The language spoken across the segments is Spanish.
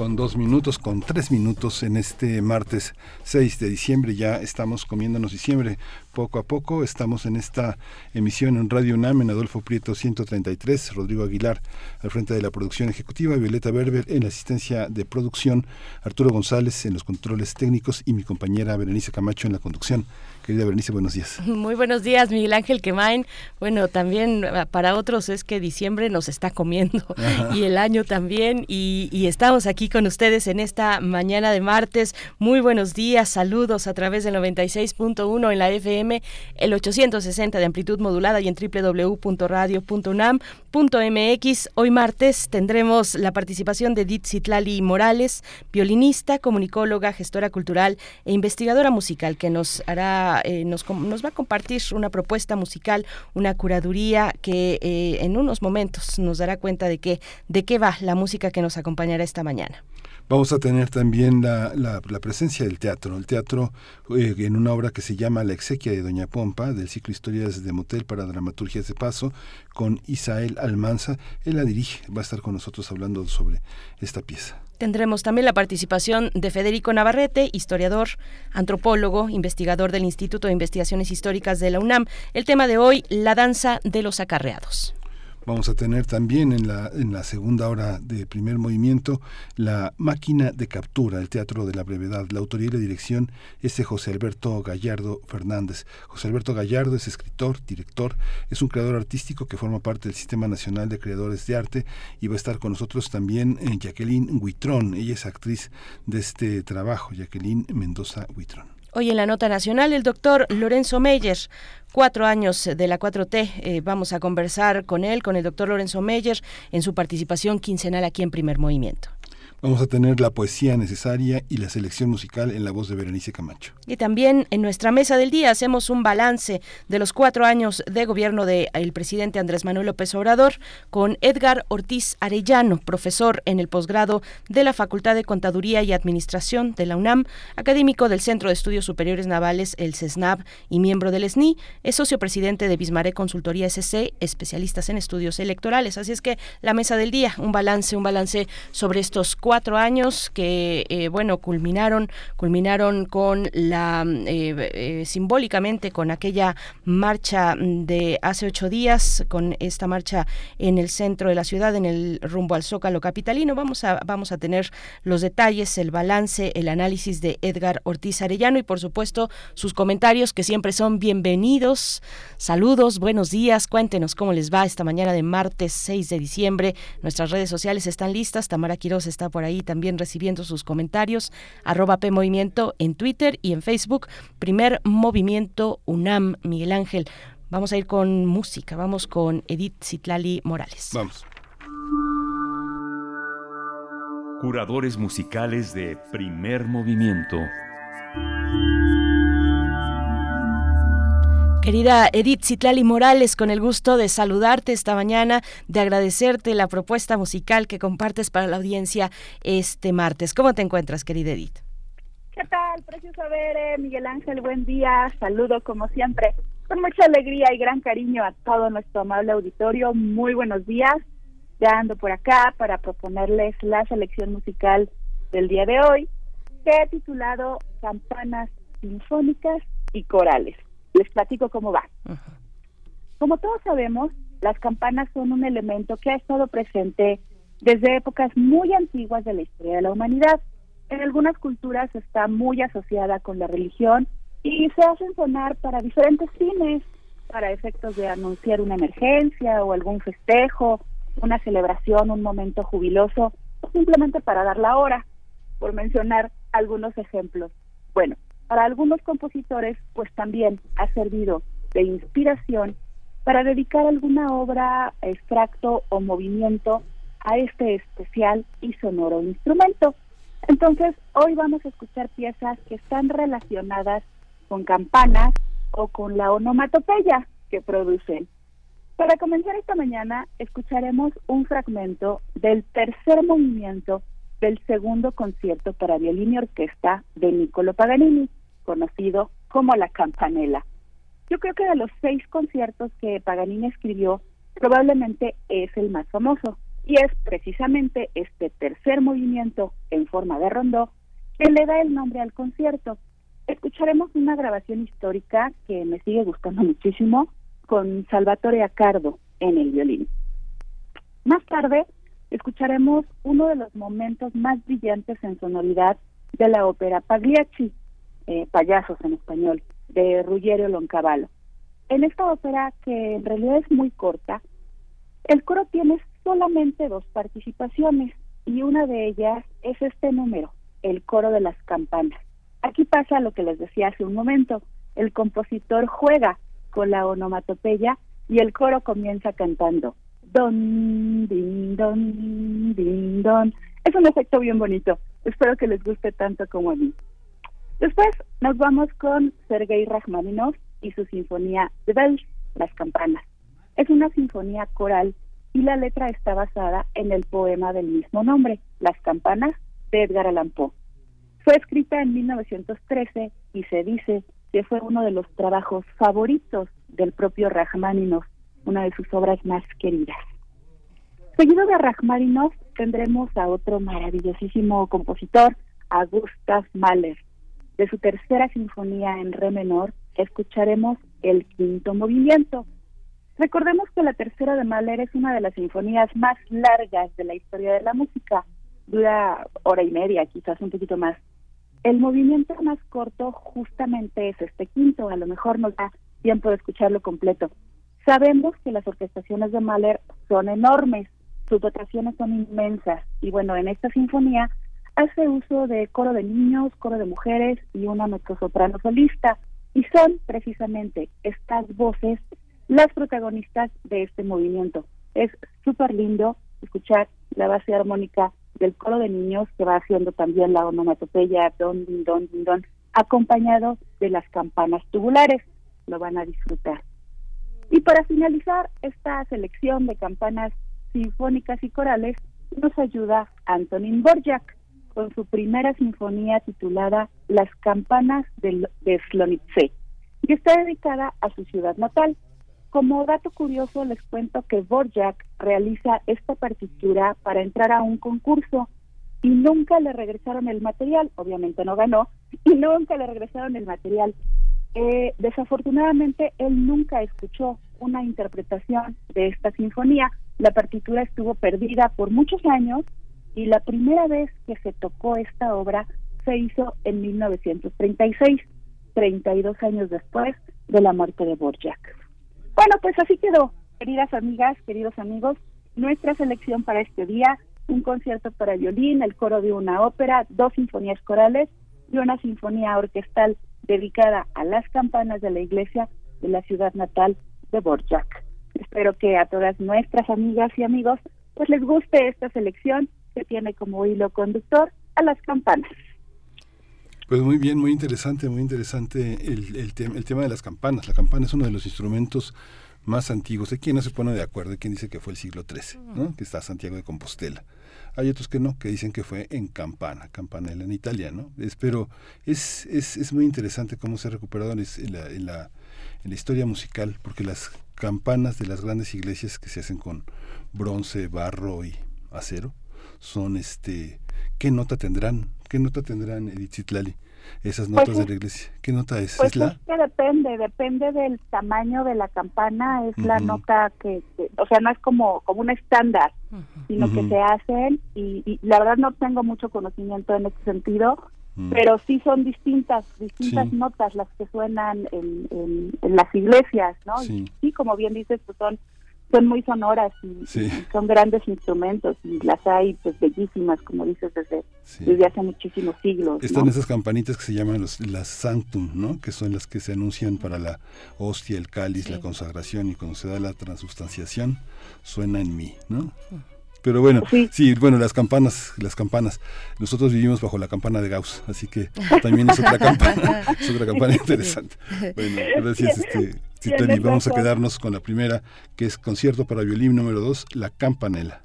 con dos minutos, con tres minutos en este martes 6 de diciembre. Ya estamos comiéndonos diciembre poco a poco. Estamos en esta emisión en Radio UNAM en Adolfo Prieto 133, Rodrigo Aguilar al frente de la producción ejecutiva, Violeta Berber en la asistencia de producción, Arturo González en los controles técnicos y mi compañera Berenice Camacho en la conducción. Querida Bernice, buenos días. Muy buenos días, Miguel Ángel Quemain. Bueno, también ah, para otros es que diciembre nos está comiendo y el año también. Y, y, estamos aquí con ustedes en esta mañana de martes. Muy buenos días, saludos a través del 96.1 en la FM, el 860 de amplitud modulada y en www.radio.unam.mx. Hoy martes tendremos la participación de Edith Citlali Morales, violinista, comunicóloga, gestora cultural e investigadora musical, que nos hará eh, nos, va a compartir una propuesta musical, una curaduría que eh, en unos momentos nos dará cuenta de, que, de qué va la música que nos acompañará esta mañana. Vamos a tener también la, la, presencia del teatro, el teatro eh, en una obra que se llama La exequia de Doña Pompa, del ciclo Historias de Motel para Dramaturgias de Paso, con Isael Almanza. Él la dirige, va a estar con nosotros hablando sobre esta pieza. Tendremos también la participación de Federico Navarrete, historiador, antropólogo, investigador del Instituto de Investigaciones Históricas de la UNAM. El tema de hoy, la danza de los acarreados. Vamos a tener también en la, en la segunda hora de primer movimiento la máquina de captura, el teatro de la brevedad. La autoría y la dirección es de José Alberto Gallardo Fernández. José Alberto Gallardo es escritor, director, es un creador artístico que forma parte del Sistema Nacional de Creadores de Arte y va a estar con nosotros también eh, Jacqueline Huitrón. Ella es actriz de este trabajo, Jacqueline Mendoza Huitrón. Hoy en la nota nacional, el doctor Lorenzo Meyer, cuatro años de la 4T. Eh, vamos a conversar con él, con el doctor Lorenzo Meyer, en su participación quincenal aquí en Primer Movimiento. Vamos a tener la poesía necesaria y la selección musical en la voz de Berenice Camacho. Y también en nuestra mesa del día hacemos un balance de los cuatro años de gobierno del presidente Andrés Manuel López Obrador con Edgar Ortiz Arellano, profesor en el posgrado de la Facultad de Contaduría y Administración de la UNAM, académico del Centro de Estudios Superiores Navales, el CESNAV, y miembro del SNI. Es socio presidente de Bismarck Consultoría SC, especialistas en estudios electorales. Así es que la mesa del día, un balance, un balance sobre estos cuatro cuatro años que, eh, bueno, culminaron, culminaron con la, eh, eh, simbólicamente con aquella marcha de hace ocho días, con esta marcha en el centro de la ciudad, en el rumbo al Zócalo Capitalino. Vamos a, vamos a tener los detalles, el balance, el análisis de Edgar Ortiz Arellano y, por supuesto, sus comentarios que siempre son bienvenidos. Saludos, buenos días, cuéntenos cómo les va esta mañana de martes 6 de diciembre. Nuestras redes sociales están listas, Tamara Quiroz está por ahí también recibiendo sus comentarios. Arroba P Movimiento en Twitter y en Facebook. Primer Movimiento UNAM, Miguel Ángel. Vamos a ir con música, vamos con Edith Citlali Morales. Vamos. Curadores musicales de Primer Movimiento. Querida Edith Citlali Morales, con el gusto de saludarte esta mañana, de agradecerte la propuesta musical que compartes para la audiencia este martes. ¿Cómo te encuentras, querida Edith? ¿Qué tal? Precioso ver, Miguel Ángel. Buen día. Saludo como siempre, con mucha alegría y gran cariño a todo nuestro amable auditorio. Muy buenos días. Ya ando por acá para proponerles la selección musical del día de hoy, que he titulado Campanas Sinfónicas y Corales. Les platico cómo va. Como todos sabemos, las campanas son un elemento que ha estado presente desde épocas muy antiguas de la historia de la humanidad. En algunas culturas está muy asociada con la religión y se hacen sonar para diferentes fines, para efectos de anunciar una emergencia o algún festejo, una celebración, un momento jubiloso o simplemente para dar la hora, por mencionar algunos ejemplos. Bueno, para algunos compositores, pues también ha servido de inspiración para dedicar alguna obra, extracto o movimiento a este especial y sonoro instrumento. Entonces, hoy vamos a escuchar piezas que están relacionadas con campanas o con la onomatopeya que producen. Para comenzar esta mañana, escucharemos un fragmento del tercer movimiento del segundo concierto para violín y orquesta de Niccolo Paganini, conocido como La Campanella. Yo creo que de los seis conciertos que Paganini escribió, probablemente es el más famoso, y es precisamente este tercer movimiento en forma de rondó que le da el nombre al concierto. Escucharemos una grabación histórica que me sigue gustando muchísimo con Salvatore Accardo en el violín. Más tarde escucharemos uno de los momentos más brillantes en sonoridad de la ópera Pagliacci, eh, Payasos en español, de Ruggiero Loncavallo. En esta ópera, que en realidad es muy corta, el coro tiene solamente dos participaciones y una de ellas es este número, el coro de las campanas. Aquí pasa lo que les decía hace un momento, el compositor juega con la onomatopeya y el coro comienza cantando don, din, don, din, don. Es un efecto bien bonito. Espero que les guste tanto como a mí. Después nos vamos con Sergei Rachmaninoff y su sinfonía de Bells, Las Campanas. Es una sinfonía coral y la letra está basada en el poema del mismo nombre, Las Campanas, de Edgar Allan Poe. Fue escrita en 1913 y se dice que fue uno de los trabajos favoritos del propio Rachmaninoff, una de sus obras más queridas. Seguido de Rachmaninoff tendremos a otro maravillosísimo compositor, a Gustav Mahler. De su tercera sinfonía en re menor escucharemos el quinto movimiento, Recordemos que la tercera de Mahler es una de las sinfonías más largas de la historia de la música. Dura hora y media, quizás un poquito más. El movimiento más corto justamente es este quinto, a lo mejor nos da tiempo de escucharlo completo. Sabemos que las orquestaciones de Mahler son enormes, sus dotaciones son inmensas y bueno, en esta sinfonía hace uso de coro de niños, coro de mujeres y una mezzosoprano solista y son precisamente estas voces las protagonistas de este movimiento. Es súper lindo escuchar la base armónica del coro de niños que va haciendo también la onomatopeya don, din, don, don, acompañado de las campanas tubulares. Lo van a disfrutar. Y para finalizar esta selección de campanas sinfónicas y corales, nos ayuda Antonin Borjak con su primera sinfonía titulada Las campanas de, de Slonitze, y está dedicada a su ciudad natal, como dato curioso les cuento que Borjak realiza esta partitura para entrar a un concurso y nunca le regresaron el material, obviamente no ganó, y nunca le regresaron el material. Eh, desafortunadamente él nunca escuchó una interpretación de esta sinfonía, la partitura estuvo perdida por muchos años y la primera vez que se tocó esta obra se hizo en 1936, 32 años después de la muerte de Borjak. Bueno, pues así quedó, queridas amigas, queridos amigos, nuestra selección para este día, un concierto para violín, el coro de una ópera, dos sinfonías corales y una sinfonía orquestal dedicada a las campanas de la iglesia de la ciudad natal de Borjak. Espero que a todas nuestras amigas y amigos pues les guste esta selección que tiene como hilo conductor a las campanas. Pues muy bien, muy interesante, muy interesante el, el, el tema de las campanas. La campana es uno de los instrumentos más antiguos. Hay quien no se pone de acuerdo, hay quien dice que fue el siglo XIII, ¿no? que está Santiago de Compostela. Hay otros que no, que dicen que fue en Campana, Campanella en Italia, ¿no? Es, pero es, es, es muy interesante cómo se ha recuperado en la, en, la, en la historia musical, porque las campanas de las grandes iglesias que se hacen con bronce, barro y acero, son este, ¿qué nota tendrán? ¿Qué nota tendrán, Edith Zitlali? Esas notas Pues de es- la iglesia. ¿Qué nota es? Pues ¿Es la? es que depende, depende del tamaño de la campana, es la nota que, que- o sea, no es como, como un estándar, sino que se hacen y, y la verdad no tengo mucho conocimiento en este sentido, Mm. pero sí son distintas, distintas Sí. notas las que suenan en, en, en las iglesias, ¿no? Sí. Y sí, como bien dices, pues son son muy sonoras y, Sí. y son grandes instrumentos y las hay pues bellísimas, como dices, desde, Sí. desde hace muchísimos siglos. Están ¿no? esas campanitas que se llaman los, las sanctum, ¿no? Que son las que se anuncian para la hostia, el cáliz, Sí. la consagración y cuando se da la transubstanciación, suena en mí, ¿no? Pero bueno, sí. bueno, las campanas, las campanas. Nosotros vivimos bajo la campana de Gauss, así que también es otra campana, es otra campana interesante. Bueno, gracias, este, Vamos a quedarnos con la primera, que es concierto para violín número 2, La Campanela.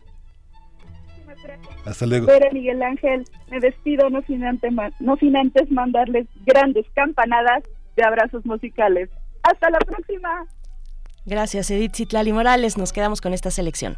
Hasta luego. Pero Miguel Ángel, me despido no sin, antes, no sin antes mandarles grandes campanadas de abrazos musicales. Hasta la próxima. Gracias, Edith Citlali Morales. Nos quedamos con esta selección.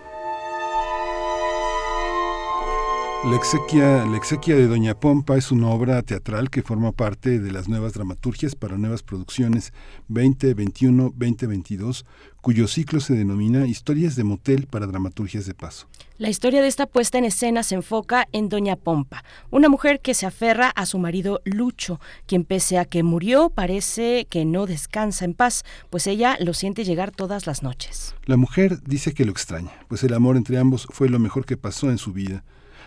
La exequia, la exequia de Doña Pompa es una obra teatral que forma parte de las nuevas dramaturgias para nuevas producciones 2021-2022, cuyo ciclo se denomina Historias de Motel para Dramaturgias de Paso. La historia de esta puesta en escena se enfoca en Doña Pompa, una mujer que se aferra a su marido Lucho, quien pese a que murió parece que no descansa en paz, pues ella lo siente llegar todas las noches. La mujer dice que lo extraña, pues el amor entre ambos fue lo mejor que pasó en su vida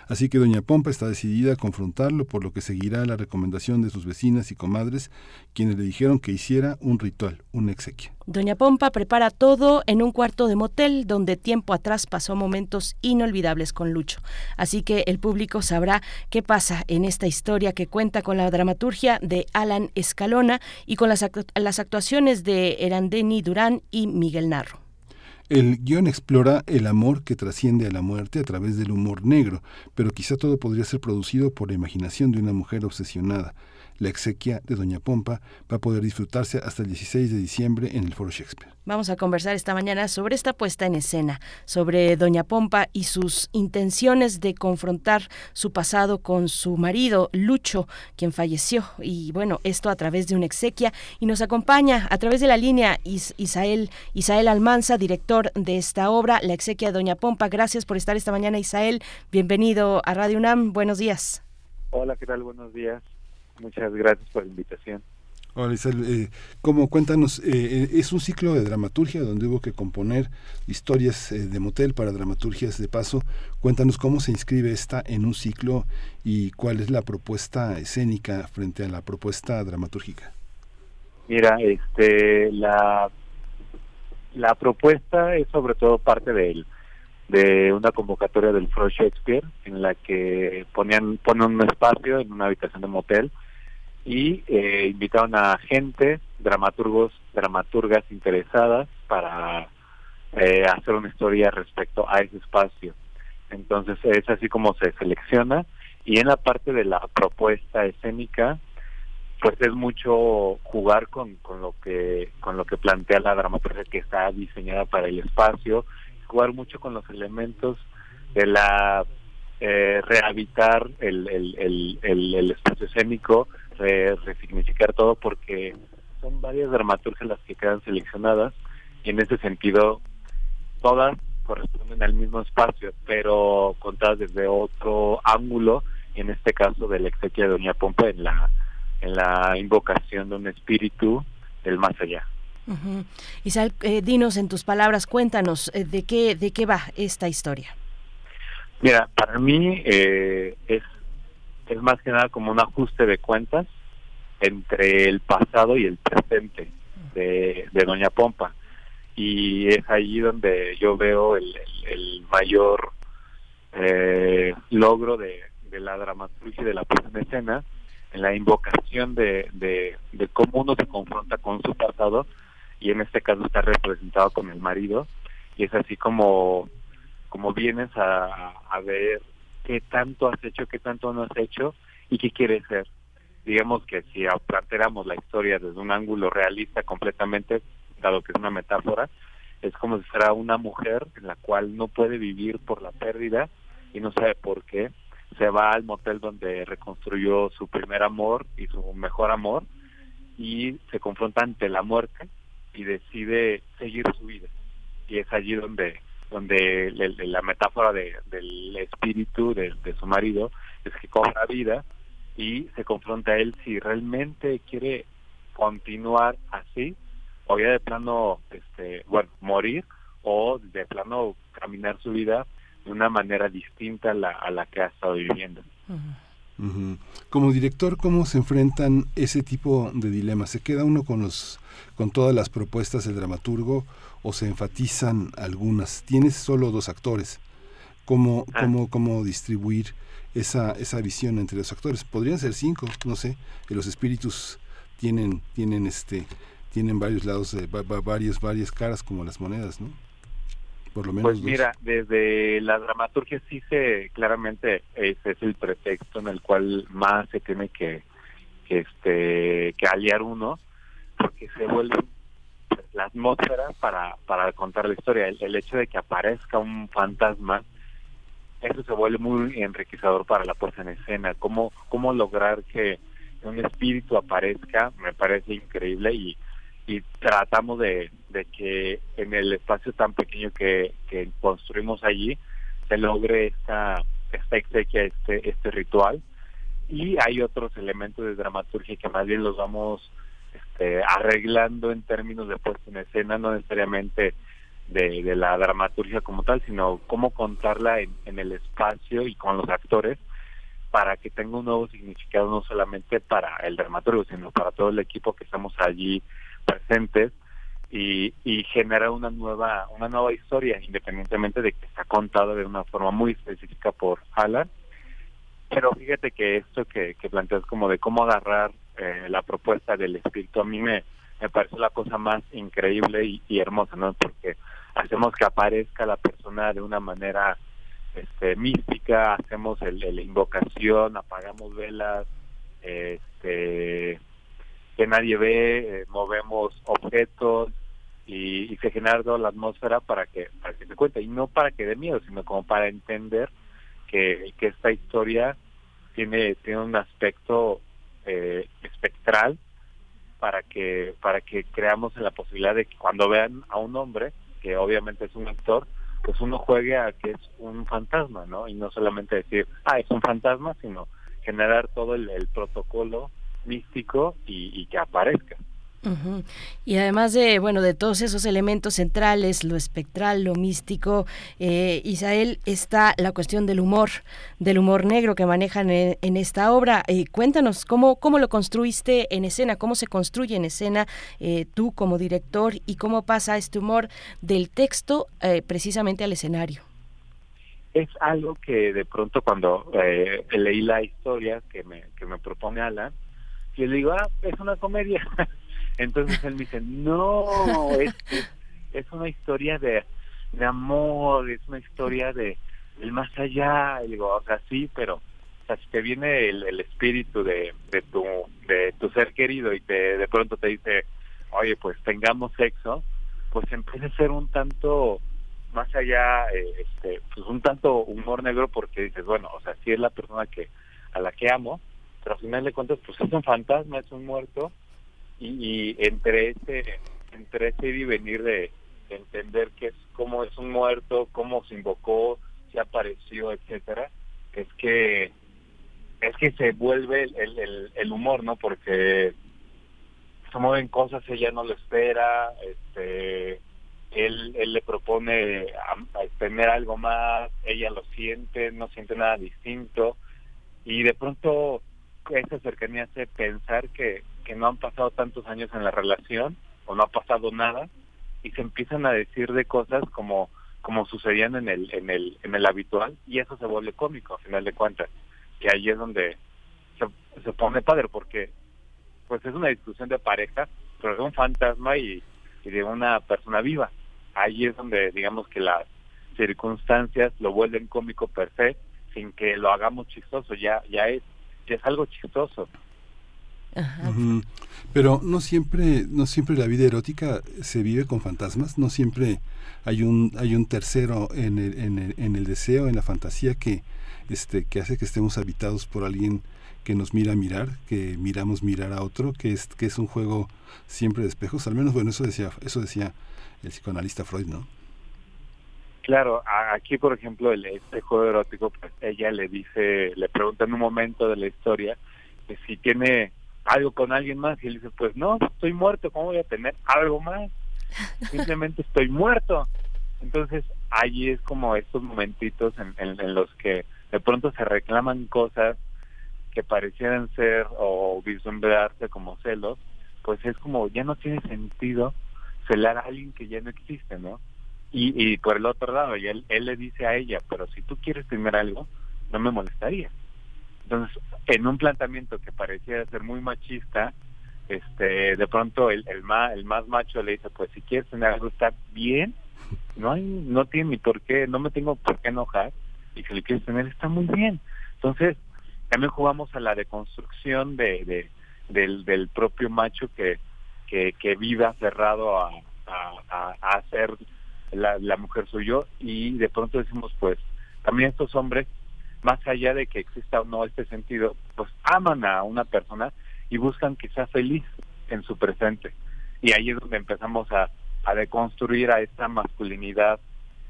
Así que doña Pompa está decidida a confrontarlo, por lo que seguirá la recomendación de sus vecinas y comadres, quienes le dijeron que hiciera un ritual, un exequia. Doña Pompa prepara todo en un cuarto de motel donde tiempo atrás pasó momentos inolvidables con Lucho. Así que el público sabrá qué pasa en esta historia que cuenta con la dramaturgia de Alan Escalona y con las, las actuaciones de Erandeni Durán y Miguel Narro. El guion explora el amor que trasciende a la muerte a través del humor negro, pero quizá todo podría ser producido por la imaginación de una mujer obsesionada. La exequia de Doña Pompa va a poder disfrutarse hasta el 16 de diciembre en el Foro Shakespeare. Vamos a conversar esta mañana sobre esta puesta en escena, sobre Doña Pompa y sus intenciones de confrontar su pasado con su marido Lucho, quien falleció. Y bueno, esto a través de una exequia. Y nos acompaña a través de la línea Isael, Isael Almanza, director de esta obra, La exequia de Doña Pompa. Gracias por estar esta mañana, Isael. Bienvenido a Radio UNAM. Buenos días. Hola, ¿qué tal? Buenos días. Muchas gracias por la invitación. Isabel, eh, como cuéntanos, eh, eh, es un ciclo de dramaturgia donde hubo que componer historias eh, de motel para dramaturgias de paso. Cuéntanos cómo se inscribe esta en un ciclo y cuál es la propuesta escénica frente a la propuesta dramatúrgica. Mira, este, la, la propuesta es sobre todo parte de, de una convocatoria del Fro Shakespeare en la que ponían, ponen un espacio en una habitación de motel y eh, invitaron a gente, dramaturgos, dramaturgas interesadas para eh, hacer una historia respecto a ese espacio. Entonces es así como se selecciona y en la parte de la propuesta escénica pues es mucho jugar con, con lo que con lo que plantea la dramaturgia que está diseñada para el espacio jugar mucho con los elementos de la eh, rehabilitar el, el, el, el espacio escénico resignificar todo porque son varias dramaturgias las que quedan seleccionadas y en ese sentido todas corresponden al mismo espacio, pero contadas desde otro ángulo, en este caso de la exequia de Doña Pompa en la, en la invocación de un espíritu del más allá. Isabel, eh, dinos en tus palabras, cuéntanos eh, de qué de qué va esta historia. Mira, para mí eh, es es más que nada como un ajuste de cuentas entre el pasado y el presente de, Doña Pompa. Y es allí donde yo veo el, mayor eh, logro de, la dramaturgia y de la puesta en escena, en la invocación de, de, cómo uno se confronta con su pasado, y en este caso está representado con el marido, y es así como, como vienes a, a ver qué tanto has hecho, qué tanto no has hecho y qué quieres ser. Digamos que si planteáramos la historia desde un ángulo realista completamente, dado que es una metáfora, es como si fuera una mujer en la cual no puede vivir por la pérdida y no sabe por qué. Se va al motel donde reconstruyó su primer amor y su mejor amor y se confronta ante la muerte y decide seguir su vida. Y es allí donde donde la metáfora del espíritu de, su marido es que cobra vida y se confronta a él si realmente quiere continuar así o ya de plano este bueno morir o de plano caminar su vida de una manera distinta a la, a la que ha estado viviendo. Como director, ¿cómo se enfrentan ese tipo de dilemas? ¿Se queda uno con los con todas las propuestas del dramaturgo o se enfatizan algunas? Tienes solo dos actores. ¿Cómo, ah. cómo, cómo distribuir esa, esa visión entre los actores? Podrían ser cinco, no sé. Que los espíritus tienen, tienen este, tienen varios lados, de, varias, varias caras como las monedas, ¿no? Por lo menos pues mira, desde la dramaturgia sí se claramente ese es el pretexto en el cual más se tiene que, que este que aliar uno porque se vuelven la atmósfera para, para contar la historia. El, hecho de que aparezca un fantasma, eso se vuelve muy enriquecedor para la puesta en escena. Cómo, cómo lograr que un espíritu aparezca, me parece increíble y, y tratamos de, de que en el espacio tan pequeño que, construimos allí se logre esta, esta exequia, este, este ritual. Y hay otros elementos de dramaturgia que más bien los vamos este, arreglando en términos de puesta en escena, no necesariamente de, de la dramaturgia como tal, sino cómo contarla en, el espacio y con los actores para que tenga un nuevo significado no solamente para el dramaturgo, sino para todo el equipo que estamos allí presentes y, genera una nueva una nueva historia, independientemente de que está contada de una forma muy específica por Alan. Pero fíjate que esto que planteas como de cómo agarrar eh, la propuesta del espíritu a mí me, me parece la cosa más increíble y, hermosa, ¿no? Porque hacemos que aparezca la persona de una manera este, mística, hacemos el, la invocación, apagamos velas, este, que nadie ve, eh, movemos objetos y, y, se genera toda la atmósfera para que para que se cuente y no para que dé miedo, sino como para entender que, que esta historia tiene tiene un aspecto eh, espectral para que para que creamos la posibilidad de que cuando vean a un hombre que obviamente es un actor pues uno juegue a que es un fantasma, ¿no? Y no solamente decir, ah, es un fantasma, sino generar todo el, el protocolo místico y, y que aparezca. Y además de, bueno, de todos esos elementos centrales, lo espectral, lo místico, eh, Isael, está la cuestión del humor, del humor negro que manejan en, esta obra. Eh, cuéntanos, ¿cómo, ¿cómo lo construiste en escena? ¿Cómo se construye en escena eh, tú como director y cómo pasa este humor del texto eh, precisamente al escenario? Es algo que de pronto cuando eh, leí la historia que me, que me propone Alan, yo le digo, ah, es una comedia. Entonces él me dice, no, es, es, una historia de, de amor, es una historia de el más allá. Y digo, o sea, sí, pero o sea, si te viene el, el espíritu de, de, tu, de tu ser querido y te, de pronto te dice, oye, pues tengamos sexo, pues empieza a ser un tanto más allá, eh, este, pues un tanto humor negro porque dices, bueno, o sea, sí es la persona que a la que amo, pero al final de cuentas, pues es un fantasma, es un muerto, y, entre ese entre ese ir y venir de, entender que es cómo es un muerto, cómo se invocó, se apareció, etcétera, es que es que se vuelve el, el, el humor, ¿no? Porque se mueven cosas, ella no lo espera, este él, él le propone a, a tener algo más, ella lo siente, no siente nada distinto, y de pronto esa cercanía hace pensar que, que no han pasado tantos años en la relación o no ha pasado nada y se empiezan a decir de cosas como como sucedían en el en el en el habitual y eso se vuelve cómico a final de cuentas que ahí es donde se, se pone padre porque pues es una discusión de pareja pero de un fantasma y, y de una persona viva. Ahí es donde digamos que las circunstancias lo vuelven cómico per se sin que lo hagamos chistoso ya ya es ya es algo chistoso pero no siempre, no siempre la vida erótica se vive con fantasmas, no siempre hay un, hay un tercero en el, en el, en el deseo, en la fantasía que, este, que hace que estemos habitados por alguien que nos mira a mirar, que miramos mirar a otro, que es, que es un juego siempre de espejos, al menos bueno eso decía, eso decía el psicoanalista Freud, ¿no? Claro, aquí por ejemplo el, este juego erótico, pues ella le dice, le pregunta en un momento de la historia que si tiene algo con alguien más y él dice, pues no, estoy muerto, ¿cómo voy a tener algo más? Simplemente estoy muerto. Entonces, ahí es como estos momentitos en, en, los que de pronto se reclaman cosas que parecieran ser o vislumbrarse como celos, pues es como ya no tiene sentido celar a alguien que ya no existe, ¿no? Y, y por el otro lado, y él, él le dice a ella, pero si tú quieres tener algo, no me molestaría. Entonces, en un planteamiento que parecía ser muy machista, este, de pronto el, el más el más macho le dice, pues si quieres tener algo está bien, no hay, no tiene ni por qué, no me tengo por qué enojar, y si le quieres tener está muy bien. Entonces, también jugamos a la deconstrucción de, de del, del propio macho que que, que vive aferrado a, a, a, ser la, la mujer suyo y de pronto decimos pues también estos hombres más allá de que exista o no este sentido pues aman a una persona y buscan que sea feliz en su presente. Y ahí es donde empezamos a, a deconstruir a esta masculinidad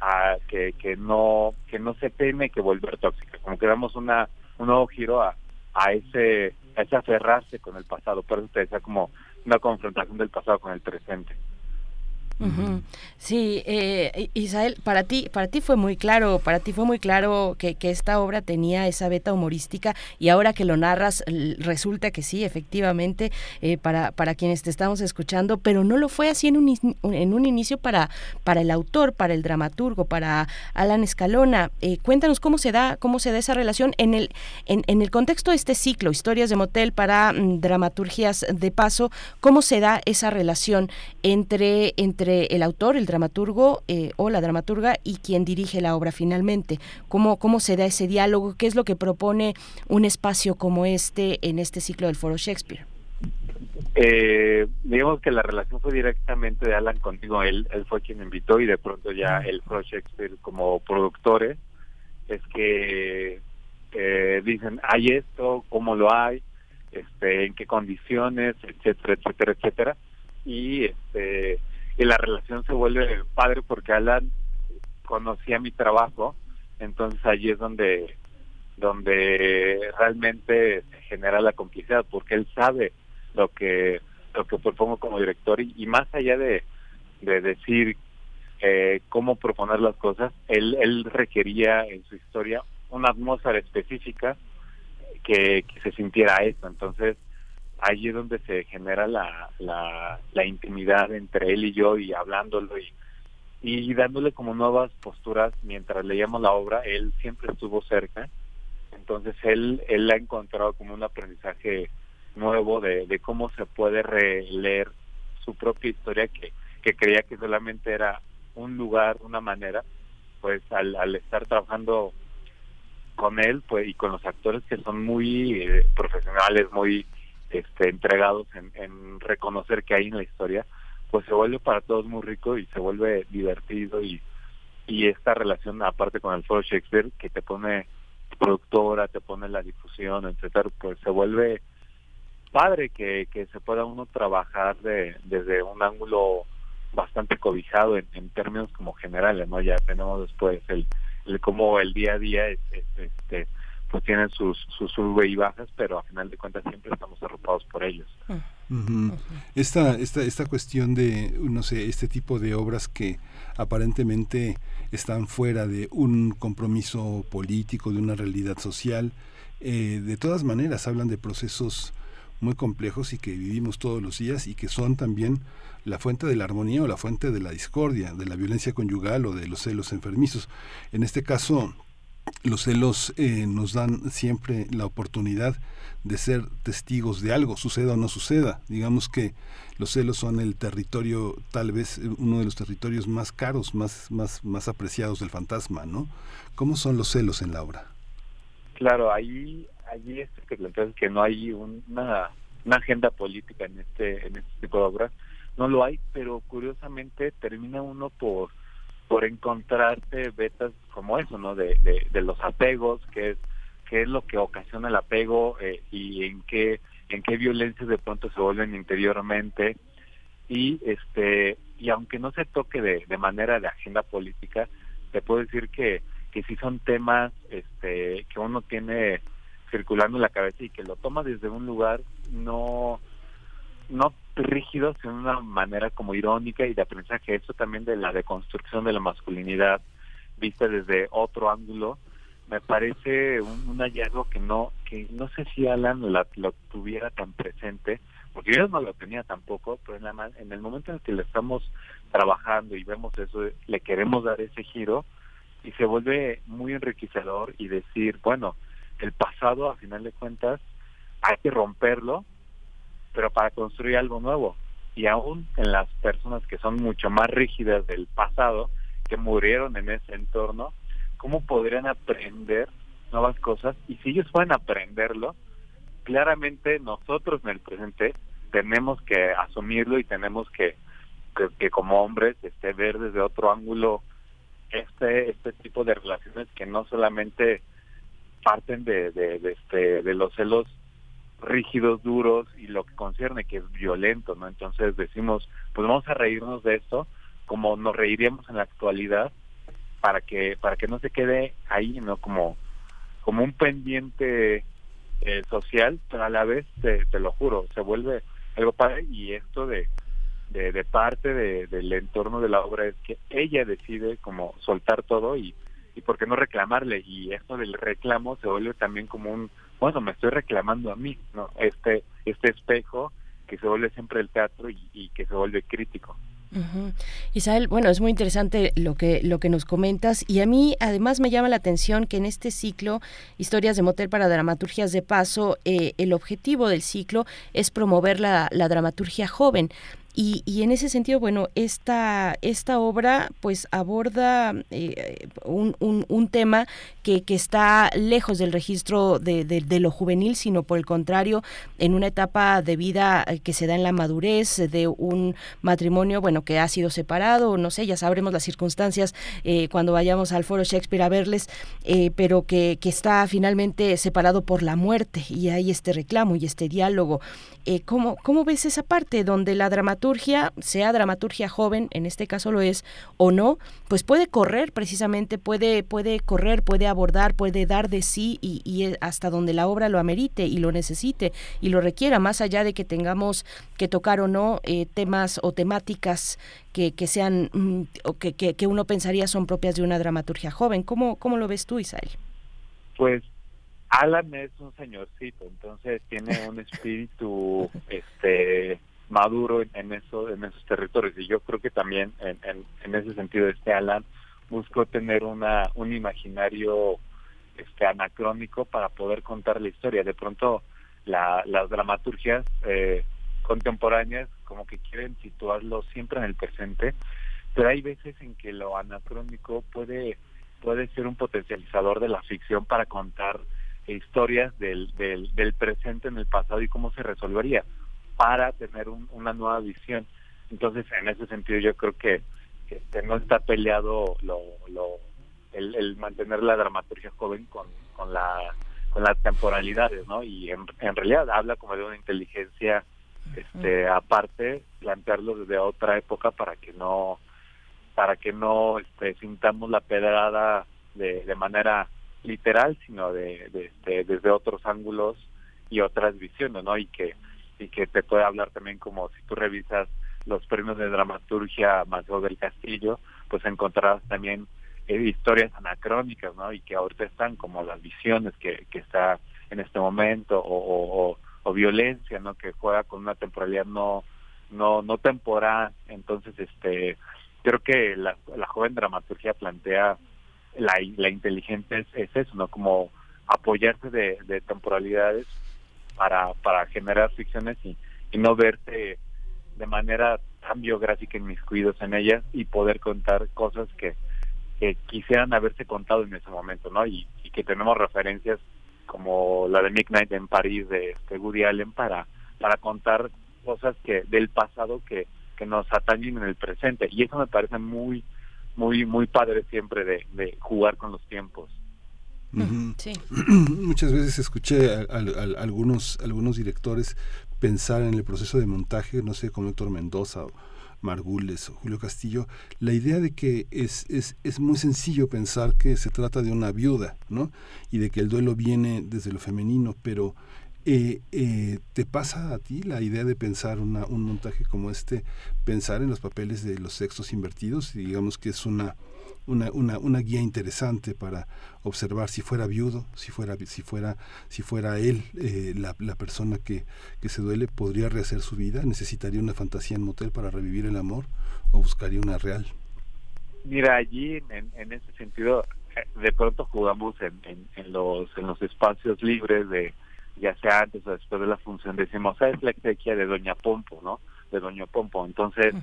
a que, que no que no se teme que volver tóxica como que damos una un nuevo giro a, a ese a ese aferrarse con el pasado. Por eso te decía como una confrontación del pasado con el presente Sí, eh, Isael, para ti, para ti fue muy claro, para ti fue muy claro que, que, esta obra tenía esa beta humorística y ahora que lo narras resulta que sí, efectivamente, eh, para, para quienes te estamos escuchando, pero no lo fue así en un, en un inicio para, para el autor, para el dramaturgo, para Alan Escalona. Eh, cuéntanos cómo se da, cómo se da esa relación en el, en, en el contexto de este ciclo, historias de motel para mm, dramaturgias de paso, cómo se da esa relación entre, entre el autor, el dramaturgo eh, o la dramaturga y quien dirige la obra finalmente. ¿Cómo, ¿Cómo se da ese diálogo? ¿Qué es lo que propone un espacio como este en este ciclo del Foro Shakespeare? Eh, digamos que la relación fue directamente de Alan contigo, él, él fue quien me invitó y de pronto ya el Foro Shakespeare como productores es que eh, dicen, hay esto, cómo lo hay, este, en qué condiciones, etcétera, etcétera, etcétera. Y este y la relación se vuelve padre porque Alan conocía mi trabajo, entonces allí es donde donde realmente genera la complicidad porque él sabe lo que lo que propongo como director y, más allá de, de decir eh, cómo proponer las cosas, él, él requería en su historia una atmósfera específica que, que se sintiera esto. Entonces, ahí es donde se genera la, la, intimidad entre él y yo y hablándolo y, y dándole como nuevas posturas mientras leíamos la obra, él siempre estuvo cerca, entonces él, él ha encontrado como un aprendizaje nuevo de, de cómo se puede releer su propia historia que, que creía que solamente era un lugar, una manera, pues al, al estar trabajando con él pues y con los actores que son muy eh, profesionales, muy este, entregados en, reconocer que hay en la historia, pues se vuelve para todos muy rico y se vuelve divertido y, esta relación aparte con el foro Shakespeare que te pone productora, te pone la difusión, etcétera, pues se vuelve padre que, que se pueda uno trabajar de, desde un ángulo bastante cobijado en, en términos como generales, ¿no? Ya tenemos después el, el cómo el día a día es, este pues tienen sus, sus sube y bajas, pero a final de cuentas siempre estamos arropados por ellos. esta, esta, esta cuestión de, no sé, este tipo de obras que aparentemente están fuera de un compromiso político, de una realidad social, eh, de todas maneras hablan de procesos muy complejos y que vivimos todos los días y que son también la fuente de la armonía o la fuente de la discordia, de la violencia conyugal o de los celos enfermizos. En este caso, los celos eh, nos dan siempre la oportunidad de ser testigos de algo, suceda o no suceda. Digamos que los celos son el territorio, tal vez eh, uno de los territorios más caros, más, más, más apreciados del fantasma, ¿no? ¿Cómo son los celos en la obra? Claro, ahí, allí es que planteas que no hay una, una agenda política en este, en este tipo de obras, no lo hay, pero curiosamente termina uno por por encontrarte vetas como eso, ¿no? De, de, los apegos, que es qué es lo que ocasiona el apego eh, y en qué en qué violencias de pronto se vuelven interiormente y este y aunque no se toque de, de manera de agenda política te puedo decir que que sí son temas este que uno tiene circulando en la cabeza y que lo toma desde un lugar no no rígidos en una manera como irónica y de aprendizaje, eso también de la deconstrucción de la masculinidad vista desde otro ángulo, me parece un, hallazgo que no que no sé si Alan lo tuviera tan presente, porque yo no lo tenía tampoco, pero en, la, en el momento en el que le estamos trabajando y vemos eso, le queremos dar ese giro y se vuelve muy enriquecedor y decir, bueno, el pasado a final de cuentas hay que romperlo pero para construir algo nuevo. Y aún en las personas que son mucho más rígidas del pasado, que murieron en ese entorno, ¿cómo podrían aprender nuevas cosas? Y si ellos pueden aprenderlo, claramente nosotros en el presente tenemos que asumirlo y tenemos que, que, como hombres este, ver desde otro ángulo este este tipo de relaciones que no solamente parten de, de, este, de los celos rígidos, duros y lo que concierne que es violento, ¿no? Entonces decimos, pues vamos a reírnos de esto como nos reiríamos en la actualidad para que para que no se quede ahí, ¿no? Como como un pendiente eh, social, pero a la vez te, lo juro, se vuelve algo padre y esto de de, de parte de, del entorno de la obra es que ella decide como soltar todo y y por qué no reclamarle y esto del reclamo se vuelve también como un bueno me estoy reclamando a mí no este este espejo que se vuelve siempre el teatro y, que se vuelve crítico. Isabel, bueno, es muy interesante lo que, lo que nos comentas y a mí además me llama la atención que en este ciclo, Historias de Motel para Dramaturgias de Paso, eh, el objetivo del ciclo es promover la, la dramaturgia joven. Y, y, en ese sentido, bueno, esta, esta obra pues aborda eh, un, un, tema que, que, está lejos del registro de, de, lo juvenil, sino por el contrario, en una etapa de vida eh, que se da en la madurez de un matrimonio, bueno, que ha sido separado, no sé, ya sabremos las circunstancias eh, cuando vayamos al foro Shakespeare a verles, eh, pero que, que está finalmente separado por la muerte y hay este reclamo y este diálogo. Eh, ¿cómo, ¿Cómo ves esa parte donde la dramaturgia, sea dramaturgia joven, en este caso lo es, o no, pues puede correr precisamente, puede, puede correr, puede abordar, puede dar de sí y, y hasta donde la obra lo amerite y lo necesite y lo requiera, más allá de que tengamos que tocar o no eh, temas o temáticas que, que sean mm, o que, que, que, uno pensaría son propias de una dramaturgia joven. ¿Cómo, cómo lo ves tú, Isael? Pues Alan es un señorcito, entonces tiene un espíritu este maduro en, eso, en esos territorios y yo creo que también en, en, en, ese sentido este Alan buscó tener una un imaginario este anacrónico para poder contar la historia. De pronto la, las dramaturgias eh, contemporáneas como que quieren situarlo siempre en el presente, pero hay veces en que lo anacrónico puede puede ser un potencializador de la ficción para contar historias del, del presente en el pasado y cómo se resolvería para tener un, una nueva visión. Entonces, en ese sentido, yo creo que este, no está peleado lo, lo, el, el mantener la dramaturgia joven con, con, la, con las temporalidades, ¿no? Y en, en realidad habla como de una inteligencia este aparte plantearlo desde otra época para que no para que no este, sintamos la pedrada de, de manera literal, sino de, de, de, desde otros ángulos y otras visiones, ¿no? Y que y que te puede hablar también como si tú revisas los premios de dramaturgia Mateo del Castillo, pues encontrarás también eh, historias anacrónicas, ¿no? Y que ahorita están como las visiones que, que está en este momento o, violencia, ¿no? Que juega con una temporalidad no no no temporal, entonces este creo que la, la joven dramaturgia plantea la, la inteligencia es, es, eso, ¿no? Como apoyarse de, de temporalidades para, para generar ficciones y, no verte de manera tan biográfica en mis cuidos en ellas y poder contar cosas que, quisieran haberse contado en ese momento, ¿no? Y, que tenemos referencias como la de Midnight en París de este Allen para para contar cosas que del pasado que que nos atañen en el presente y eso me parece muy muy muy padre siempre de, de jugar con los tiempos. Uh -huh. sí. Muchas veces escuché a, a, a, algunos algunos directores pensar en el proceso de montaje, no sé, como Héctor Mendoza o Margules o Julio Castillo, la idea de que es, es, es muy sencillo pensar que se trata de una viuda, ¿no? Y de que el duelo viene desde lo femenino, pero eh, eh, ¿Te pasa a ti la idea de pensar una, un montaje como este, pensar en los papeles de los sexos invertidos? Y digamos que es una, una, una, una, guía interesante para observar si fuera viudo, si fuera, si fuera, si fuera él eh, la, la, persona que, que se duele, podría rehacer su vida, necesitaría una fantasía en motel para revivir el amor o buscaría una real. Mira, allí en, en ese sentido, de pronto jugamos en, en, en, los, en los espacios libres de ya sea antes o después de la función, decimos, es la exequia de Doña Pompo, ¿no? De Doña Pompo. Entonces,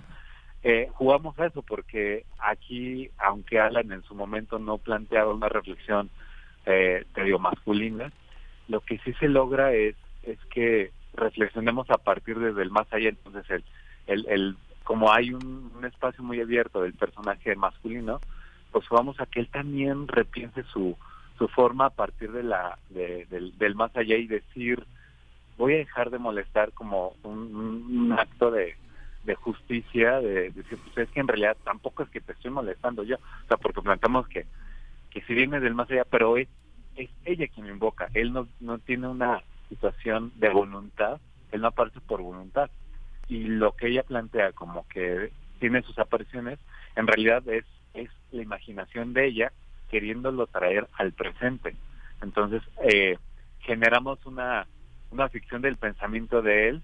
eh, jugamos a eso porque aquí, aunque Alan en su momento no planteaba una reflexión, eh, te digo, masculina, lo que sí se logra es, es que reflexionemos a partir desde el más allá. Entonces, el, el, el como hay un, espacio muy abierto del personaje masculino, pues vamos a que él también repiense su, su forma a partir de la del, del más allá y decir, voy a dejar de molestar como un, acto de, de justicia, de, decir, pues es que en realidad tampoco es que te estoy molestando yo, o sea, porque planteamos que, que si viene del más allá, pero es, es ella quien me invoca, él no, no tiene una situación de voluntad, él no aparece por voluntad. Y lo que ella plantea como que tiene sus apariciones, en realidad es, es la imaginación de ella queriéndolo traer al presente. Entonces, eh, generamos una, una ficción del pensamiento de él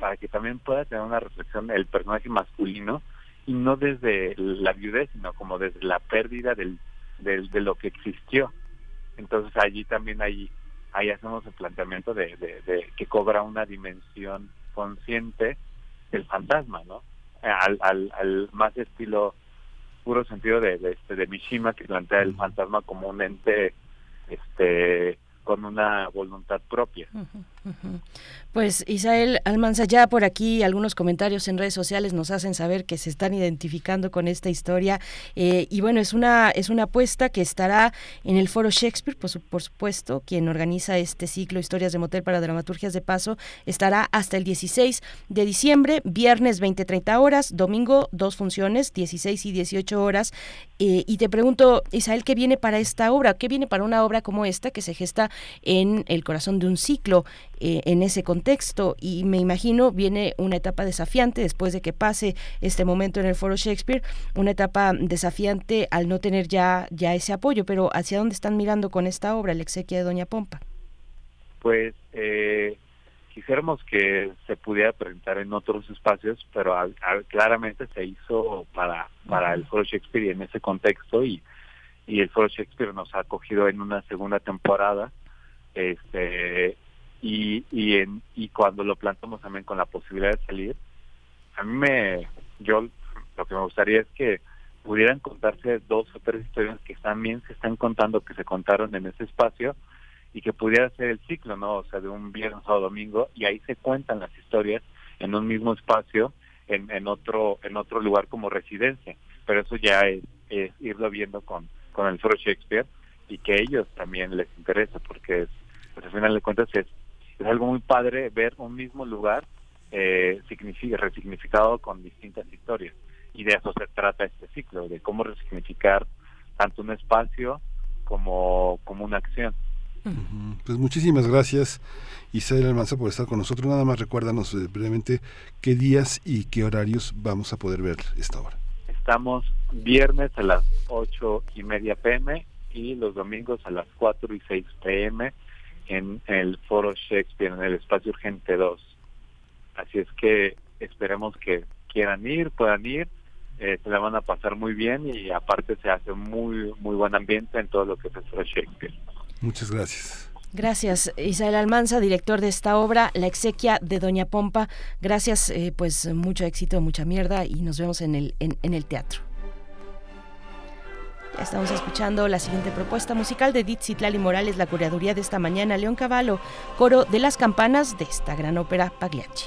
para que también pueda tener una reflexión del personaje masculino y no desde la viudez, sino como desde la pérdida del, del, de lo que existió. Entonces allí también hay ahí hacemos el planteamiento de, de, que cobra una dimensión consciente del fantasma, ¿no? Al, al, al más estilo puro sentido de, de, este, de Mishima que plantea el fantasma como un ente este con una voluntad propia. Pues Isael Almanza, ya por aquí algunos comentarios en redes sociales nos hacen saber que se están identificando con esta historia eh, y bueno, es una, es una apuesta que estará en el Foro Shakespeare, por, por supuesto, quien organiza este ciclo Historias de Motel para Dramaturgias de Paso, estará hasta el 16 de diciembre, viernes 20-30 horas, domingo dos funciones, 16 y 18 horas. Eh, y te pregunto, Isael, ¿qué viene para esta obra? ¿Qué viene para una obra como esta que se gesta en el corazón de un ciclo? Eh, en ese contexto. Y me imagino viene una etapa desafiante después de que pase este momento en el foro Shakespeare, una etapa desafiante al no tener ya, ya ese apoyo, pero ¿hacia dónde están mirando con esta obra, la exequia de Doña Pompa? Pues eh, quisiéramos que se pudiera presentar en otros espacios, pero claramente se hizo para, para el foro Shakespeare en ese contexto y, y el foro Shakespeare nos ha acogido en una segunda temporada. Este y y en y cuando lo plantamos también con la posibilidad de salir a mí me yo lo que me gustaría es que pudieran contarse dos o tres historias que también se están contando que se contaron en ese espacio y que pudiera ser el ciclo no o sea de un viernes o domingo y ahí se cuentan las historias en un mismo espacio en, en otro en otro lugar como residencia. Pero eso ya es, irlo viendo con con el foro Shakespeare y que ellos también les interesa porque es, pues al final de cuentas es es algo muy padre ver un mismo lugar eh, resignificado con distintas historias. Y de eso se trata este ciclo, de cómo resignificar tanto un espacio como, como una acción. Pues muchísimas gracias Isabel Almanza por estar con nosotros. Nada más recuérdanos eh, brevemente qué días y qué horarios vamos a poder ver esta obra. Estamos viernes a las ocho y media pm y los domingos a las 4 y 6 pm en el Foro Shakespeare, en el Espacio Urgente 2. Así es que esperemos que quieran ir, puedan ir, eh, se la van a pasar muy bien y aparte se hace muy muy buen ambiente en todo lo que es el Foro Shakespeare. Muchas gracias. Gracias, Isabel Almanza, director de esta obra, La exequia de Doña Pompa. Gracias, eh, pues mucho éxito, mucha mierda y nos vemos en el, en el teatro. Estamos escuchando la siguiente propuesta musical de Edith Citlali Morales, la curaduría de esta mañana, León Cavallo, coro de las campanas de esta gran ópera Pagliacci.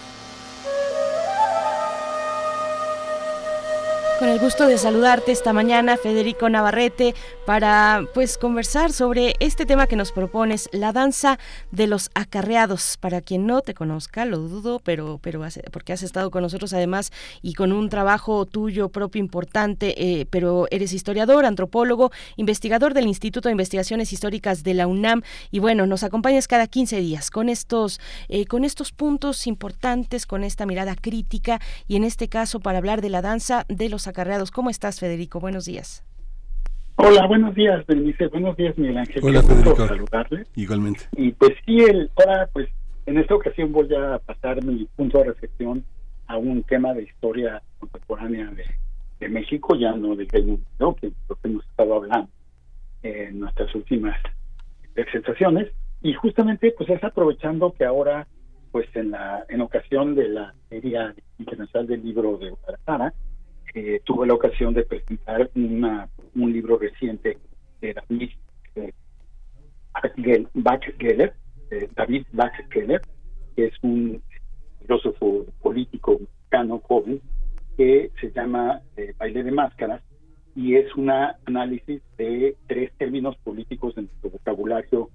Con el gusto de saludarte esta mañana, Federico Navarrete, para pues conversar sobre este tema que nos propones, la danza de los acarreados. Para quien no te conozca, lo dudo, pero, pero porque has estado con nosotros además y con un trabajo tuyo propio importante, eh, pero eres historiador, antropólogo, investigador del Instituto de Investigaciones Históricas de la UNAM y bueno, nos acompañas cada 15 días con estos, eh, con estos puntos importantes, con esta mirada crítica y en este caso para hablar de la danza de los acarreados. ¿Cómo estás, Federico? Buenos días. Hola, buenos días, Bernice. Buenos días, Miguel Ángel. Hola, Federico. saludarle. Igualmente. Y pues sí, el, ahora, pues en esta ocasión voy a pasar mi punto de reflexión a un tema de historia contemporánea de, México, ya no del Reino Unido, que lo que hemos estado hablando en nuestras últimas presentaciones. Y justamente, pues es aprovechando que ahora, pues en la en ocasión de la Feria Internacional del Libro de Guadalajara, eh, tuve la ocasión de presentar una, un libro reciente de David eh, Bach-Geller, eh, David Bach-Geller, que es un filósofo político mexicano joven, que se llama eh, Baile de Máscaras, y es un análisis de tres términos políticos en nuestro vocabulario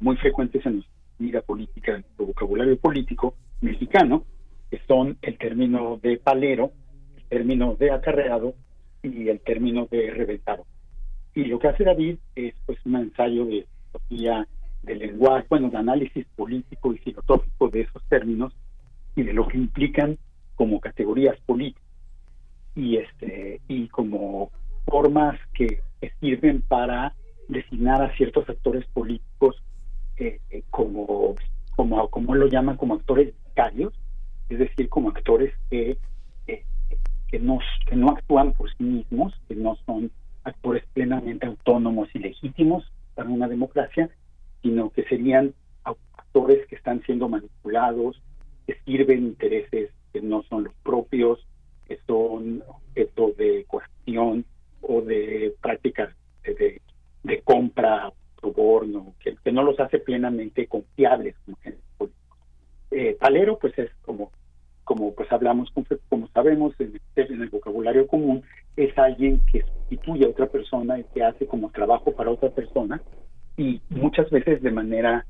muy frecuentes en nuestra vida política, en nuestro vocabulario político mexicano, que son el término de palero, término de acarreado y el término de reventado. Y lo que hace David es pues un ensayo de filosofía del lenguaje, bueno, de análisis político y filosófico de esos términos y de lo que implican como categorías políticas y este y como formas que sirven para designar a ciertos actores políticos eh, eh, como como como lo llama como actores vicarios, es decir, como actores que que no, que no actúan por sí mismos, que no son actores plenamente autónomos y legítimos para una democracia, sino que serían actores que están siendo manipulados, que sirven intereses que no son los propios, que son objeto de coacción o de prácticas de, de, compra, soborno, que, que, no los hace plenamente confiables como Eh, Palero, pues es como como pues hablamos, como sabemos en el, vocabulario común, es alguien que sustituye a otra persona y que hace como trabajo para otra persona y muchas veces de manera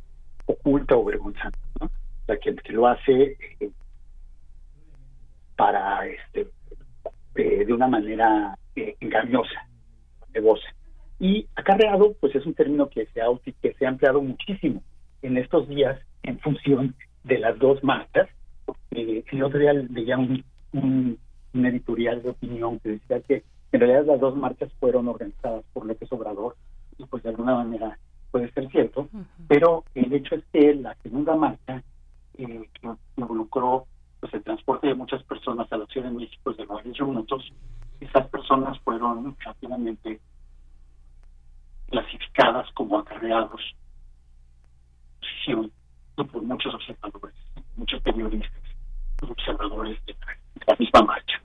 oculta o vergonzante, ¿no? O sea, que, lo hace eh, para, este, eh, de una manera eh, engañosa, de voz. Y acarreado, pues es un término que se, ha, que se ha empleado muchísimo en estos días en función de las dos marcas eh, el otro día leía un, un, editorial de opinión que decía que en realidad las dos marchas fueron organizadas por López Obrador y pues de alguna manera puede ser cierto, pero el hecho es que la segunda marcha eh, que involucró pues el transporte de muchas personas a la Ciudad de México de varios minutos, esas personas fueron rápidamente clasificadas como acarreados por muchos observadores, muchos periodistas observadores de la misma marcha.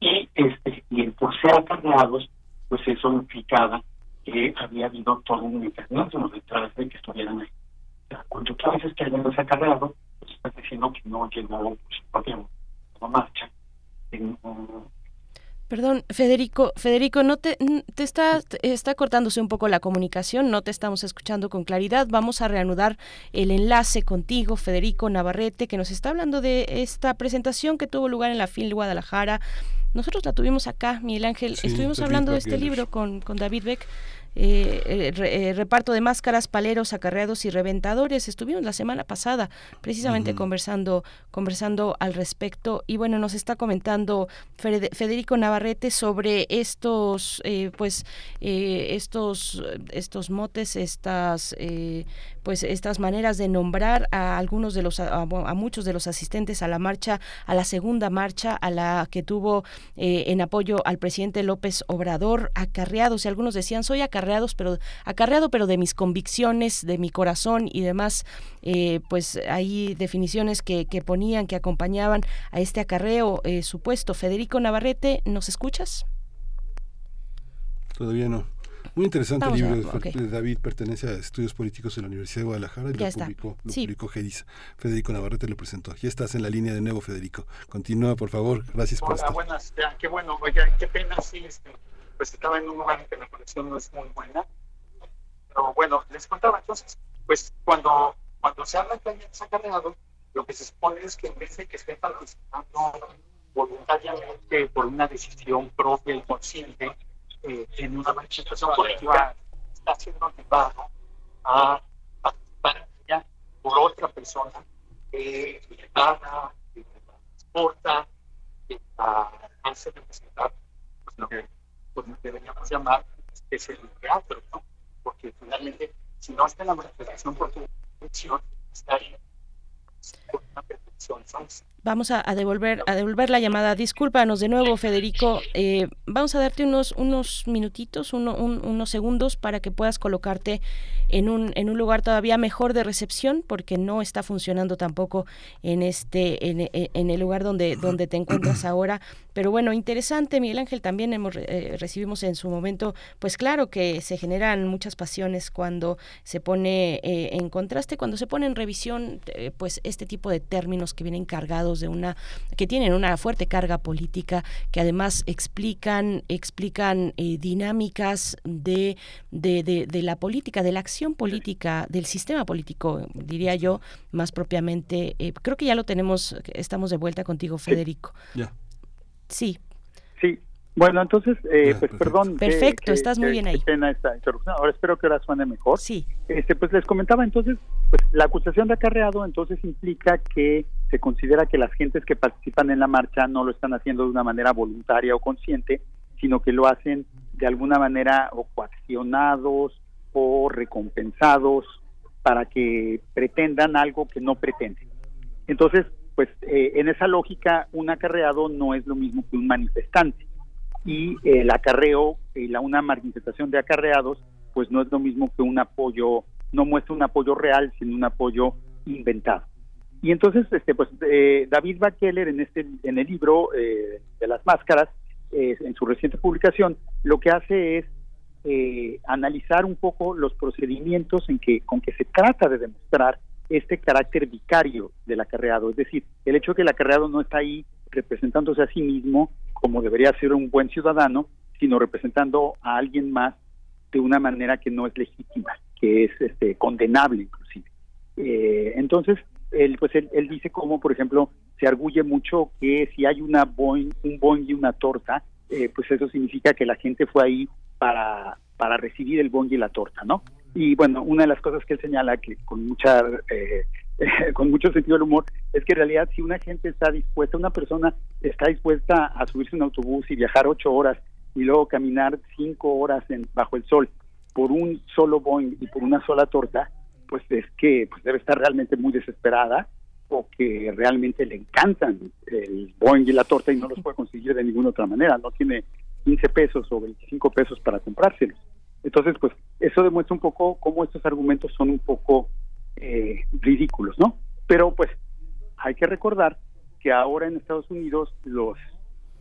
Y, este, y por ser acarreados, pues eso implicaba que había habido todo un mecanismo detrás de que estuvieran ahí. Cuando tú veces que alguien los acarreado, pues estás diciendo que no llegó pues, propia marcha. Perdón, Federico, Federico, no te, te está, está cortándose un poco la comunicación, no te estamos escuchando con claridad. Vamos a reanudar el enlace contigo, Federico Navarrete, que nos está hablando de esta presentación que tuvo lugar en la FIL Guadalajara. Nosotros la tuvimos acá, Miguel Ángel. Estuvimos hablando de este libro con, con David Beck. Eh, eh, eh, reparto de máscaras, paleros, acarreados y reventadores. Estuvimos la semana pasada precisamente conversando, conversando al respecto. Y bueno, nos está comentando Federico Navarrete sobre estos, pues, estos, estos motes, estas, pues, estas maneras de nombrar a algunos de los, a, muchos de los asistentes a la marcha, a la segunda marcha, a la que tuvo en apoyo al presidente López Obrador, acarreados. Y algunos decían soy acarreado acarreados, pero acarreado, pero de mis convicciones, de mi corazón y demás, eh, pues hay definiciones que, que, ponían, que acompañaban a este acarreo eh, supuesto. Federico Navarrete, ¿nos escuchas? Todavía no. Muy interesante el libro de David, pertenece a Estudios Políticos de la Universidad de Guadalajara y lo, publicó, lo publicó Gedis. Federico Navarrete lo presentó. Ya estás en la línea de nuevo, Federico. Continúa, por favor. Gracias por estar. buenas. Ya, qué bueno. Oiga, qué pena, sí, este, pues estaba en un lugar en que la conexión no es muy buena. Pero bueno, les contaba entonces, pues cuando, cuando se habla alguien es acarreado, lo que se supone es que en vez de que esté participando voluntariamente por una decisión propia y consciente, eh, en una manifestación colectiva está siendo llevado a participar ella por otra persona que le paga, que le transporta, que hace representar pues, lo que pues, deberíamos llamar es el teatro, ¿no? porque finalmente si no está en la manifestación por tu está ahí por una Vamos a, devolver a devolver la llamada. Discúlpanos de nuevo, Federico. Eh, vamos a darte unos unos minutitos, unos segundos para que puedas colocarte en un en un lugar todavía mejor de recepción, porque no está funcionando tampoco en este en, en el lugar donde donde te encuentras ahora. Pero bueno, interesante, Miguel Ángel. También hemos eh, recibimos en su momento, pues claro que se generan muchas pasiones cuando se pone eh, en contraste, cuando se pone en revisión, pues este tipo de términos que vienen cargados de una que tienen una fuerte carga política, que además explican explican eh, dinámicas de, de, de, la política, de la acción política, del sistema político, diría yo, más propiamente. Eh, creo que ya lo tenemos, estamos de vuelta contigo, Federico. Ya. Sí. Sí, bueno, entonces, eh, pues perdón. Perfecto, estás muy bien ahí. Pena esta interrupción. Ahora espero que ahora suene mejor. Sí. Este, pues les comentaba entonces, pues la acusación de acarreado entonces implica que se considera que las gentes que participan en la marcha no lo están haciendo de una manera voluntaria o consciente, sino que lo hacen de alguna manera o coaccionados o recompensados para que pretendan algo que no pretenden. Entonces, pues eh, en esa lógica, un acarreado no es lo mismo que un manifestante y el acarreo y la una manifestación de acarreados pues no es lo mismo que un apoyo no muestra un apoyo real sino un apoyo inventado y entonces este pues eh, David Bakeller en este en el libro eh, de las máscaras eh, en su reciente publicación lo que hace es analizar un poco los procedimientos en que con que se trata de demostrar este carácter vicario del acarreado, es decir, el hecho de que el acarreado no está ahí representándose a sí mismo como debería ser un buen ciudadano, sino representando a alguien más de una manera que no es legítima, que es este, condenable inclusive. Eh, entonces, él, pues él, dice cómo, por ejemplo, se arguye mucho que si hay una Boeing, un Boeing y una torta, eh, pues eso significa que la gente fue ahí para, para recibir el Boeing y la torta, ¿no? Y bueno, una de las cosas que él señala que con mucha eh, con mucho sentido del humor es que en realidad si una gente está dispuesta, una persona está dispuesta a subirse un autobús y viajar ocho horas y luego caminar cinco horas en, bajo el sol por un solo Boeing y por una sola torta, pues es que pues debe estar realmente muy desesperada o que realmente le encantan el Boeing y la torta y no los puede conseguir de ninguna otra manera, no tiene 15 pesos o 25 pesos para comprárselos. Entonces, pues eso demuestra un poco cómo estos argumentos son un poco eh, ridículos, ¿no? Pero pues hay que recordar que ahora en Estados Unidos los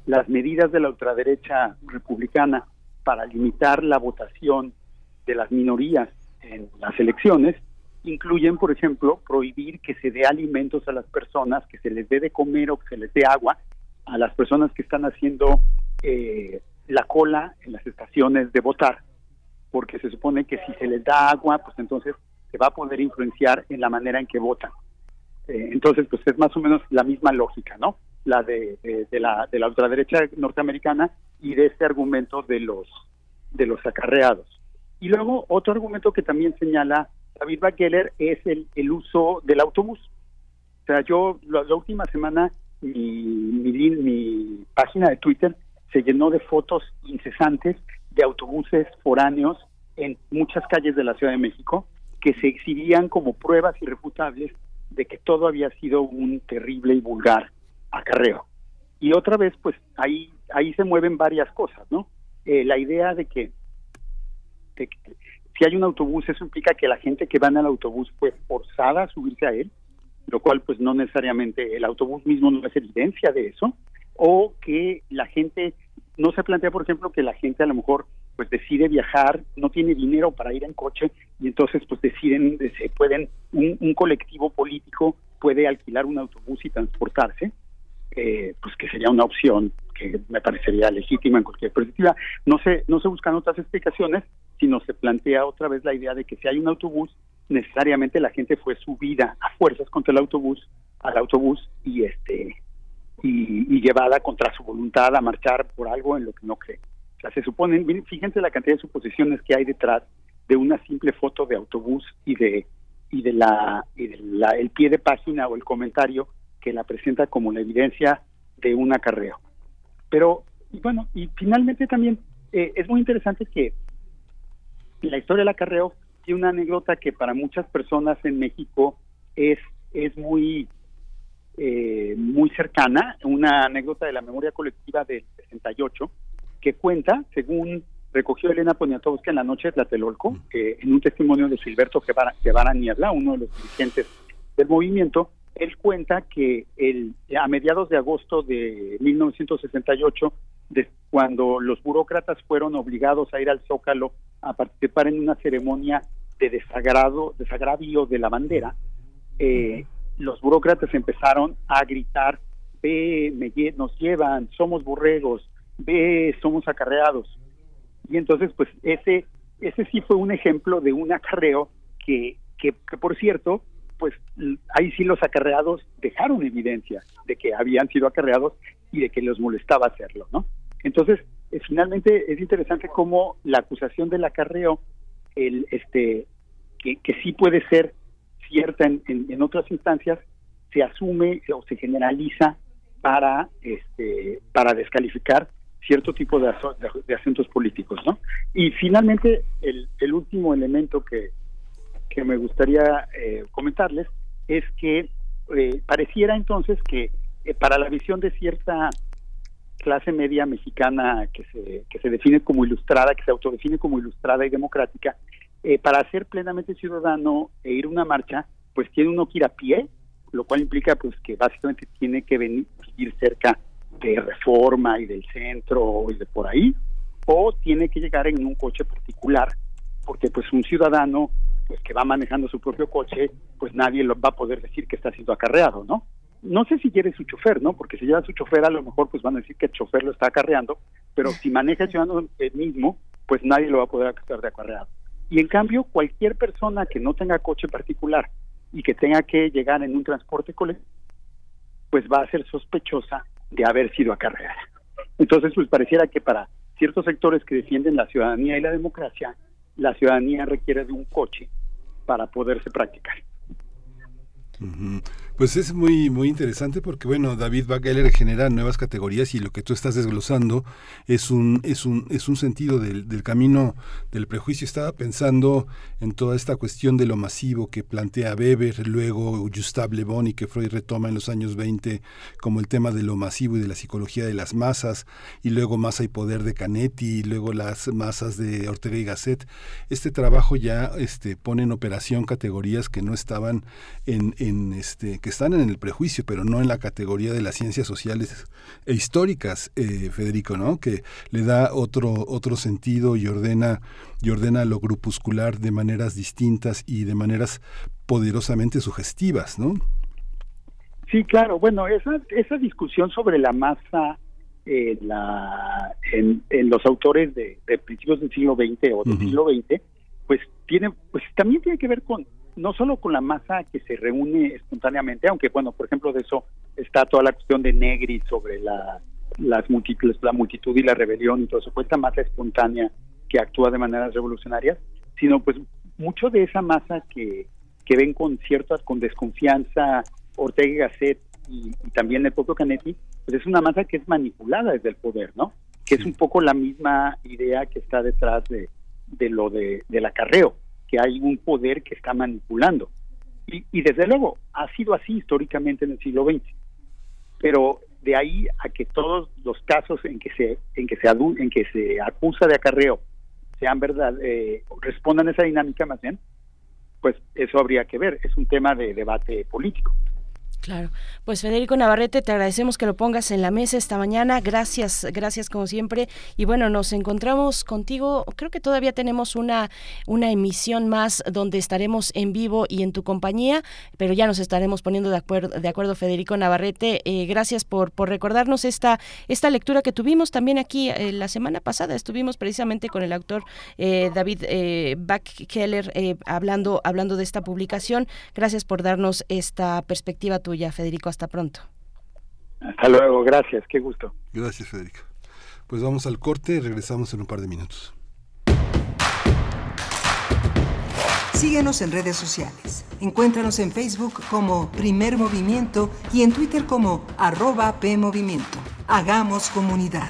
las medidas de la ultraderecha republicana para limitar la votación de las minorías en las elecciones incluyen, por ejemplo, prohibir que se dé alimentos a las personas, que se les dé de comer o que se les dé agua a las personas que están haciendo eh, la cola en las estaciones de votar porque se supone que si se les da agua, pues entonces se va a poder influenciar en la manera en que votan. Eh, entonces, pues es más o menos la misma lógica, ¿no? La de, la, de la ultraderecha norteamericana y de este argumento de los, de los acarreados. Y luego otro argumento que también señala David Bakeller es el, uso del autobús. O sea, yo la, última semana mi, mi, mi página de Twitter se llenó de fotos incesantes de autobuses foráneos en muchas calles de la Ciudad de México que se exhibían como pruebas irrefutables de que todo había sido un terrible y vulgar acarreo. Y otra vez, pues ahí, ahí se mueven varias cosas, ¿no? Eh, la idea de que si hay un autobús, eso implica que la gente que va en el autobús fue forzada a subirse a él, lo cual pues no necesariamente el autobús mismo no es evidencia de eso, o que la gente no se plantea, por ejemplo, que la gente a lo mejor pues decide viajar, no tiene dinero para ir en coche y entonces pues deciden, se pueden, un, colectivo político puede alquilar un autobús y transportarse, eh, pues que sería una opción que me parecería legítima en cualquier perspectiva. No se, no se buscan otras explicaciones, sino se plantea otra vez la idea de que si hay un autobús, necesariamente la gente fue subida a fuerzas contra el autobús, al autobús y este y, llevada contra su voluntad a marchar por algo en lo que no cree. O sea, se suponen, fíjense la cantidad de suposiciones que hay detrás de una simple foto de autobús y de y de la, y de la el pie de página o el comentario que la presenta como la evidencia de un acarreo. Pero y bueno, y finalmente también eh, es muy interesante que la historia del acarreo tiene una anécdota que para muchas personas en México es es muy eh, muy cercana, una anécdota de la memoria colectiva del 68, que cuenta, según recogió Elena Poniatowska en la noche de Tlatelolco, que en un testimonio de Silberto Guevara, Niebla, uno de los dirigentes del movimiento, él cuenta que el, a mediados de agosto de 1968, de, cuando los burócratas fueron obligados a ir al Zócalo a participar en una ceremonia de desagrado, desagravio de la bandera, eh, los burócratas empezaron a gritar, ve, nos llevan, somos borregos, ve, somos acarreados. Y entonces, pues ese, ese sí fue un ejemplo de un acarreo que, que, por cierto, pues ahí sí los acarreados dejaron evidencia de que habían sido acarreados y de que les molestaba hacerlo, ¿no? Entonces, eh, finalmente es interesante cómo la acusación del acarreo, el, este, que, que sí puede ser cierta en, en, otras instancias, se asume o se generaliza para, este, para descalificar cierto tipo de, de, asuntos políticos, ¿no? Y finalmente, el, el último elemento que, que me gustaría eh, comentarles es que eh, pareciera entonces que eh, para la visión de cierta clase media mexicana que se, que se define como ilustrada, que se autodefine como ilustrada y democrática, eh, para ser plenamente ciudadano e ir a una marcha, pues tiene uno que ir a pie, lo cual implica pues que básicamente tiene que venir vivir cerca de Reforma y del centro y de por ahí, o tiene que llegar en un coche particular, porque pues un ciudadano pues que va manejando su propio coche, pues nadie lo va a poder decir que está siendo acarreado, ¿no? No sé si quiere su chofer, ¿no? Porque si lleva su chofer a lo mejor pues van a decir que el chofer lo está acarreando, pero si maneja el ciudadano mismo, pues nadie lo va a poder acusar de acarreado. Y en cambio, cualquier persona que no tenga coche particular y que tenga que llegar en un transporte colectivo, pues va a ser sospechosa de haber sido acarreada. Entonces, pues pareciera que para ciertos sectores que defienden la ciudadanía y la democracia, la ciudadanía requiere de un coche para poderse practicar. Pues es muy muy interesante porque bueno, David Bakeller genera nuevas categorías y lo que tú estás desglosando es un es un es un sentido del, del camino del prejuicio. Estaba pensando en toda esta cuestión de lo masivo que plantea Weber, luego Gustave Le Bon y que Freud retoma en los años 20 como el tema de lo masivo y de la psicología de las masas y luego Masa y poder de Canetti y luego las masas de Ortega y Gasset. Este trabajo ya este pone en operación categorías que no estaban en, en este que están en el prejuicio, pero no en la categoría de las ciencias sociales e históricas, eh, Federico, ¿no? Que le da otro, otro sentido y ordena, y ordena lo grupuscular de maneras distintas y de maneras poderosamente sugestivas, ¿no? Sí, claro. Bueno, esa, esa discusión sobre la masa eh, la, en, en, los autores de, de, principios del siglo XX o del siglo XX, pues tiene, pues también tiene que ver con no solo con la masa que se reúne espontáneamente, aunque bueno, por ejemplo, de eso está toda la cuestión de Negri sobre la, las múltiples, la multitud y la rebelión y todo eso, pues esta masa espontánea que actúa de maneras revolucionarias, sino pues mucho de esa masa que, que ven con ciertas, con desconfianza Ortega y Gasset y, también el propio Canetti, pues es una masa que es manipulada desde el poder, ¿no? Que es un poco la misma idea que está detrás de, de lo de, del acarreo que hay un poder que está manipulando. Y, desde luego, ha sido así históricamente en el siglo XX. Pero de ahí a que todos los casos en que se en que se en que se acusa de acarreo sean verdad, eh, respondan a esa dinámica más bien, pues eso habría que ver, es un tema de debate político. Claro. Pues Federico Navarrete, te agradecemos que lo pongas en la mesa esta mañana. Gracias, gracias como siempre. Y bueno, nos encontramos contigo. Creo que todavía tenemos una, una emisión más donde estaremos en vivo y en tu compañía, pero ya nos estaremos poniendo de acuerdo, de acuerdo Federico Navarrete. Eh, gracias por, por recordarnos esta, esta lectura que tuvimos también aquí eh, la semana pasada. Estuvimos precisamente con el autor eh, David eh, Keller hablando, hablando de esta publicación. Gracias por darnos esta perspectiva tuya ya Federico. Hasta pronto. Hasta luego, gracias, qué gusto. Gracias, Federico. Pues vamos al corte y regresamos en un par de minutos. Síguenos en redes sociales. Encuéntranos en Facebook como Primer Movimiento y en Twitter como arroba PMovimiento. Hagamos comunidad.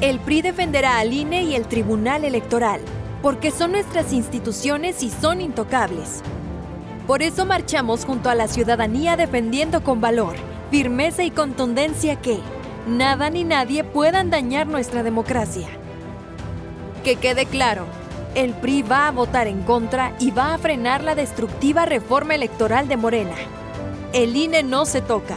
El PRI defenderá al INE y el Tribunal Electoral, porque son nuestras instituciones y son intocables. Por eso marchamos junto a la ciudadanía defendiendo con valor, firmeza y contundencia que nada ni nadie puedan dañar nuestra democracia. Que quede claro, el PRI va a votar en contra y va a frenar la destructiva reforma electoral de Morena. El INE no se toca.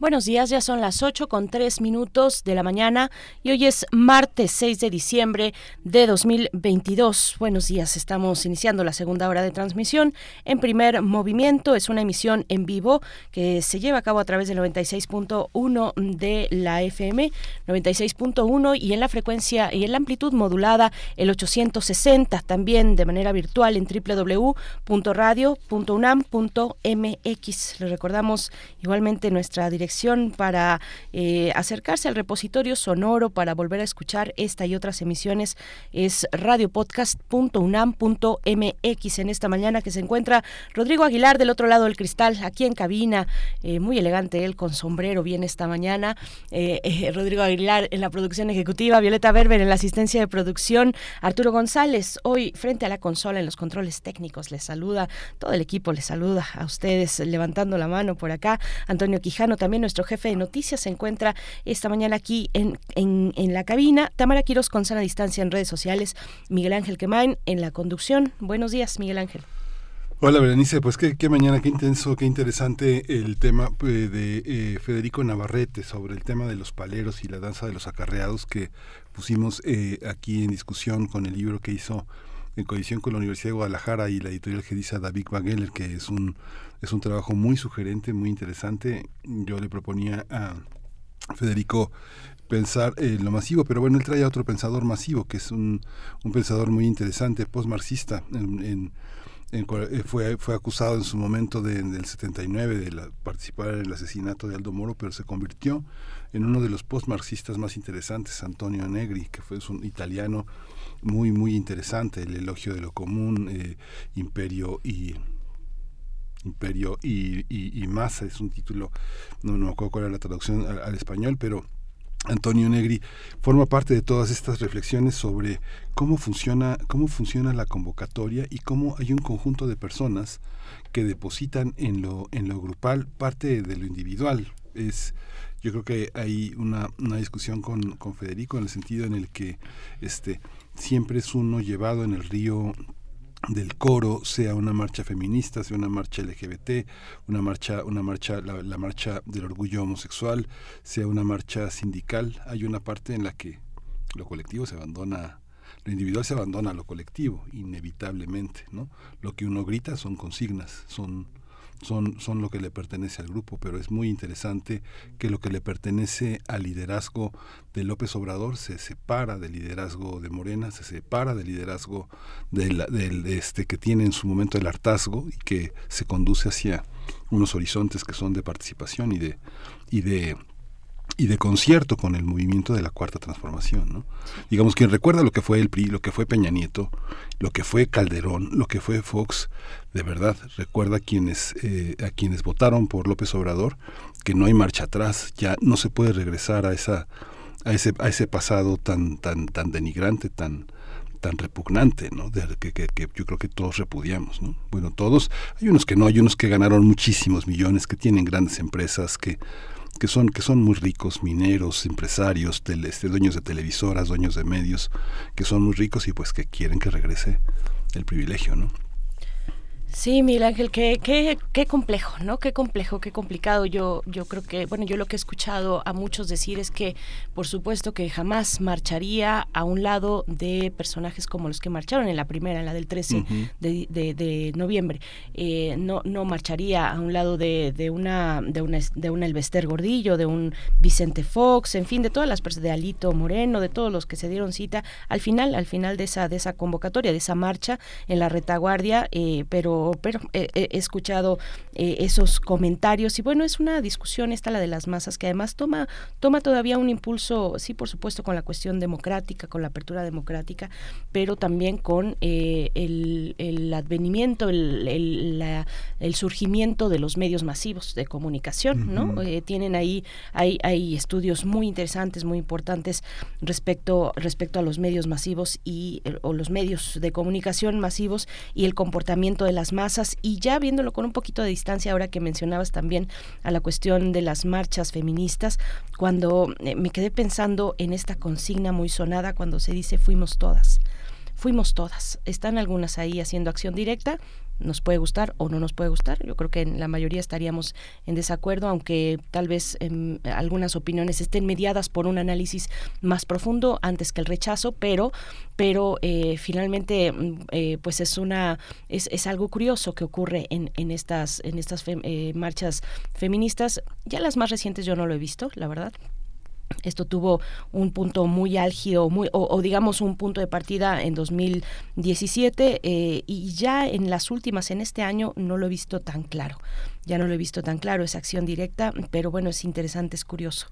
Buenos días, ya son las 8 con 3 minutos de la mañana y hoy es martes 6 de diciembre de 2022. Buenos días, estamos iniciando la segunda hora de transmisión en primer movimiento. Es una emisión en vivo que se lleva a cabo a través del 96.1 de la FM, 96.1 y en la frecuencia y en la amplitud modulada el 860, también de manera virtual en www.radio.unam.mx. Les recordamos igualmente nuestra dirección para eh, acercarse al repositorio sonoro para volver a escuchar esta y otras emisiones es radiopodcast.unam.mx en esta mañana que se encuentra Rodrigo Aguilar del otro lado del cristal, aquí en cabina, eh, muy elegante él con sombrero bien esta mañana. Eh, Rodrigo Aguilar en la producción ejecutiva, Violeta Berber en la asistencia de producción, Arturo González hoy frente a la consola en los controles técnicos les saluda, todo el equipo les saluda a ustedes levantando la mano por acá. Antonio Quijano, también nuestro jefe de noticias, se encuentra esta mañana aquí en, en, la cabina. Tamara Quiroz con sana distancia en redes sociales. Miguel Ángel Quemain en la conducción. Buenos días, Miguel Ángel. Hola Berenice, pues qué, qué, mañana, qué intenso, qué interesante el tema pues, de eh, Federico Navarrete sobre el tema de los paleros y la danza de los acarreados que pusimos eh, aquí en discusión con el libro que hizo en coalición con la Universidad de Guadalajara y la editorial que dice David Wageller, que es un, es un trabajo muy sugerente, muy interesante. Yo le proponía a Federico pensar en lo masivo, pero bueno, él trae a otro pensador masivo, que es un, un pensador muy interesante, postmarxista, en, en, eh, fue, fue acusado en su momento de, del 79 de participar en el asesinato de Aldo Moro, pero se convirtió en uno de los postmarxistas más interesantes, Antonio Negri, que fue un italiano muy, muy interesante, el elogio de lo común, eh, imperio y imperio y, y, masa, es un título, no, me acuerdo cuál era la traducción al, español, pero Antonio Negri forma parte de todas estas reflexiones sobre cómo funciona, cómo funciona la convocatoria y cómo hay un conjunto de personas que depositan en lo, en lo grupal parte de lo individual. Es, yo creo que hay una, una discusión con, con Federico en el sentido en el que este siempre es uno llevado en el río del coro, sea una marcha feminista, sea una marcha LGBT, una marcha, una marcha, la, marcha del orgullo homosexual, sea una marcha sindical, hay una parte en la que lo colectivo se abandona, lo individual se abandona a lo colectivo, inevitablemente, ¿no? Lo que uno grita son consignas, son son, son lo que le pertenece al grupo, pero es muy interesante que lo que le pertenece al liderazgo de López Obrador se separa del liderazgo de Morena, se separa del liderazgo del, este que tiene en su momento el hartazgo y que se conduce hacia unos horizontes que son de participación y de y de y de concierto con el movimiento de la cuarta transformación, ¿no? Digamos quien recuerda lo que fue el PRI, lo que fue Peña Nieto, lo que fue Calderón, lo que fue Fox, de verdad recuerda a quienes eh, a quienes votaron por López Obrador que no hay marcha atrás, ya no se puede regresar a esa a ese a ese pasado tan tan tan denigrante, tan tan repugnante, ¿no? Que, que, yo creo que todos repudiamos, ¿no? Bueno, todos, hay unos que no, hay unos que ganaron muchísimos millones, que tienen grandes empresas, que que son, que son muy ricos, mineros, empresarios, este, dueños de televisoras, dueños de medios, que son muy ricos y pues que quieren que regrese el privilegio, ¿no? Sí, Miguel Ángel, qué, qué, qué complejo, ¿no? Qué complejo, qué complicado. Yo, yo creo que, bueno, yo lo que he escuchado a muchos decir es que, por supuesto, que jamás marcharía a un lado de personajes como los que marcharon en la primera, en la del 13 de, de, noviembre. Eh, no, no marcharía a un lado de, de una, de una, de un Elvester Gordillo, de un Vicente Fox, en fin, de todas las personas, de Alito Moreno, de todos los que se dieron cita al final, al final de esa, de esa convocatoria, de esa marcha en la retaguardia, eh, pero pero, he escuchado eh, esos comentarios y bueno, es una discusión esta la de las masas que además toma, toma todavía un impulso, sí, por supuesto, con la cuestión democrática, con la apertura democrática, pero también con eh, el, advenimiento, el, el, surgimiento de los medios masivos de comunicación, ¿no? Eh, tienen ahí, hay, hay estudios muy interesantes, muy importantes respecto, respecto a los medios masivos y o los medios de comunicación masivos y el comportamiento de las masas y ya viéndolo con un poquito de distancia ahora que mencionabas también a la cuestión de las marchas feministas, cuando eh, me quedé pensando en esta consigna muy sonada cuando se dice fuimos todas. Fuimos todas. Están algunas ahí haciendo acción directa, nos puede gustar o no nos puede gustar. Yo creo que en la mayoría estaríamos en desacuerdo, aunque tal vez em, algunas opiniones estén mediadas por un análisis más profundo antes que el rechazo, pero, pero eh, finalmente mm, eh, pues es una es, es, algo curioso que ocurre en, en estas en estas eh, marchas feministas. Ya las más recientes yo no lo he visto, la verdad Esto tuvo un punto muy álgido, muy, o, digamos un punto de partida en 2017 eh, y ya en las últimas, en este año, no lo he visto tan claro ya no lo he visto tan claro, esa acción directa, pero bueno, es interesante, es curioso.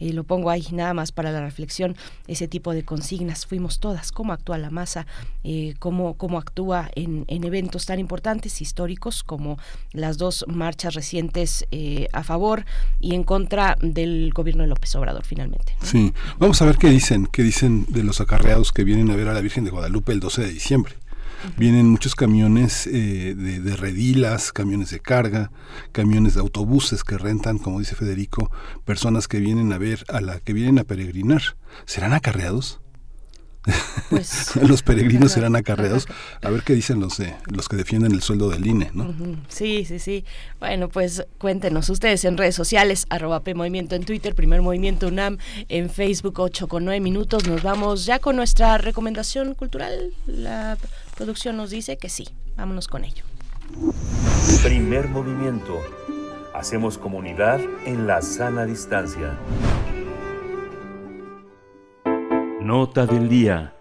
Lo pongo ahí nada más para la reflexión, ese tipo de consignas, fuimos todas, cómo actúa la masa, eh, cómo, cómo actúa en, en, eventos tan importantes, históricos, como las dos marchas recientes eh, a favor y en contra del gobierno de López Obrador, finalmente. Sí, vamos a ver qué dicen, qué dicen de los acarreados que vienen a ver a la Virgen de Guadalupe el 12 de diciembre. Vienen muchos camiones eh, de, redilas, camiones de carga, camiones de autobuses que rentan, como dice Federico, personas que vienen a ver, a la que vienen a peregrinar. ¿Serán acarreados? Pues, los peregrinos serán acarreados. A ver qué dicen los de, los que defienden el sueldo del INE, ¿no? Sí, sí, sí. Bueno, pues cuéntenos ustedes en redes sociales, arroba P Movimiento en Twitter, Primer Movimiento UNAM, en Facebook 8 con 9 minutos. Nos vamos ya con nuestra recomendación cultural. La producción nos dice que sí. Vámonos con ello. Primer movimiento. Hacemos comunidad en la sana distancia. Nota del día.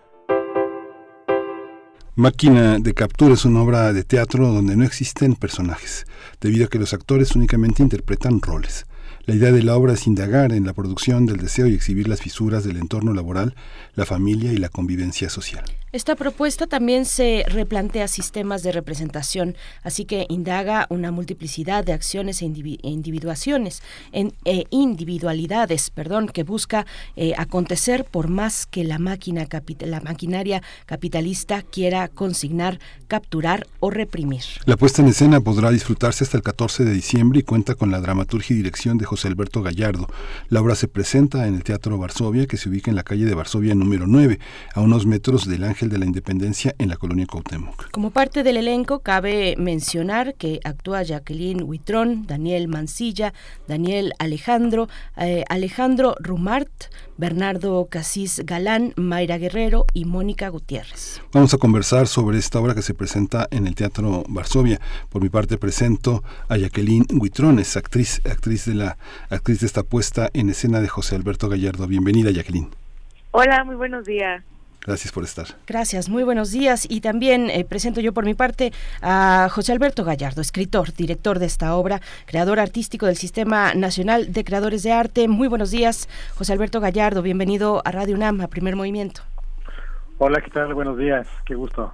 Máquina de captura es una obra de teatro donde no existen personajes, debido a que los actores únicamente interpretan roles. La idea de la obra es indagar en la producción del deseo y exhibir las fisuras del entorno laboral, la familia y la convivencia social. Esta propuesta también se replantea sistemas de representación, así que indaga una multiplicidad de acciones e, individuaciones, en, e individualidades, perdón, que busca eh, acontecer por más que la máquina la maquinaria capitalista quiera consignar, capturar o reprimir. La puesta en escena podrá disfrutarse hasta el 14 de diciembre y cuenta con la dramaturgia y dirección de José Alberto Gallardo. La obra se presenta en el Teatro Varsovia, que se ubica en la calle de Varsovia número 9, a unos metros del Ángel de la Independencia en la colonia Cuauhtémoc. Como parte del elenco, cabe mencionar que actúa Jacqueline Huitrón, Daniel Mancilla, Daniel Alejandro, eh, Alejandro Rumart, Bernardo Casís Galán, Mayra Guerrero y Mónica Gutiérrez. Vamos a conversar sobre esta obra que se presenta en el Teatro Varsovia. Por mi parte presento a Jacqueline Huitrones, actriz, actriz de la actriz de esta puesta en escena de José Alberto Gallardo. Bienvenida, Jacqueline. Hola, muy buenos días. Gracias por estar. Gracias, muy buenos días. Y también eh, presento yo por mi parte a José Alberto Gallardo, escritor, director de esta obra, creador artístico del Sistema Nacional de Creadores de Arte. Muy buenos días, José Alberto Gallardo. Bienvenido a Radio UNAM, a Primer Movimiento. Hola, ¿qué tal? Buenos días, qué gusto.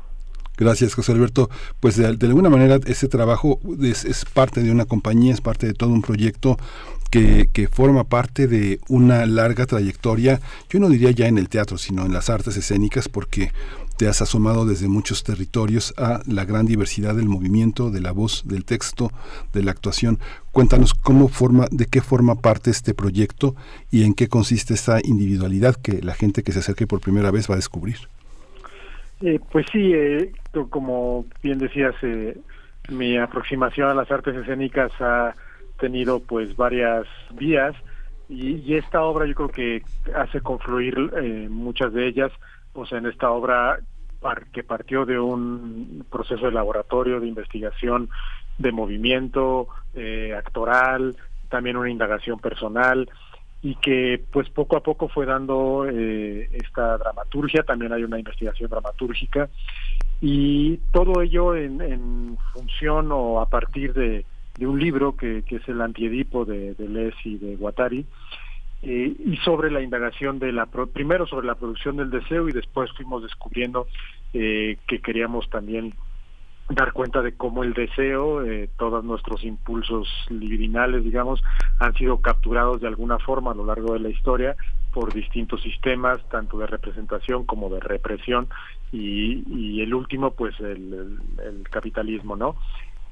Gracias, José Alberto. Pues de, alguna manera ese trabajo es, es, parte de una compañía, es parte de todo un proyecto que, que, forma parte de una larga trayectoria, yo no diría ya en el teatro, sino en las artes escénicas, porque te has asomado desde muchos territorios a la gran diversidad del movimiento, de la voz, del texto, de la actuación. Cuéntanos cómo forma, de qué forma parte este proyecto y en qué consiste esta individualidad que la gente que se acerque por primera vez va a descubrir. Eh, pues sí, eh, como bien decías, eh, mi aproximación a las artes escénicas ha tenido pues varias vías y, esta obra yo creo que hace confluir eh, muchas de ellas, o sea, en esta obra que partió de un proceso de laboratorio, de investigación, de movimiento eh, actoral, también una indagación personal y que pues poco a poco fue dando eh, esta dramaturgia, también hay una investigación dramatúrgica. Y todo ello en, en función o a partir de un libro que, que es el antiedipo de, de Les y de Guattari, eh, y sobre la indagación de la, primero sobre la producción del deseo y después fuimos descubriendo eh, que queríamos también dar cuenta de cómo el deseo, eh, todos nuestros impulsos libidinales, digamos, han sido capturados de alguna forma a lo largo de la historia por distintos sistemas, tanto de representación como de represión, y, el último, pues el, el capitalismo, ¿no?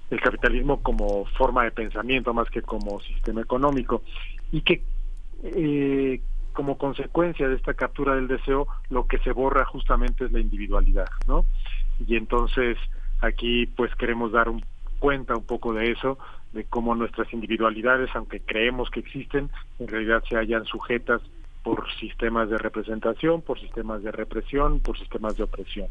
el capitalismo como forma de pensamiento más que como sistema económico y que eh, como consecuencia de esta captura del deseo lo que se borra justamente es la individualidad no y entonces aquí pues queremos dar un, cuenta un poco de eso de cómo nuestras individualidades aunque creemos que existen en realidad se hallan sujetas por sistemas de representación por sistemas de represión por sistemas de opresión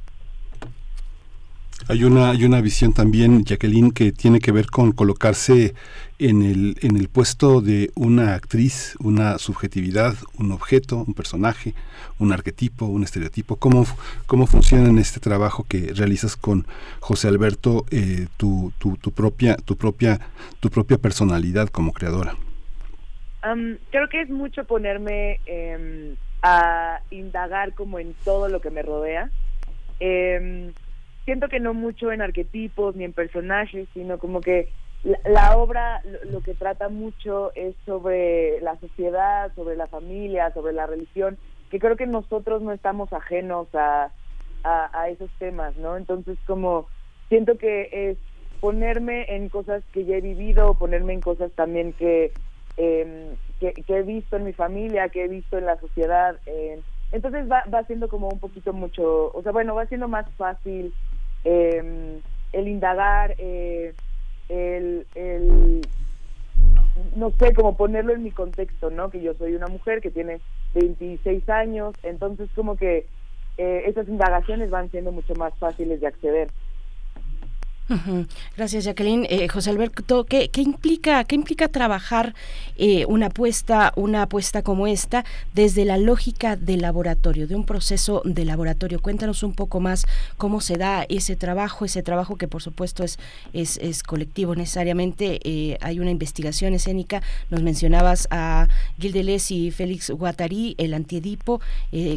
Hay una, hay una visión también, Jacqueline, que tiene que ver con colocarse en el, en el puesto de una actriz, una subjetividad, un objeto, un personaje, un arquetipo, un estereotipo. ¿Cómo, cómo funciona en este trabajo que realizas con José Alberto eh, tu, tu, tu, propia, tu, propia, tu propia personalidad como creadora? creo que es mucho ponerme em, a indagar como en todo lo que me rodea. Eh, siento que no mucho en arquetipos ni en personajes, sino como que la, obra lo, que trata mucho es sobre la sociedad, sobre la familia, sobre la religión, que creo que nosotros no estamos ajenos a, a, esos temas, ¿no? Entonces como siento que es ponerme en cosas que ya he vivido, ponerme en cosas también que, eh, que, he visto en mi familia, que he visto en la sociedad. entonces va, va siendo como un poquito mucho, o sea, bueno, va siendo más fácil eh, el indagar, eh, el, el, no sé, cómo ponerlo en mi contexto, ¿no? Que yo soy una mujer que tiene 26 años, entonces como que eh, esas indagaciones van siendo mucho más fáciles de acceder. Gracias, Jacqueline. Eh, José Alberto, ¿qué, implica, qué implica trabajar eh, una apuesta, una apuesta como esta desde la lógica del laboratorio, de un proceso de laboratorio? Cuéntanos un poco más cómo se da ese trabajo, ese trabajo que por supuesto es, es, colectivo necesariamente. Eh, hay una investigación escénica, nos mencionabas a Gildeles y Félix Guattari, el antiedipo,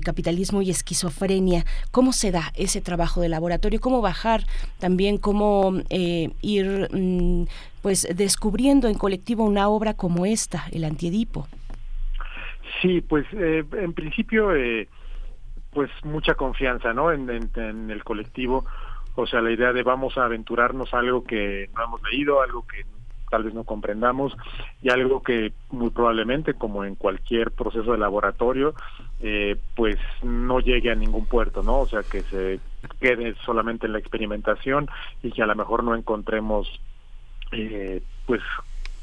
capitalismo y esquizofrenia. ¿Cómo se da ese trabajo de laboratorio? ¿Cómo bajar también, cómo eh, ir mm, pues descubriendo en colectivo una obra como esta, el Antiedipo. Sí, pues eh, en principio eh, pues mucha confianza, ¿no? En, el colectivo, o sea, la idea de vamos a aventurarnos algo que no hemos leído, algo que tal vez no comprendamos y algo que muy probablemente como en cualquier proceso de laboratorio pues no llegue a ningún puerto no o sea que se quede solamente en la experimentación y que a lo mejor no encontremos eh, pues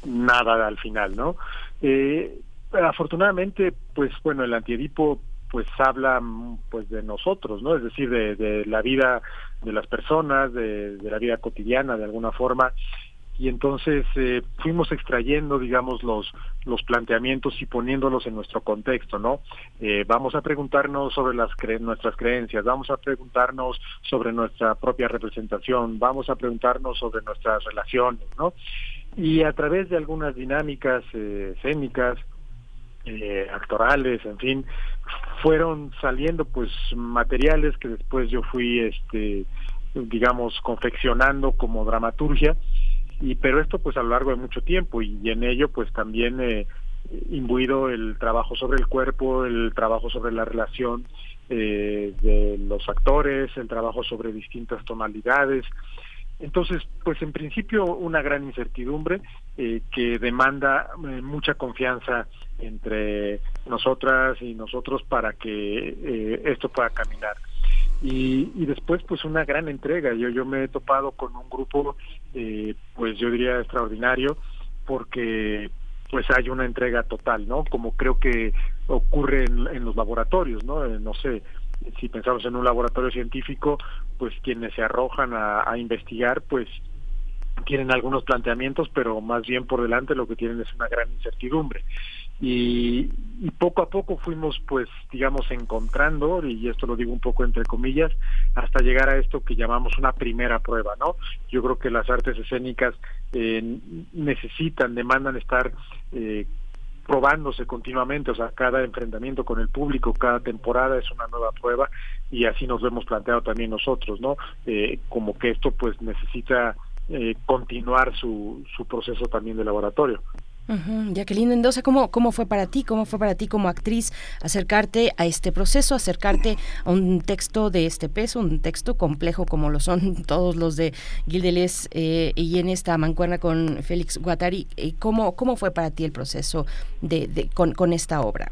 nada al final, ¿no? Eh, afortunadamente, pues bueno, el antiedipo pues habla pues de nosotros, ¿no? Es decir, de, de la vida de las personas, de, de, la vida cotidiana de alguna forma y entonces eh, fuimos extrayendo digamos los los planteamientos y poniéndolos en nuestro contexto no eh, vamos a preguntarnos sobre las nuestras creencias vamos a preguntarnos sobre nuestra propia representación vamos a preguntarnos sobre nuestras relaciones no y a través de algunas dinámicas eh, escénicas eh, actorales en fin fueron saliendo pues materiales que después yo fui este digamos confeccionando como dramaturgia y pero esto pues a lo largo de mucho tiempo y, en ello pues también eh, imbuido el trabajo sobre el cuerpo, el trabajo sobre la relación eh, de los actores, el trabajo sobre distintas tonalidades. Entonces, pues en principio una gran incertidumbre eh, que demanda eh, mucha confianza entre nosotras y nosotros para que esto pueda caminar y, y después pues una gran entrega. Yo yo me he topado con un grupo eh, pues yo diría extraordinario porque pues hay una entrega total no como creo que ocurre en, los laboratorios no eh, no sé si pensamos en un laboratorio científico pues quienes se arrojan a, a investigar pues tienen algunos planteamientos pero más bien por delante lo que tienen es una gran incertidumbre y, poco a poco fuimos pues digamos encontrando y esto lo digo un poco entre comillas hasta llegar a esto que llamamos una primera prueba no yo creo que las artes escénicas eh, necesitan demandan estar eh, probándose continuamente, o sea, cada enfrentamiento con el público, cada temporada es una nueva prueba y así nos lo hemos planteado también nosotros, ¿no? Eh, como que esto pues necesita eh, continuar su, su proceso también de laboratorio. Jacqueline Mendoza, ¿cómo, ¿cómo fue para ti? ¿Cómo fue para ti como actriz acercarte a este proceso, acercarte a un texto de este peso, un texto complejo como lo son todos los de Gildeles eh, y en esta mancuerna con Félix Guattari? Eh, ¿Cómo, ¿Cómo fue para ti el proceso de, con, con esta obra?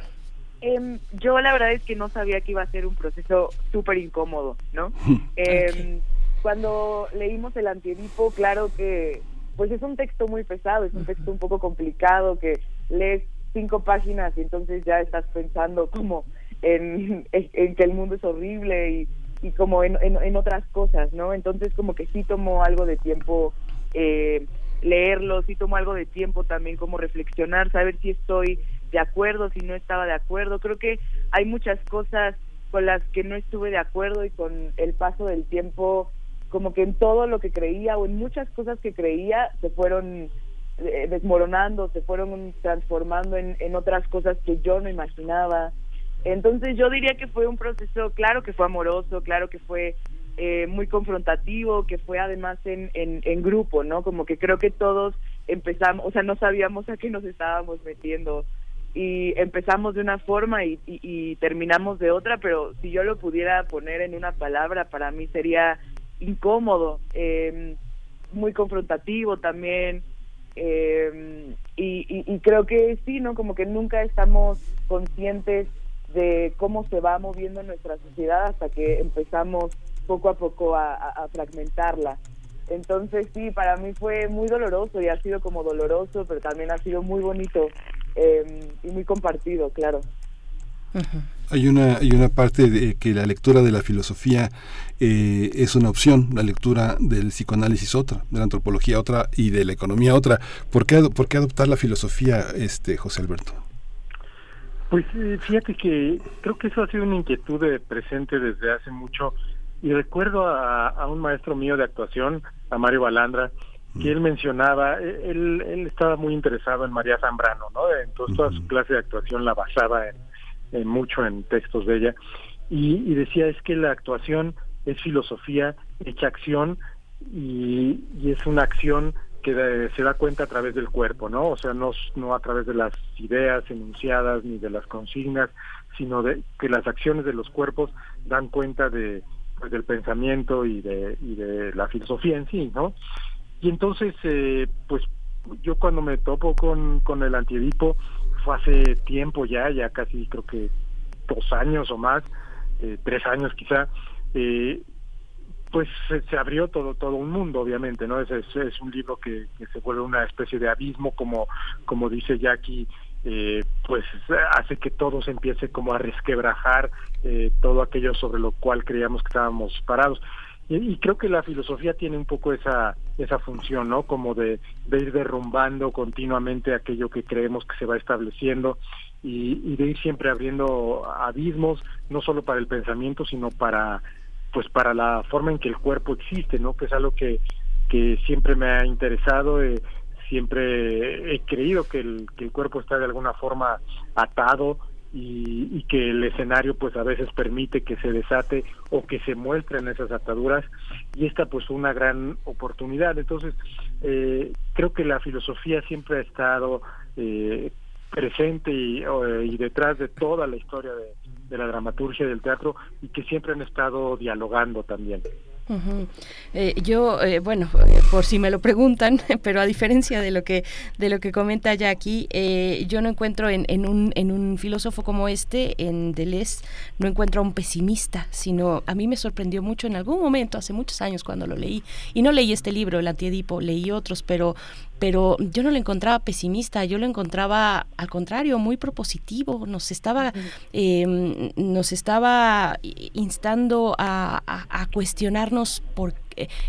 Em, yo la verdad es que no sabía que iba a ser un proceso súper incómodo, ¿no? Em, cuando leímos el antiedipo, claro que pues es un texto muy pesado, es un texto un poco complicado que lees cinco páginas y entonces ya estás pensando como en, que el mundo es horrible y, y como en, en, otras cosas, ¿no? Entonces como que sí tomó algo de tiempo eh, leerlo, sí tomó algo de tiempo también como reflexionar, saber si estoy de acuerdo, si no estaba de acuerdo. Creo que hay muchas cosas con las que no estuve de acuerdo y con el paso del tiempo, como que en todo lo que creía o en muchas cosas que creía se fueron eh, desmoronando, se fueron transformando en, en otras cosas que yo no imaginaba. Entonces yo diría que fue un proceso, claro que fue amoroso, claro que fue eh, muy confrontativo, que fue además en, en, grupo, ¿no? Como que creo que todos empezamos, o sea, no sabíamos a qué nos estábamos metiendo y empezamos de una forma y, y, terminamos de otra, pero si yo lo pudiera poner en una palabra, para mí sería incómodo, eh, muy confrontativo también. Y, y, creo que sí, ¿no? Como que nunca estamos conscientes de cómo se va moviendo nuestra sociedad hasta que empezamos poco a poco a, fragmentarla. Entonces sí, para mí fue muy doloroso y ha sido como doloroso, pero también ha sido muy bonito em, y muy compartido, claro. Hay una, hay una parte de que la lectura de la filosofía eh, es una opción, la lectura del psicoanálisis otra, de la antropología otra y de la economía otra. ¿Por qué, por qué adoptar la filosofía, este José Alberto? Pues eh, fíjate que creo que eso ha sido una inquietud de presente desde hace mucho y recuerdo a, un maestro mío de actuación, a Mario Balandra, que él mencionaba, e, él, él estaba muy interesado en María Zambrano, ¿no? Entonces toda su clase de actuación la basaba en, mucho en textos de ella y, y, decía es que la actuación es filosofía hecha acción y, y es una acción que se da cuenta a través del cuerpo, ¿no? O sea, no, no a través de las ideas enunciadas ni de las consignas, sino de que las acciones de los cuerpos dan cuenta de pues, del pensamiento y de, y de la filosofía en sí, ¿no? Y entonces, eh, pues yo cuando me topo con, con el antiedipo fue hace tiempo ya, ya casi creo que dos años o más, eh, tres años quizá, eh, pues se, abrió todo todo un mundo obviamente no es, es, un libro que, se vuelve una especie de abismo como como dice Jackie eh, pues hace que todo se empiece como a resquebrajar todo aquello sobre lo cual creíamos que estábamos parados y, creo que la filosofía tiene un poco esa esa función no como de, de ir derrumbando continuamente aquello que creemos que se va estableciendo y, de ir siempre abriendo abismos no solo para el pensamiento sino para pues para la forma en que el cuerpo existe, ¿no? Que es algo que, que siempre me ha interesado, eh, siempre he creído que el, que el cuerpo está de alguna forma atado y, y, que el escenario pues a veces permite que se desate o que se muestren esas ataduras y esta pues una gran oportunidad. Entonces eh, creo que la filosofía siempre ha estado eh, presente y, y detrás de toda la historia de, de la dramaturgia del teatro y que siempre han estado dialogando también. Eh, yo, eh, bueno, eh, por si me lo preguntan, pero a diferencia de lo que de lo que comenta Jackie, yo no encuentro en, en, un, en un filósofo como este, en Deleuze, no encuentro a un pesimista, sino a mí me sorprendió mucho en algún momento, hace muchos años cuando lo leí, y no leí este libro, El Antiedipo, leí otros, pero pero yo no lo encontraba pesimista, yo lo encontraba al contrario, muy propositivo, nos estaba, em, nos estaba instando a, a, a cuestionarnos por eh,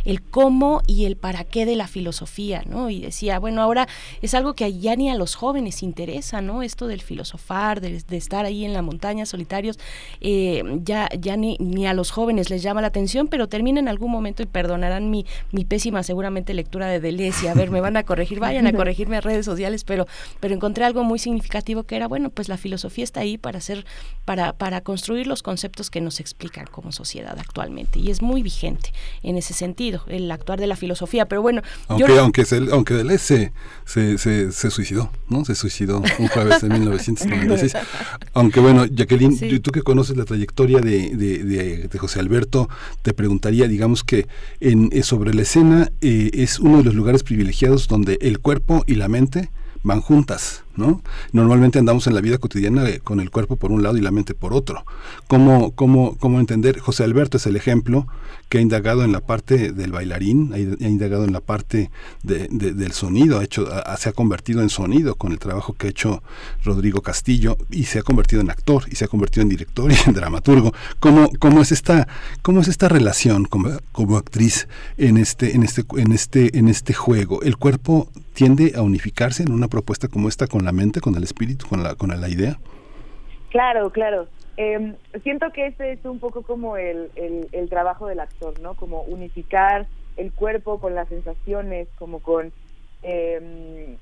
el cómo y el para qué de la filosofía, ¿no? Y decía, bueno, ahora es algo que ya ni a los jóvenes interesa, ¿no? Esto del filosofar, de, estar ahí en la montaña solitarios, eh, ya, ya ni, ni, a los jóvenes les llama la atención, pero termina en algún momento y perdonarán mi, mi pésima seguramente lectura de Deleuze, a ver, me van a corregir, vayan a corregirme a redes sociales, pero, pero encontré algo muy significativo que era, bueno, pues la filosofía está ahí para hacer, para, para construir los conceptos que nos explican como sociedad actualmente y es muy vigente en ese sentido, el actuar de la filosofía. Pero bueno, aunque, aunque, aunque Deleuze se, se, se, suicidó, ¿no? Se suicidó un jueves de 1996. aunque bueno, Jacqueline, tú que conoces la trayectoria de, de, de, José Alberto, te preguntaría, digamos que en, eh, sobre la escena eh, es uno de los lugares privilegiados donde el cuerpo y la mente van juntas, ¿no? Normalmente andamos en la vida cotidiana eh, con el cuerpo por un lado y la mente por otro. ¿Cómo, cómo, cómo entender? José Alberto es el ejemplo que ha indagado en la parte del bailarín, ha indagado en la parte del sonido, ha hecho, se ha convertido en sonido con el trabajo que ha hecho Rodrigo Castillo y se ha convertido en actor y se ha convertido en director y en dramaturgo. ¿Cómo, cómo es esta, cómo es esta relación como, como actriz en este, en este, en este, en este juego? El cuerpo tiende a unificarse en una propuesta como esta con la mente, con el espíritu, con la, con la idea? Claro, claro. Eh, siento que ese es un poco como el, el, trabajo del actor, ¿no? Como unificar el cuerpo con las sensaciones, como con eh,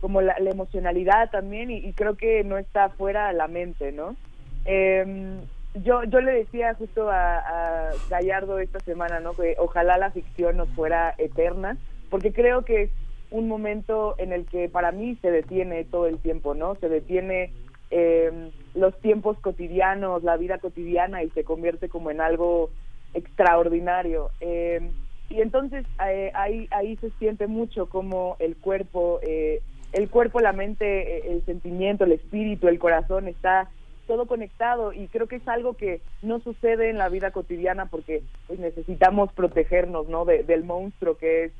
como la, emocionalidad también, y, creo que no está fuera de la mente, ¿no? Eh, yo, yo le decía justo a, a Gallardo esta semana, ¿no? Que ojalá la ficción nos fuera eterna, porque creo que un momento en el que para mí se detiene todo el tiempo, ¿no? Se detiene eh, los tiempos cotidianos, la vida cotidiana y se convierte como en algo extraordinario. Eh, y entonces eh, ahí, ahí se siente mucho como el cuerpo, eh, el cuerpo, la mente, el sentimiento, el espíritu, el corazón está todo conectado y creo que es algo que no sucede en la vida cotidiana porque pues, necesitamos protegernos no del monstruo que es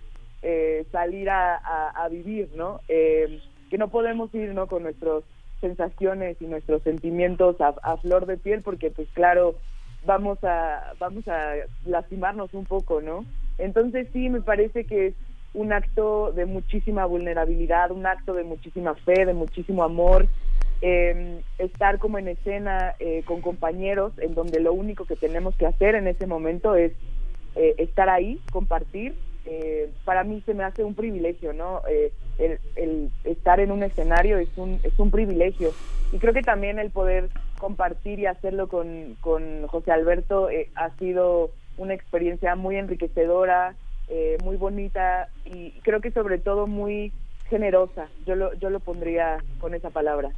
eh, salir a, vivir, ¿no? Eh, que no podemos ir, ¿no? Con nuestras sensaciones y nuestros sentimientos a, a, flor de piel, porque, pues, claro, vamos a vamos a lastimarnos un poco, ¿no? Entonces sí, me parece que es un acto de muchísima vulnerabilidad, un acto de muchísima fe, de muchísimo amor, eh, estar como en escena eh, con compañeros en donde lo único que tenemos que hacer en ese momento es eh, estar ahí, compartir eh, para mí se me hace un privilegio, ¿no? Eh, el, estar en un escenario es un, es un privilegio. Y creo que también el poder compartir y hacerlo con, con José Alberto eh, ha sido una experiencia muy enriquecedora, muy bonita y creo que sobre todo muy generosa. Yo lo, yo lo pondría con esa palabra.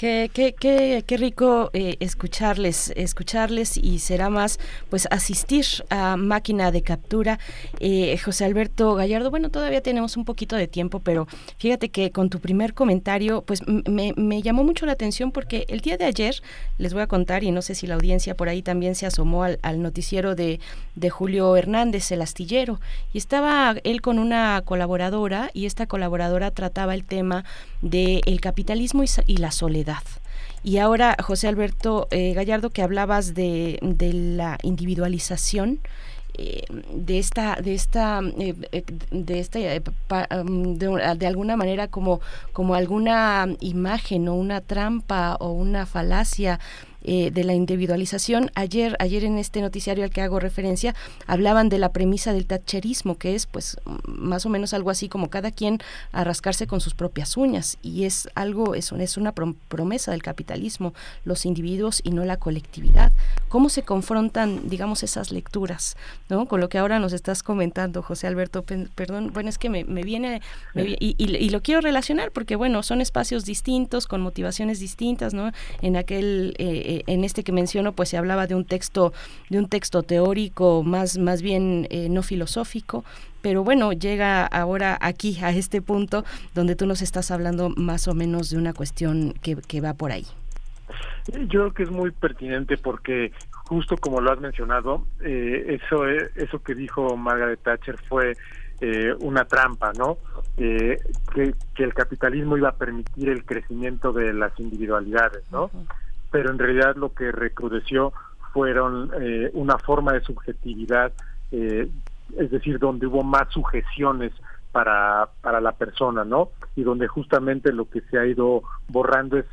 Qué, qué, qué, qué rico eh, escucharles, escucharles y será más pues asistir a máquina de captura. Eh, José Alberto Gallardo, bueno, todavía tenemos un poquito de tiempo, pero fíjate que con tu primer comentario pues me, me llamó mucho la atención porque el día de ayer, les voy a contar, y no sé si la audiencia por ahí también se asomó al, al noticiero de, de Julio Hernández, el astillero, y estaba él con una colaboradora y esta colaboradora trataba el tema del el capitalismo y la soledad. Y ahora, José Alberto eh, Gallardo, que hablabas de, de la individualización, eh, de esta de esta eh, de esta um, de, de, alguna manera como como alguna imagen o una trampa o una falacia eh, de la individualización. Ayer, ayer en este noticiario al que hago referencia, hablaban de la premisa del tacherismo, que es pues más o menos algo así como cada quien a rascarse con sus propias uñas. Y es algo, es, es una promesa del capitalismo, los individuos y no la colectividad. ¿Cómo se confrontan, digamos, esas lecturas, ¿no? Con lo que ahora nos estás comentando, José Alberto, perdón, bueno, es que me, viene, y, y, lo quiero relacionar porque, bueno, son espacios distintos, con motivaciones distintas, ¿no? En aquel... Eh, eh, en este que menciono pues se hablaba de un texto de un texto teórico más más bien eh, no filosófico pero bueno llega ahora aquí a este punto donde tú nos estás hablando más o menos de una cuestión que, que va por ahí yo creo que es muy pertinente porque justo como lo has mencionado eh, eso eso que dijo Margaret Thatcher fue una trampa, ¿no? que, que, el capitalismo iba a permitir el crecimiento de las individualidades, ¿no? Pero en realidad lo que recrudeció fueron eh, una forma de subjetividad, eh, es decir, donde hubo más sujeciones para, para la persona, ¿no? Y donde justamente lo que se ha ido borrando es,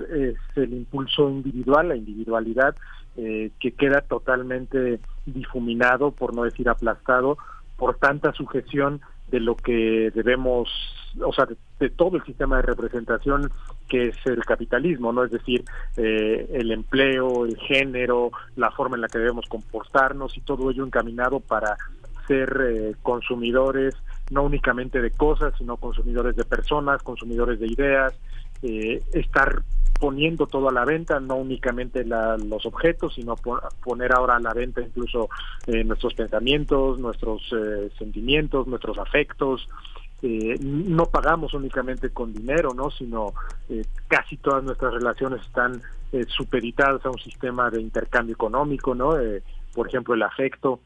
el impulso individual, la individualidad, eh, que queda totalmente difuminado, por no decir aplastado, por tanta sujeción de lo que debemos, o sea, de, todo el sistema de representación que es el capitalismo, ¿no? Es decir, eh, el empleo, el género, la forma en la que debemos comportarnos y todo ello encaminado para ser eh, consumidores no únicamente de cosas, sino consumidores de personas, consumidores de ideas, eh, estar poniendo todo a la venta, no únicamente los objetos, sino poner ahora a la venta incluso eh, nuestros pensamientos, nuestros eh, sentimientos, nuestros afectos, eh, no pagamos únicamente con dinero, ¿no? Sino eh, casi todas nuestras relaciones están eh, supeditadas a un sistema de intercambio económico, ¿no? por ejemplo, el afecto,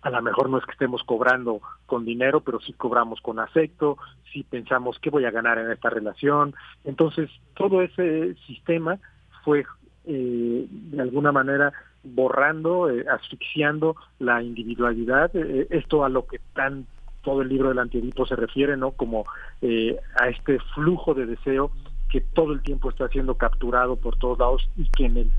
a lo mejor no es que estemos cobrando con dinero, pero sí cobramos con afecto, sí pensamos qué voy a ganar en esta relación. Entonces, todo ese sistema fue de alguna manera borrando, asfixiando la individualidad, esto a lo que tan todo el libro del antiedipo se refiere, ¿no? Como eh, a este flujo de deseo que todo el tiempo está siendo capturado por todos lados y que en el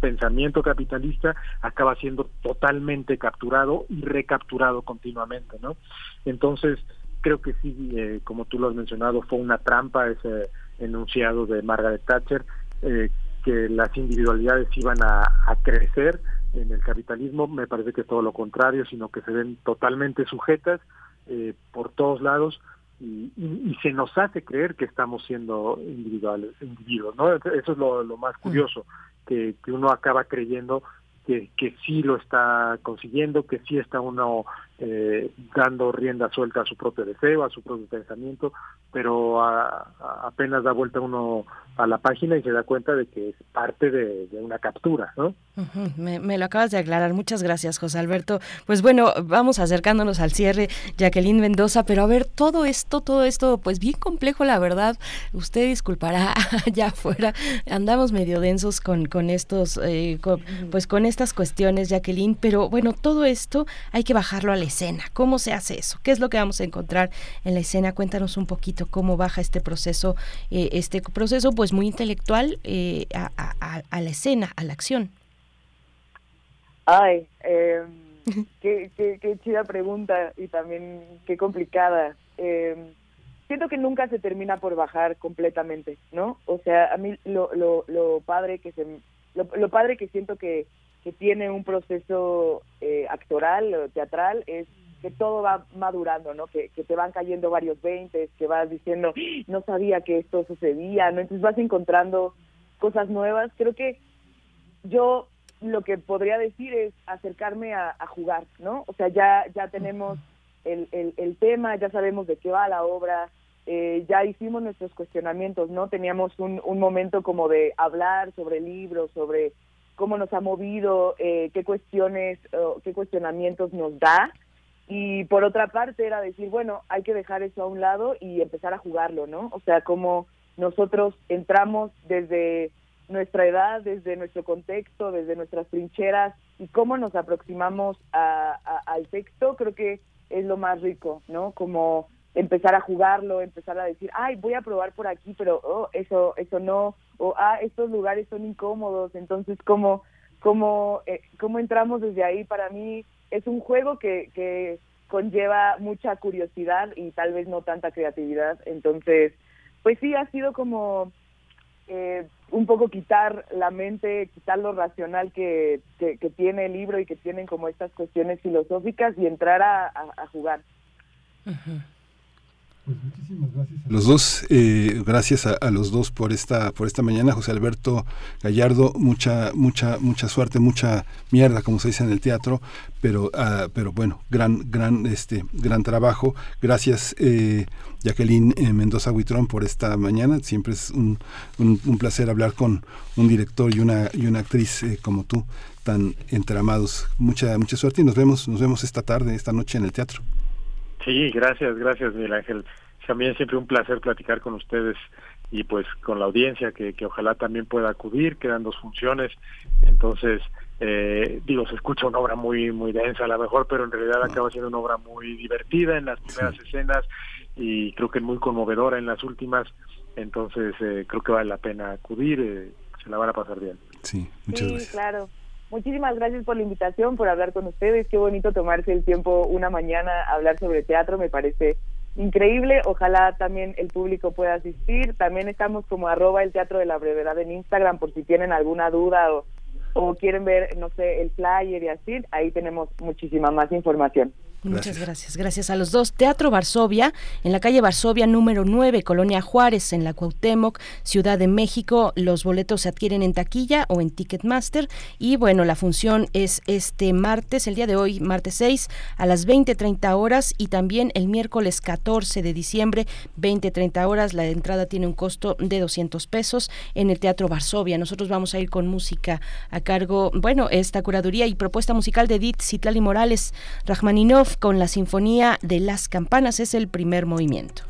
pensamiento capitalista acaba siendo totalmente capturado y recapturado continuamente, ¿no? Entonces, creo que sí, eh, como tú lo has mencionado, fue una trampa ese enunciado de Margaret Thatcher, eh, que las individualidades iban a, a, crecer en el capitalismo, me parece que es todo lo contrario, sino que se ven totalmente sujetas eh, por todos lados y, se nos hace creer que estamos siendo individuales, individuos, ¿no? Eso es lo, más curioso, que, que uno acaba creyendo que, que sí lo está consiguiendo, que sí está uno eh, dando rienda suelta a su propio deseo, a su propio pensamiento, pero apenas da vuelta uno a la página y se da cuenta de que es parte de, una captura, ¿no? me, lo acabas de aclarar. Muchas gracias, José Alberto. Pues bueno, vamos acercándonos al cierre, Jacqueline Mendoza, pero a ver, todo esto, todo esto, pues bien complejo, la verdad. Usted disculpará allá afuera, andamos medio densos con, con estos, eh, pues con estas cuestiones, Jacqueline, pero bueno, todo esto hay que bajarlo a la escena. ¿Cómo se hace eso? ¿Qué es lo que vamos a encontrar en la escena? Cuéntanos un poquito cómo baja este proceso, eh, este proceso pues muy intelectual eh, a, la escena, a la acción. Ay, eh, qué, qué, chida pregunta y también qué complicada. Em, siento que nunca se termina por bajar completamente, ¿no? O sea, a mí lo, lo, lo padre que se, lo padre que siento que que tiene un proceso eh, actoral teatral es que todo va madurando, ¿no? Que, que te van cayendo varios veintes, que vas diciendo, no sabía que esto sucedía, ¿no? Entonces vas encontrando cosas nuevas. Creo que yo lo que podría decir es acercarme a, jugar, ¿no? O sea, ya, ya tenemos el, el, el tema, ya sabemos de qué va la obra, eh, ya hicimos nuestros cuestionamientos, ¿no? Teníamos un, un momento como de hablar sobre libros, sobre cómo nos ha movido, eh, qué cuestiones, qué cuestionamientos nos da. Y por otra parte era decir, bueno, hay que dejar eso a un lado y empezar a jugarlo, ¿no? O sea, cómo nosotros entramos desde nuestra edad, desde nuestro contexto, desde nuestras trincheras y cómo nos aproximamos al texto, creo que es lo más rico, ¿no? Como empezar a jugarlo, empezar a decir, ay, voy a probar por aquí, pero oh, eso, eso no, o ah, estos lugares son incómodos, entonces cómo, cómo, eh, cómo entramos desde ahí, para mí es un juego que, que conlleva mucha curiosidad y tal vez no tanta creatividad, entonces, pues sí, ha sido como eh, un poco quitar la mente, quitar lo racional que, que, tiene el libro y que tienen como estas cuestiones filosóficas y entrar a, a, jugar. Pues muchísimas gracias a los dos, eh, gracias a, los dos por esta, por esta mañana, José Alberto Gallardo, mucha, mucha, mucha suerte, mucha mierda, como se dice en el teatro, pero, uh, pero bueno, gran, gran, este, gran trabajo. Gracias, eh, Jacqueline eh, Mendoza Huitrón, por esta mañana. Siempre es un, un, placer hablar con un director y una, y una actriz eh, como tú, tan entramados. Mucha, mucha suerte y nos vemos, nos vemos esta tarde, esta noche en el teatro. Sí, gracias, gracias Miguel Ángel. También siempre un placer platicar con ustedes y pues con la audiencia que, que ojalá también pueda acudir, quedan dos funciones, entonces eh, digo, se escucha una obra muy muy densa a lo mejor, pero en realidad acaba siendo una obra muy divertida en las primeras escenas y creo que muy conmovedora en las últimas, entonces eh, creo que vale la pena acudir, eh, se la van a pasar bien. Sí, muchas sí, claro. Muchísimas gracias por la invitación, por hablar con ustedes. Qué bonito tomarse el tiempo una mañana a hablar sobre teatro, me parece increíble. Ojalá también el público pueda asistir. También estamos como arroba el teatro de la brevedad en Instagram por si tienen alguna duda o, o quieren ver, no sé, el flyer y así. Ahí tenemos muchísima más información. Muchas gracias. Gracias a los dos. Teatro Varsovia, en la calle Varsovia número 9, Colonia Juárez, en la Cuauhtémoc, Ciudad de México. Los boletos se adquieren en taquilla o en Ticketmaster. Y bueno, la función es este martes, el día de hoy, martes 6, a las 20.30 horas y también el miércoles 14 de diciembre, 20.30 horas. La entrada tiene un costo de 200 pesos en el Teatro Varsovia. Nosotros vamos a ir con música a cargo, bueno, esta curaduría y propuesta musical de Edith Citlali Morales, Rachmaninov con la Sinfonía de las Campanas es el primer movimiento.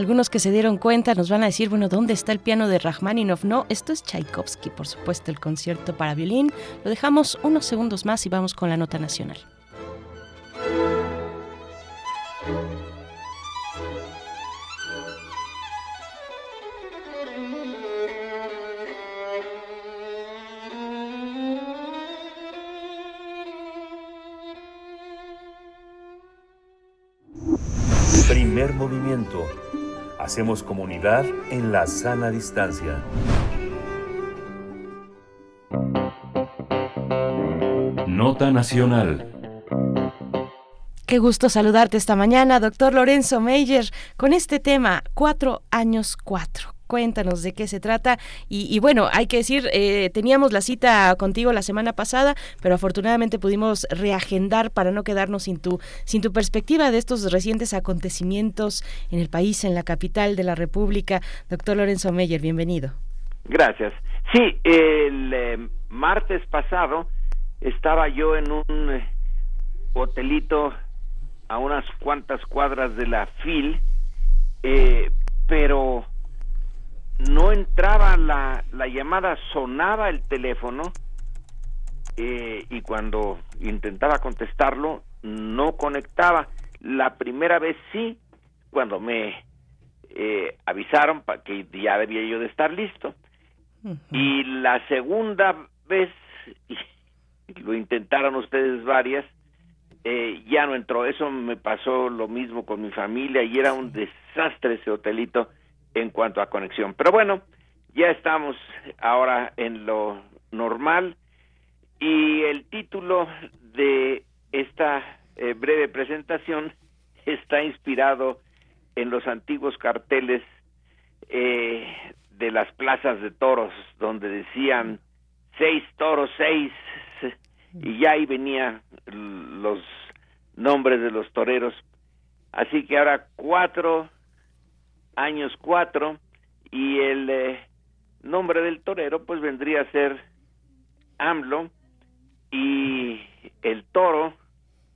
Algunos que se dieron cuenta nos van a decir, bueno, ¿dónde está el piano de Rachmaninoff? No, esto es Tchaikovsky, por supuesto, el concierto para violín. Lo dejamos unos segundos más y vamos con la nota nacional. Hacemos comunidad en la sana distancia. Nota Nacional. Qué gusto saludarte esta mañana, doctor Lorenzo Meyer, con este tema, cuatro años cuatro. Cuéntanos de qué se trata. Y, bueno, hay que decir, eh, teníamos la cita contigo la semana pasada, pero afortunadamente pudimos reagendar para no quedarnos sin tu, sin tu perspectiva de estos recientes acontecimientos en el país, en la capital de la República. Doctor Lorenzo Meyer, bienvenido. Gracias. Sí, el eh, martes pasado estaba yo en un eh, hotelito a unas cuantas cuadras de la FIL, pero no entraba la, la llamada, sonaba el teléfono eh, y cuando intentaba contestarlo no conectaba. La primera vez sí, cuando me eh, avisaron para que ya debía yo de estar listo. Y la segunda vez, y lo intentaron ustedes varias, eh, ya no entró. Eso me pasó lo mismo con mi familia y era un desastre ese hotelito en cuanto a conexión. Pero bueno, ya estamos ahora en lo normal y el título de esta eh, breve presentación está inspirado en los antiguos carteles eh, de las plazas de toros, donde decían seis toros, seis, y ya ahí venían los nombres de los toreros. Así que ahora cuatro, años cuatro, y el eh, nombre del torero pues vendría a ser AMLO, y el toro,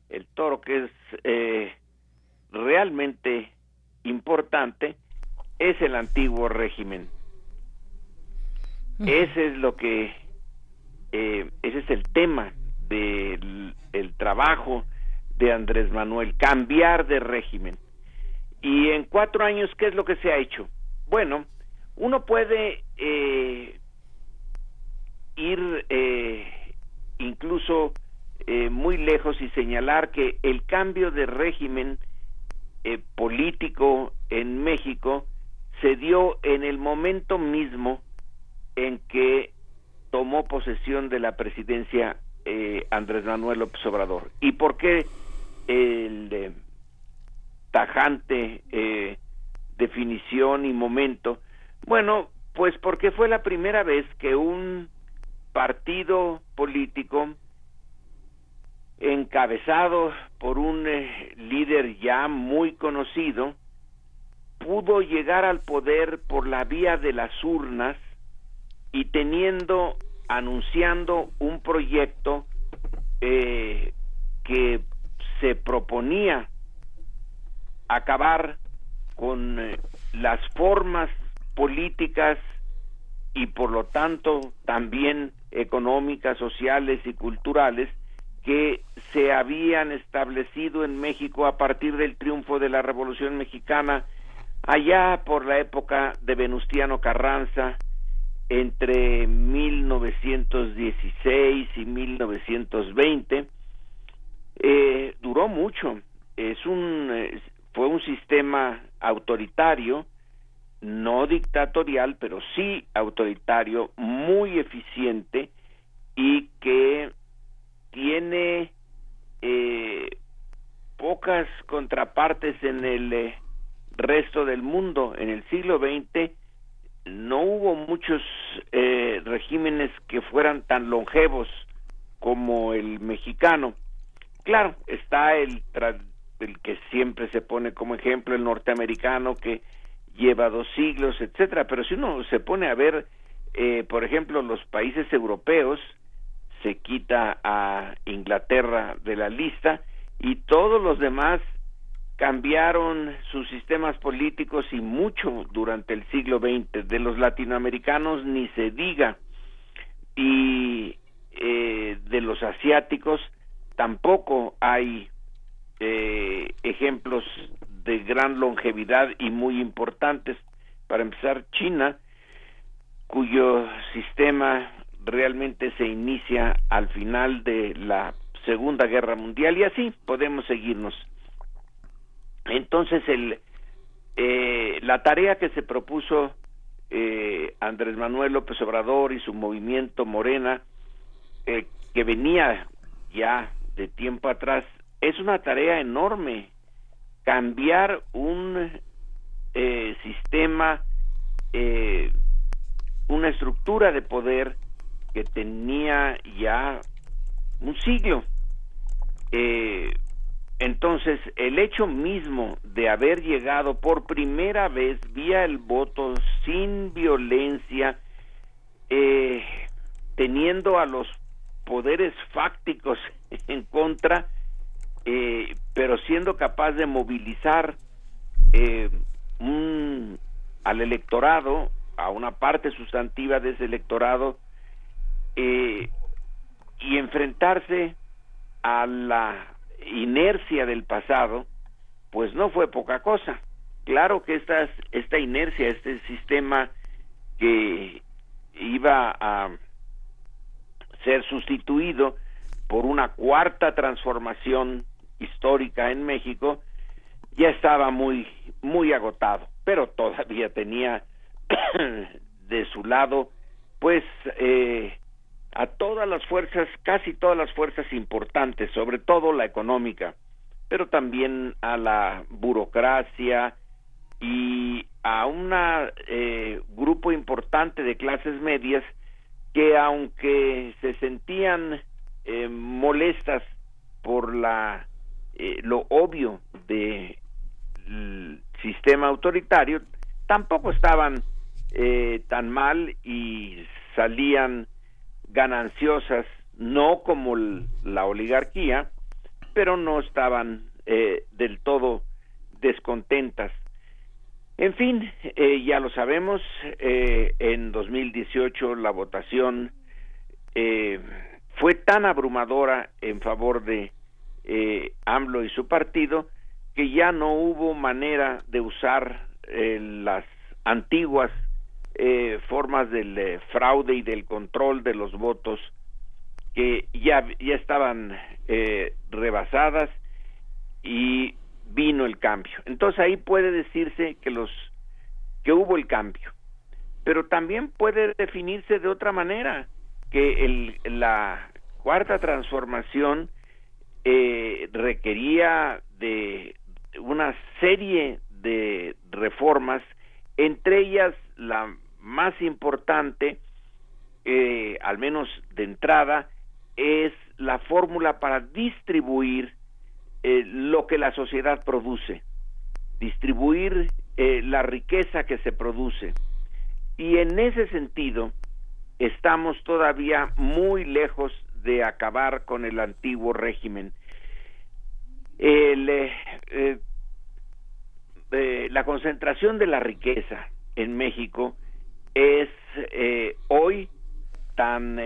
el toro que es eh, realmente importante, es el antiguo régimen. Ese es lo que, eh, ese es el tema del el trabajo de Andrés Manuel, cambiar de régimen. Y en cuatro años, ¿qué es lo que se ha hecho? Bueno, uno puede eh, ir eh, incluso eh, muy lejos y señalar que el cambio de régimen eh, político en México se dio en el momento mismo en que tomó posesión de la presidencia eh, Andrés Manuel López Obrador. ¿Y por qué el tajante definición y momento? Bueno, pues porque fue la primera vez que un partido político encabezado por un eh, líder ya muy conocido, pudo llegar al poder por la vía de las urnas y teniendo, anunciando un proyecto eh, que se proponía acabar con eh, las formas políticas y por lo tanto también económicas, sociales y culturales que se habían establecido en México a partir del triunfo de la Revolución Mexicana allá por la época de Venustiano Carranza entre 1916 y 1920 eh, duró mucho. Es un fue un sistema autoritario no dictatorial, pero sí autoritario, muy eficiente y que tiene eh, pocas contrapartes en el eh, resto del mundo. En el siglo XX no hubo muchos eh, regímenes que fueran tan longevos como el mexicano. Claro, está el, el que siempre se pone como ejemplo, el norteamericano, que lleva dos siglos, etcétera. Pero si uno se pone a ver, eh, por ejemplo, los países europeos, se quita a Inglaterra de la lista y todos los demás cambiaron sus sistemas políticos y mucho durante el siglo XX. De los latinoamericanos ni se diga. Y eh, de los asiáticos tampoco hay eh, ejemplos de gran longevidad y muy importantes. Para empezar, China, cuyo sistema realmente se inicia al final de la Segunda Guerra Mundial y así podemos seguirnos. Entonces, el, eh, la tarea que se propuso eh, Andrés Manuel López Obrador y su movimiento Morena, eh, que venía ya de tiempo atrás, es una tarea enorme cambiar un eh, sistema, eh, una estructura de poder que tenía ya un siglo. Eh, entonces, el hecho mismo de haber llegado por primera vez vía el voto sin violencia, teniendo a los poderes fácticos en contra, eh, pero siendo capaz de movilizar eh, al electorado, a una parte sustantiva de ese electorado, eh, y enfrentarse a la inercia del pasado, pues no fue poca cosa. Claro que esta, esta inercia, este sistema que iba a ser sustituido por una cuarta transformación histórica en México, ya estaba muy, muy agotado, pero todavía tenía de su lado, pues, eh, a todas las fuerzas, casi todas las fuerzas importantes, sobre todo la económica, pero también a la burocracia y a un eh, grupo importante de clases medias que aunque se sentían eh, molestas por la eh, lo obvio del sistema autoritario tampoco estaban eh, tan mal y salían gananciosas no como la oligarquía pero no estaban eh, del todo descontentas. En fin, eh, ya lo sabemos, eh, en 2018 la votación eh, fue tan abrumadora en favor de AMLO y su partido que ya no hubo manera de usar las antiguas formas del fraude y del control de los votos que ya, ya estaban rebasadas y vino el cambio. Entonces ahí puede decirse que los que hubo el cambio, pero también puede definirse de otra manera que el, la cuarta transformación eh, requería de una serie de reformas, entre ellas la más importante, eh, al menos de entrada, es la fórmula para distribuir eh, lo que la sociedad produce, distribuir eh, la riqueza que se produce. Y en ese sentido, estamos todavía muy lejos de acabar con el antiguo régimen. Eh, la concentración de la riqueza en México es hoy tan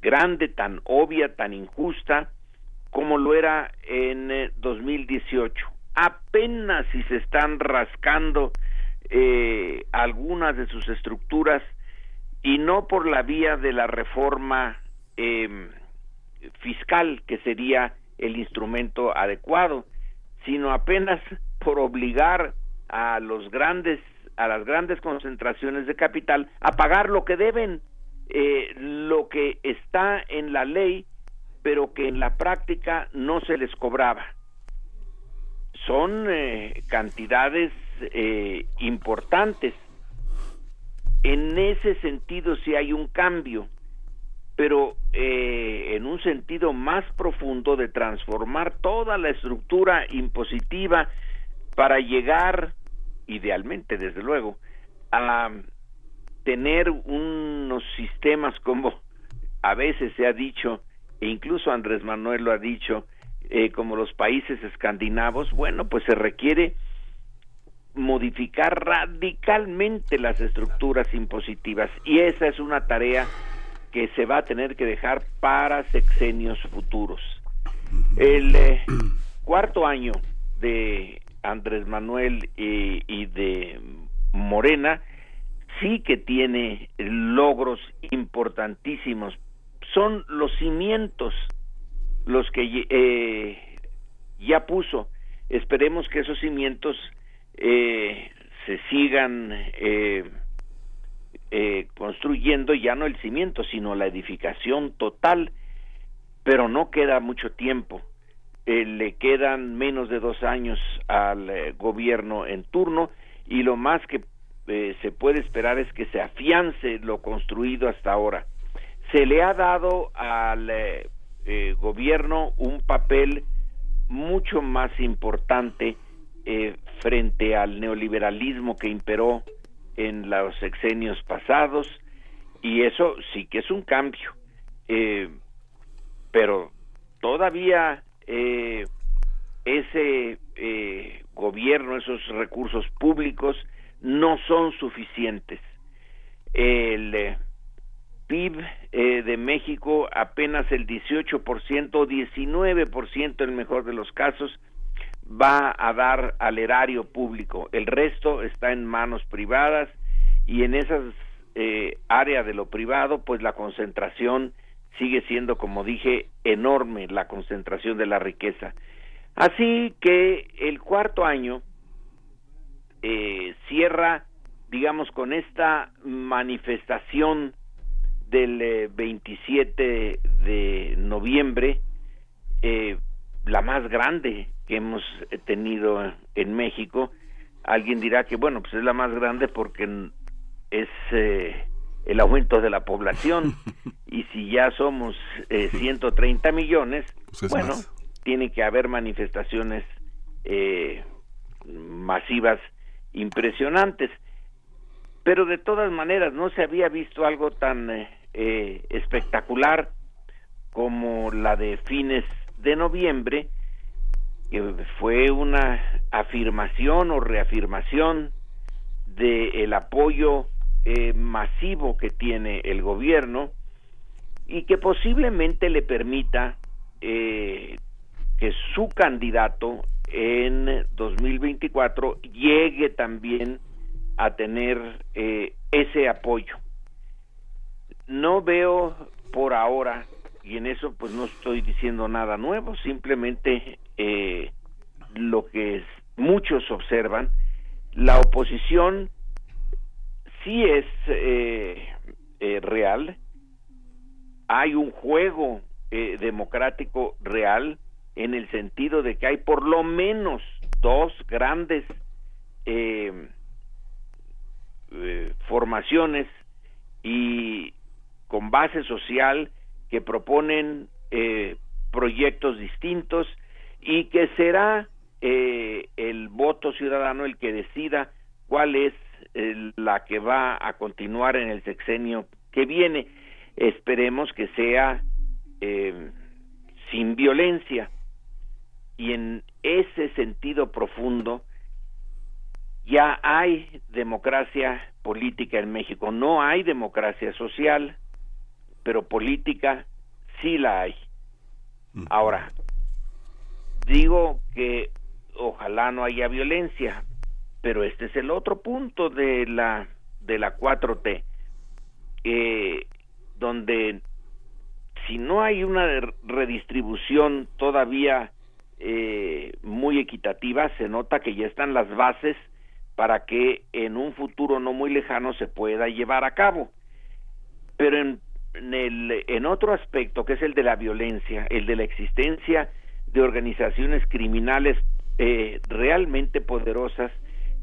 grande, tan obvia, tan injusta, como lo era en 2018. Eh, Apenas si se están rascando eh, algunas de sus estructuras y no por la vía de la reforma em, fiscal, que sería el instrumento adecuado, sino apenas por obligar a los grandes a las grandes concentraciones de capital a pagar lo que deben, eh, lo que está en la ley pero que en la práctica no se les cobraba. Son eh, cantidades eh, importantes. En ese sentido sí hay un cambio, pero eh, en un sentido más profundo de transformar toda la estructura impositiva para llegar, idealmente desde luego, a tener unos sistemas como a veces se ha dicho e incluso Andrés Manuel lo ha dicho, eh, como los países escandinavos, bueno, pues se requiere modificar radicalmente las estructuras impositivas y esa es una tarea que se va a tener que dejar para sexenios futuros. El eh, cuarto año de Andrés Manuel y de Morena sí que tiene logros importantísimos son los cimientos los que eh, ya puso. Esperemos que esos cimientos eh, se sigan eh, construyendo, ya no el cimiento, sino la edificación total, pero no queda mucho tiempo. le quedan menos de dos años al gobierno en turno y lo más que se puede esperar es que se afiance lo construido hasta ahora se le ha dado al eh, eh, gobierno un papel mucho más importante eh, frente al neoliberalismo que imperó en los sexenios pasados y eso sí que es un cambio. Pero todavía ese gobierno esos recursos públicos no son suficientes. El PIB eh, de México apenas el 18%, 19% en el mejor de los casos, va a dar al erario público. El resto está en manos privadas y en esas eh, áreas de lo privado, pues la concentración sigue siendo, como dije, enorme la concentración de la riqueza. Así que el cuarto año eh, cierra, digamos, con esta manifestación del 27 eh, de noviembre, eh, la más grande que hemos tenido en México. Alguien dirá que, bueno, pues es la más grande porque es eh, el aumento de la población y si ya somos 130 millones, pues bueno, tiene que haber manifestaciones masivas impresionantes. Pero de todas maneras no se había visto algo tan eh, espectacular como la de fines de noviembre, que fue una afirmación o reafirmación del apoyo eh, masivo que tiene el gobierno y que posiblemente le permita eh, que su candidato en 2024 llegue también a tener ese apoyo. No veo por ahora, y en eso pues no estoy diciendo nada nuevo, simplemente eh, lo que muchos observan, la oposición sí es eh, eh, real, hay un juego democrático real en el sentido de que hay por lo menos dos grandes formaciones y con base social que proponen eh, proyectos distintos y que será eh, el voto ciudadano el que decida cuál es la que va a continuar en el sexenio que viene. Esperemos que sea eh, sin violencia. Y en ese sentido profundo ya hay democracia política en México, no hay democracia social, pero política sí la hay. Ahora, digo que ojalá no haya violencia, pero este es el otro punto de la de la 4T, eh, donde si no hay una redistribución todavía eh, muy equitativa, se nota que ya están las bases para que en un futuro no muy lejano se pueda llevar a cabo. Pero en en, el, en otro aspecto que es el de la violencia, el de la existencia de organizaciones criminales eh, realmente poderosas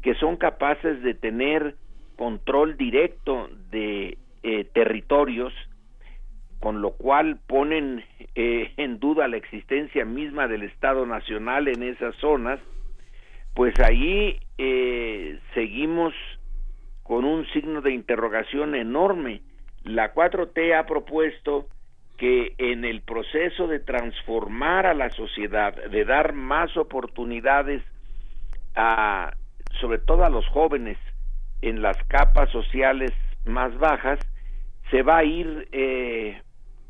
que son capaces de tener control directo de eh, territorios, con lo cual ponen eh, en duda la existencia misma del Estado Nacional en esas zonas, pues ahí seguimos con un signo de interrogación enorme la 4T ha propuesto que en el proceso de transformar a la sociedad, de dar más oportunidades a, sobre todo a los jóvenes en las capas sociales más bajas, se va a ir eh,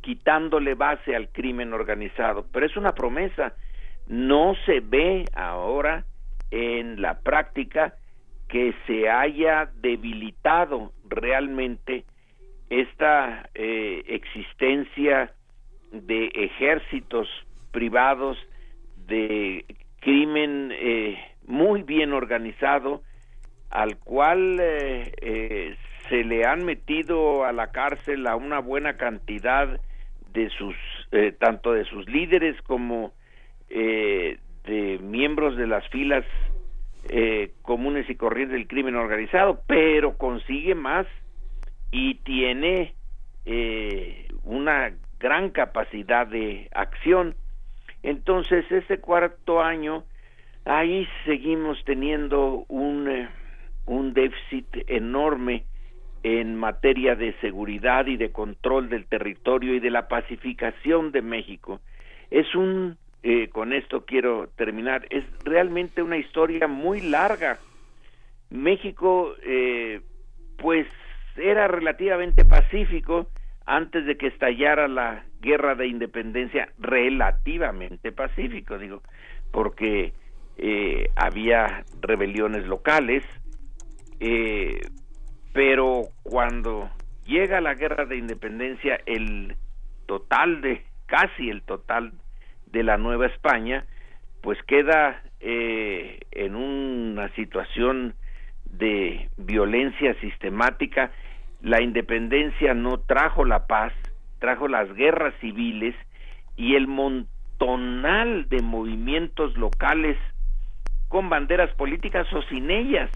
quitándole base al crimen organizado. Pero es una promesa, no se ve ahora en la práctica que se haya debilitado realmente esta eh, existencia de ejércitos privados de crimen eh, muy bien organizado al cual eh, se le han metido a la cárcel a una buena cantidad de sus tanto de sus líderes como de miembros de las filas comunes y corrientes del crimen organizado pero consigue más y tiene eh, una gran capacidad de acción. Entonces, este cuarto año, ahí seguimos teniendo un, eh, un déficit enorme en materia de seguridad y de control del territorio y de la pacificación de México. Es un, eh, con esto quiero terminar, es realmente una historia muy larga. México, pues era relativamente pacífico antes de que estallara la guerra de independencia, relativamente pacífico, digo, porque eh, había rebeliones locales, eh, pero cuando llega la guerra de independencia, el total de, casi el total de la Nueva España, pues queda eh, en una situación de violencia sistemática. La independencia no trajo la paz, trajo las guerras civiles y el montonal de movimientos locales con banderas políticas o sin ellas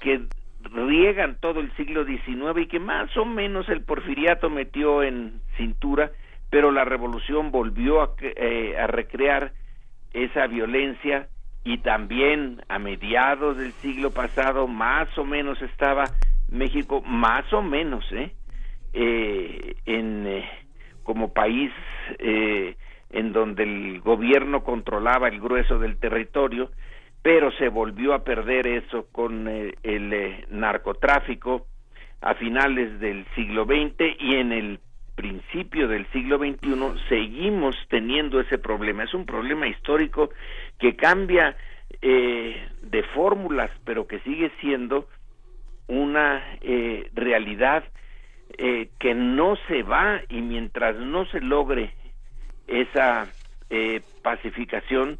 que riegan todo el siglo XIX y que más o menos el porfiriato metió en cintura, pero la revolución volvió a, eh, a recrear esa violencia y también a mediados del siglo pasado más o menos estaba México más o menos ¿eh? Eh, en eh, como país en donde el gobierno controlaba el grueso del territorio pero se volvió a perder eso con el narcotráfico a finales del siglo XX y en el principio del siglo XXI seguimos teniendo ese problema. Es un problema histórico que cambia eh, de fórmulas, pero que sigue siendo una eh, realidad eh, que no se va y mientras no se logre esa pacificación,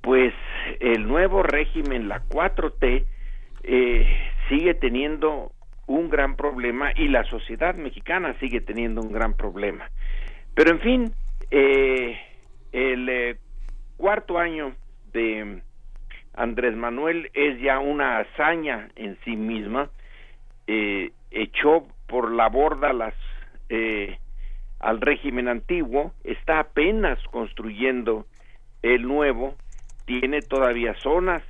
pues el nuevo régimen, la 4T, sigue teniendo un gran problema y la sociedad mexicana sigue teniendo un gran problema. Pero en fin, eh, el eh, cuarto año de Andrés Manuel es ya una hazaña en sí misma, eh, echó por la borda las al régimen antiguo, está apenas construyendo el nuevo, tiene todavía zonas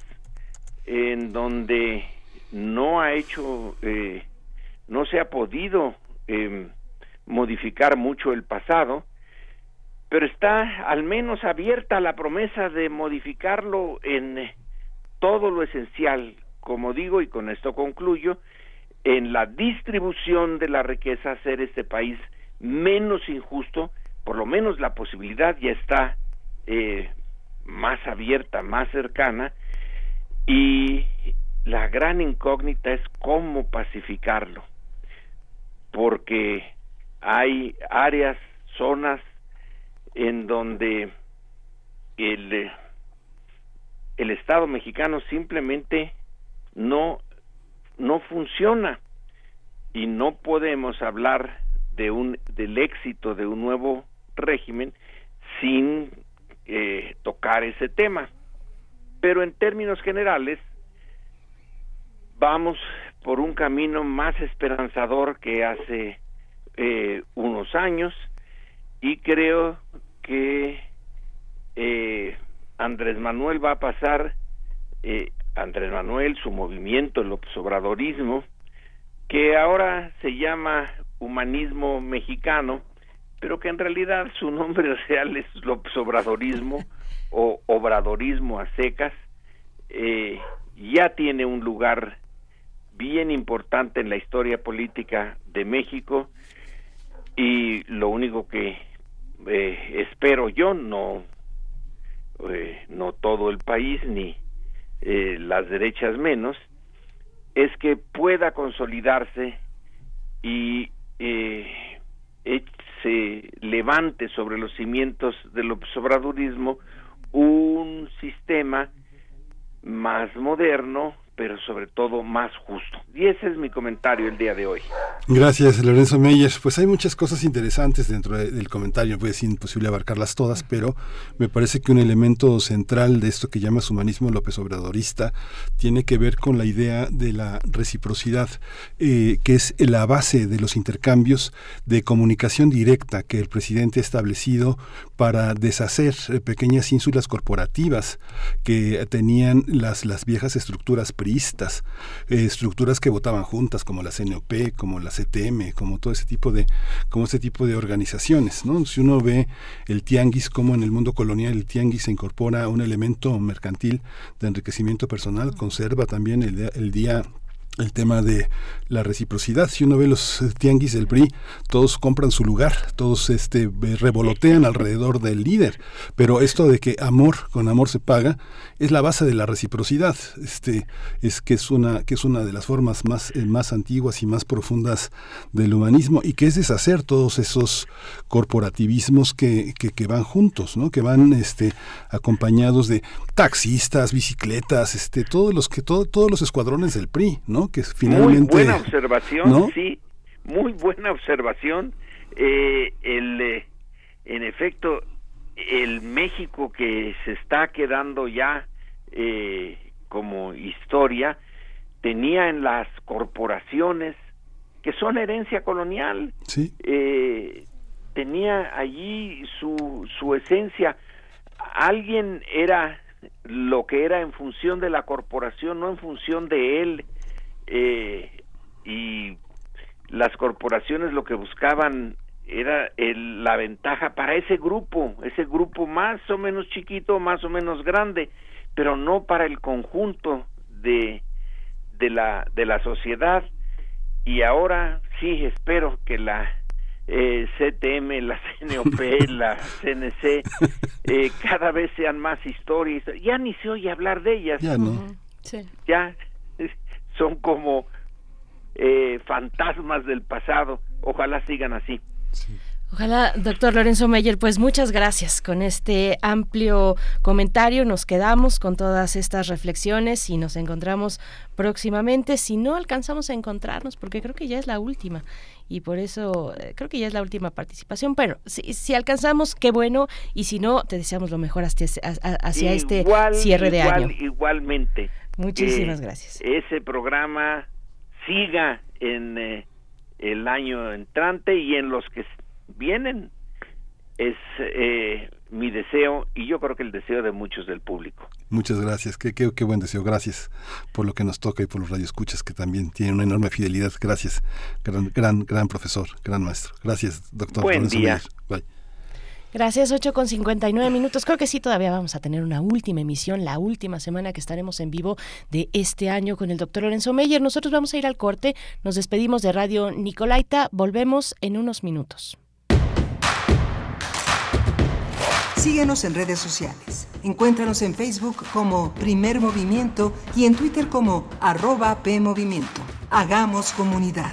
en donde no ha hecho, eh, no se ha podido eh, modificar mucho el pasado, pero está al menos abierta la promesa de modificarlo en eh, todo lo esencial, como digo, y con esto concluyo, en la distribución de la riqueza, hacer este país menos injusto, por lo menos la posibilidad ya está eh, más abierta, más cercana, y la gran incógnita es cómo pacificarlo, porque hay áreas, zonas en donde el, el Estado mexicano simplemente no, no funciona y no podemos hablar de un, del éxito de un nuevo régimen sin eh, tocar ese tema. Pero en términos generales, vamos por un camino más esperanzador que hace eh, unos años y creo que eh, Andrés Manuel va a pasar, eh, Andrés Manuel, su movimiento, el observadorismo, que ahora se llama humanismo mexicano, pero que en realidad su nombre real es el obradorismo o obradorismo a secas, ya tiene un lugar bien importante en la historia política de México y lo único que eh, espero yo no eh, no todo el país ni eh, las derechas menos es que pueda consolidarse y se levante sobre los cimientos del observadurismo un sistema más moderno pero sobre todo más justo. Y ese es mi comentario el día de hoy. Gracias, Lorenzo Meyer. Pues hay muchas cosas interesantes dentro del comentario, pues es imposible abarcarlas todas, pero me parece que un elemento central de esto que llamas humanismo López Obradorista tiene que ver con la idea de la reciprocidad, eh, que es la base de los intercambios de comunicación directa que el presidente ha establecido para deshacer eh, pequeñas ínsulas corporativas que tenían las, las viejas estructuras eh, estructuras que votaban juntas como la CNOP, como la CTM, como todo ese tipo de, como ese tipo de organizaciones, ¿no? Si uno ve el tianguis como en el mundo colonial el tianguis se incorpora a un elemento mercantil de enriquecimiento personal, conserva también el, el día el tema de la reciprocidad. Si uno ve los tianguis del PRI, todos compran su lugar, todos este revolotean alrededor del líder. Pero esto de que amor con amor se paga es la base de la reciprocidad. Este es que es una que es una de las formas más eh, más antiguas y más profundas del humanismo y que es deshacer todos esos corporativismos que, que, van juntos, ¿no? Que van este acompañados de taxistas, bicicletas, este todos los que todo, todos los escuadrones del PRI, ¿no? Que finalmente muy buena observación, sí, muy buena observación. Eh, el, eh, en efecto, el México que se está quedando ya eh, como historia tenía en las corporaciones que son herencia colonial. tenía allí su, su esencia. Alguien era lo que era en función de la corporación, no en función de él. Eh, y las corporaciones lo que buscaban era la ventaja para ese grupo, ese grupo más o menos chiquito, más o menos grande, pero no para el conjunto de, de, la, de la sociedad. Y ahora sí espero que la eh, CTM, la CNOP, la CNC, eh, cada vez sean más historias. Ya ni se oye hablar de ellas. Ya no. Ya son como eh, fantasmas del pasado. Ojalá sigan así. Ojalá, doctor Lorenzo Meyer, pues muchas gracias con este amplio comentario. Nos quedamos con todas estas reflexiones y nos encontramos próximamente. Si no alcanzamos a encontrarnos, porque creo que ya es la última y por eso eh, creo que ya es la última participación. Pero si, alcanzamos, qué bueno, y si no, te deseamos lo mejor hacia, hacia este cierre de año. Igualmente. Muchísimas gracias. Ese programa siga en eh, el año entrante y en los que vienen. Es eh, mi deseo y yo creo que el deseo de muchos del público. Muchas gracias, qué, qué, qué buen deseo. Gracias por lo que nos toca y por los radioescuchas que también tienen una enorme fidelidad. Gracias, gran, gran, gran profesor, gran maestro. Gracias, doctor. Buen día. Gracias, 8 con 59 minutos. Creo que sí, todavía vamos a tener una última emisión, la última semana que estaremos en vivo de este año con el doctor Lorenzo Meyer. Nosotros vamos a ir al corte, nos despedimos de Radio Nicolaita, volvemos en unos minutos. Síguenos en redes sociales. Encuéntranos en Facebook como Primer Movimiento y en Twitter como arroba PMovimiento. Hagamos comunidad.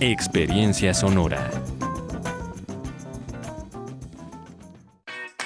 Experiencia Sonora.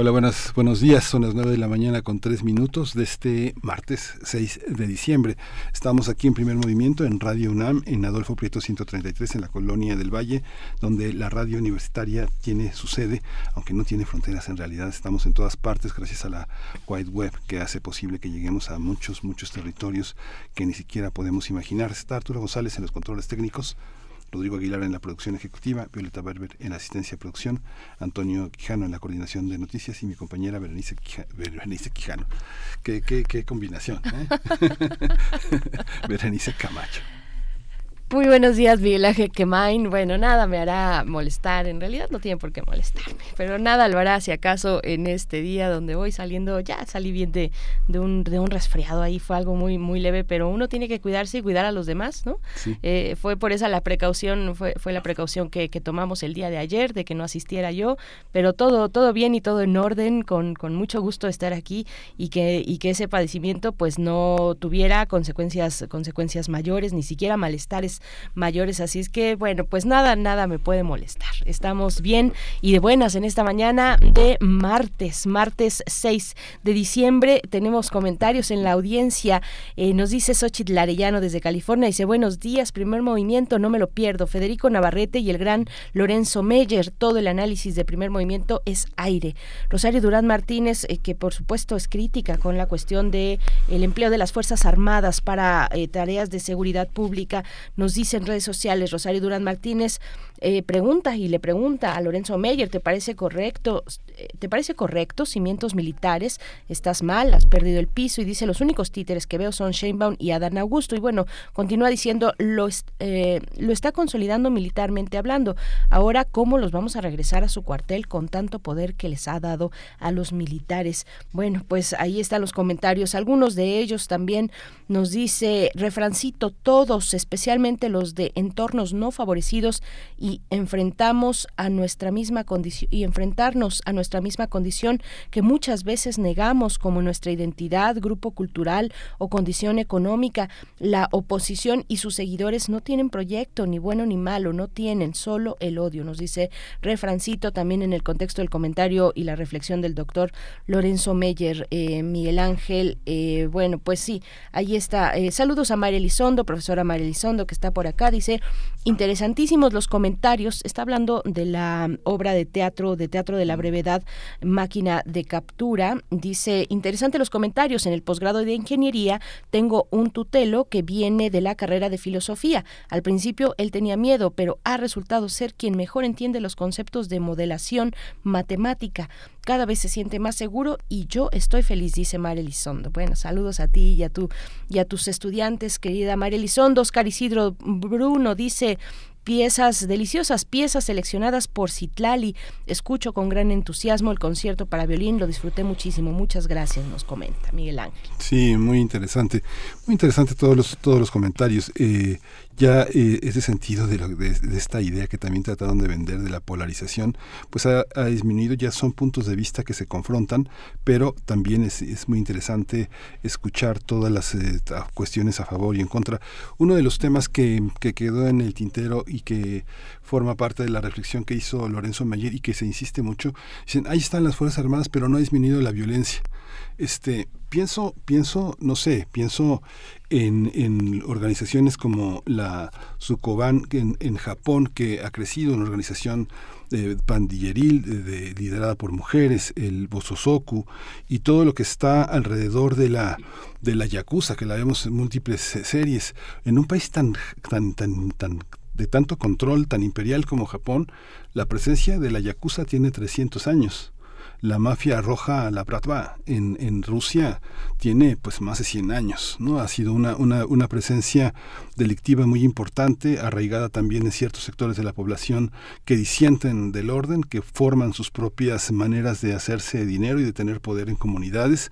Hola, buenas, buenos días. Son las 9 de la mañana con 3 minutos de este martes 6 de diciembre. Estamos aquí en primer movimiento en Radio UNAM, en Adolfo Prieto 133, en la colonia del Valle, donde la radio universitaria tiene su sede, aunque no tiene fronteras en realidad. Estamos en todas partes gracias a la Wide Web que hace posible que lleguemos a muchos, muchos territorios que ni siquiera podemos imaginar. Está Arturo González en los controles técnicos. Rodrigo Aguilar en la producción ejecutiva, Violeta Berber en asistencia de producción, Antonio Quijano en la coordinación de noticias y mi compañera Berenice Quijano. Qué, qué, qué combinación, ¿eh? Berenice Camacho. Muy buenos días, Miguel Ángel Quemain. Bueno, nada me hará molestar. En realidad no tiene por qué molestarme, pero nada lo hará si acaso en este día donde voy saliendo, ya salí bien de, de, un, de un resfriado ahí, fue algo muy, muy leve, pero uno tiene que cuidarse y cuidar a los demás, ¿no? Sí. Eh, fue por esa la precaución, fue, fue la precaución que, que, tomamos el día de ayer, de que no asistiera yo, pero todo, todo bien y todo en orden, con, con mucho gusto estar aquí y que, y que ese padecimiento pues no tuviera consecuencias, consecuencias mayores, ni siquiera malestares mayores. Así es que, bueno, pues nada, nada me puede molestar. Estamos bien y de buenas en esta mañana de martes, martes 6 de diciembre. Tenemos comentarios en la audiencia. Eh, nos dice Xochitl Arellano desde California. Dice, buenos días, primer movimiento, no me lo pierdo. Federico Navarrete y el gran Lorenzo Meyer. Todo el análisis de primer movimiento es aire. Rosario Durán Martínez, eh, que por supuesto es crítica con la cuestión de el empleo de las Fuerzas Armadas para eh, tareas de seguridad pública, nos dice en redes sociales, Rosario Durán Martínez eh, pregunta y le pregunta a Lorenzo Meyer, ¿te parece correcto? ¿Te parece correcto? Cimientos militares, estás mal, has perdido el piso y dice, los únicos títeres que veo son Sheinbaum y Adán Augusto. Y bueno, continúa diciendo, lo, eh, lo está consolidando militarmente hablando. Ahora, ¿cómo los vamos a regresar a su cuartel con tanto poder que les ha dado a los militares? Bueno, pues ahí están los comentarios. Algunos de ellos también nos dice, refrancito, todos, especialmente los de entornos no favorecidos y enfrentamos a nuestra misma condición y enfrentarnos a nuestra misma condición que muchas veces negamos como nuestra identidad, grupo cultural o condición económica. La oposición y sus seguidores no tienen proyecto ni bueno ni malo, no tienen solo el odio, nos dice Refrancito también en el contexto del comentario y la reflexión del doctor Lorenzo Meyer, eh, Miguel Ángel. Eh, bueno, pues sí, ahí está. Eh, saludos a María Elizondo, profesora María Elizondo, que está por acá. Dice, interesantísimos los comentarios. Está hablando de la obra de teatro, de teatro de la brevedad, máquina de captura. Dice, interesante los comentarios. En el posgrado de ingeniería tengo un tutelo que viene de la carrera de filosofía. Al principio él tenía miedo, pero ha resultado ser quien mejor entiende los conceptos de modelación matemática cada vez se siente más seguro y yo estoy feliz, dice María Elizondo. Bueno, saludos a ti y a, tu, y a tus estudiantes, querida María Elizondo. Oscar Isidro Bruno dice, piezas, deliciosas piezas seleccionadas por Citlali. Escucho con gran entusiasmo el concierto para violín, lo disfruté muchísimo. Muchas gracias, nos comenta Miguel Ángel. Sí, muy interesante. Muy interesante todos los, todos los comentarios. Eh, ya eh, ese sentido de, de, esta idea que también trataron de vender de la polarización, pues ha, disminuido, ya son puntos de vista que se confrontan, pero también es, muy interesante escuchar todas las eh, cuestiones a favor y en contra. Uno de los temas que, quedó en el tintero y que forma parte de la reflexión que hizo Lorenzo Mayer y que se insiste mucho, dicen, ahí están las Fuerzas Armadas, pero no ha disminuido la violencia. Este, pienso, pienso, no sé, pienso en, organizaciones como la Sukoban en, en, Japón, que ha crecido, una organización eh, pandilleril de, liderada por mujeres, el Bososoku, y todo lo que está alrededor de la, de la Yakuza, que la vemos en múltiples series. En un país tan, tan, tan, tan de tanto control, tan imperial como Japón, la presencia de la Yakuza tiene 300 años la mafia roja, la Bratva, en, Rusia tiene pues más de 100 años, ¿no? Ha sido una, una, una presencia delictiva muy importante, arraigada también en ciertos sectores de la población que disienten del orden, que forman sus propias maneras de hacerse dinero y de tener poder en comunidades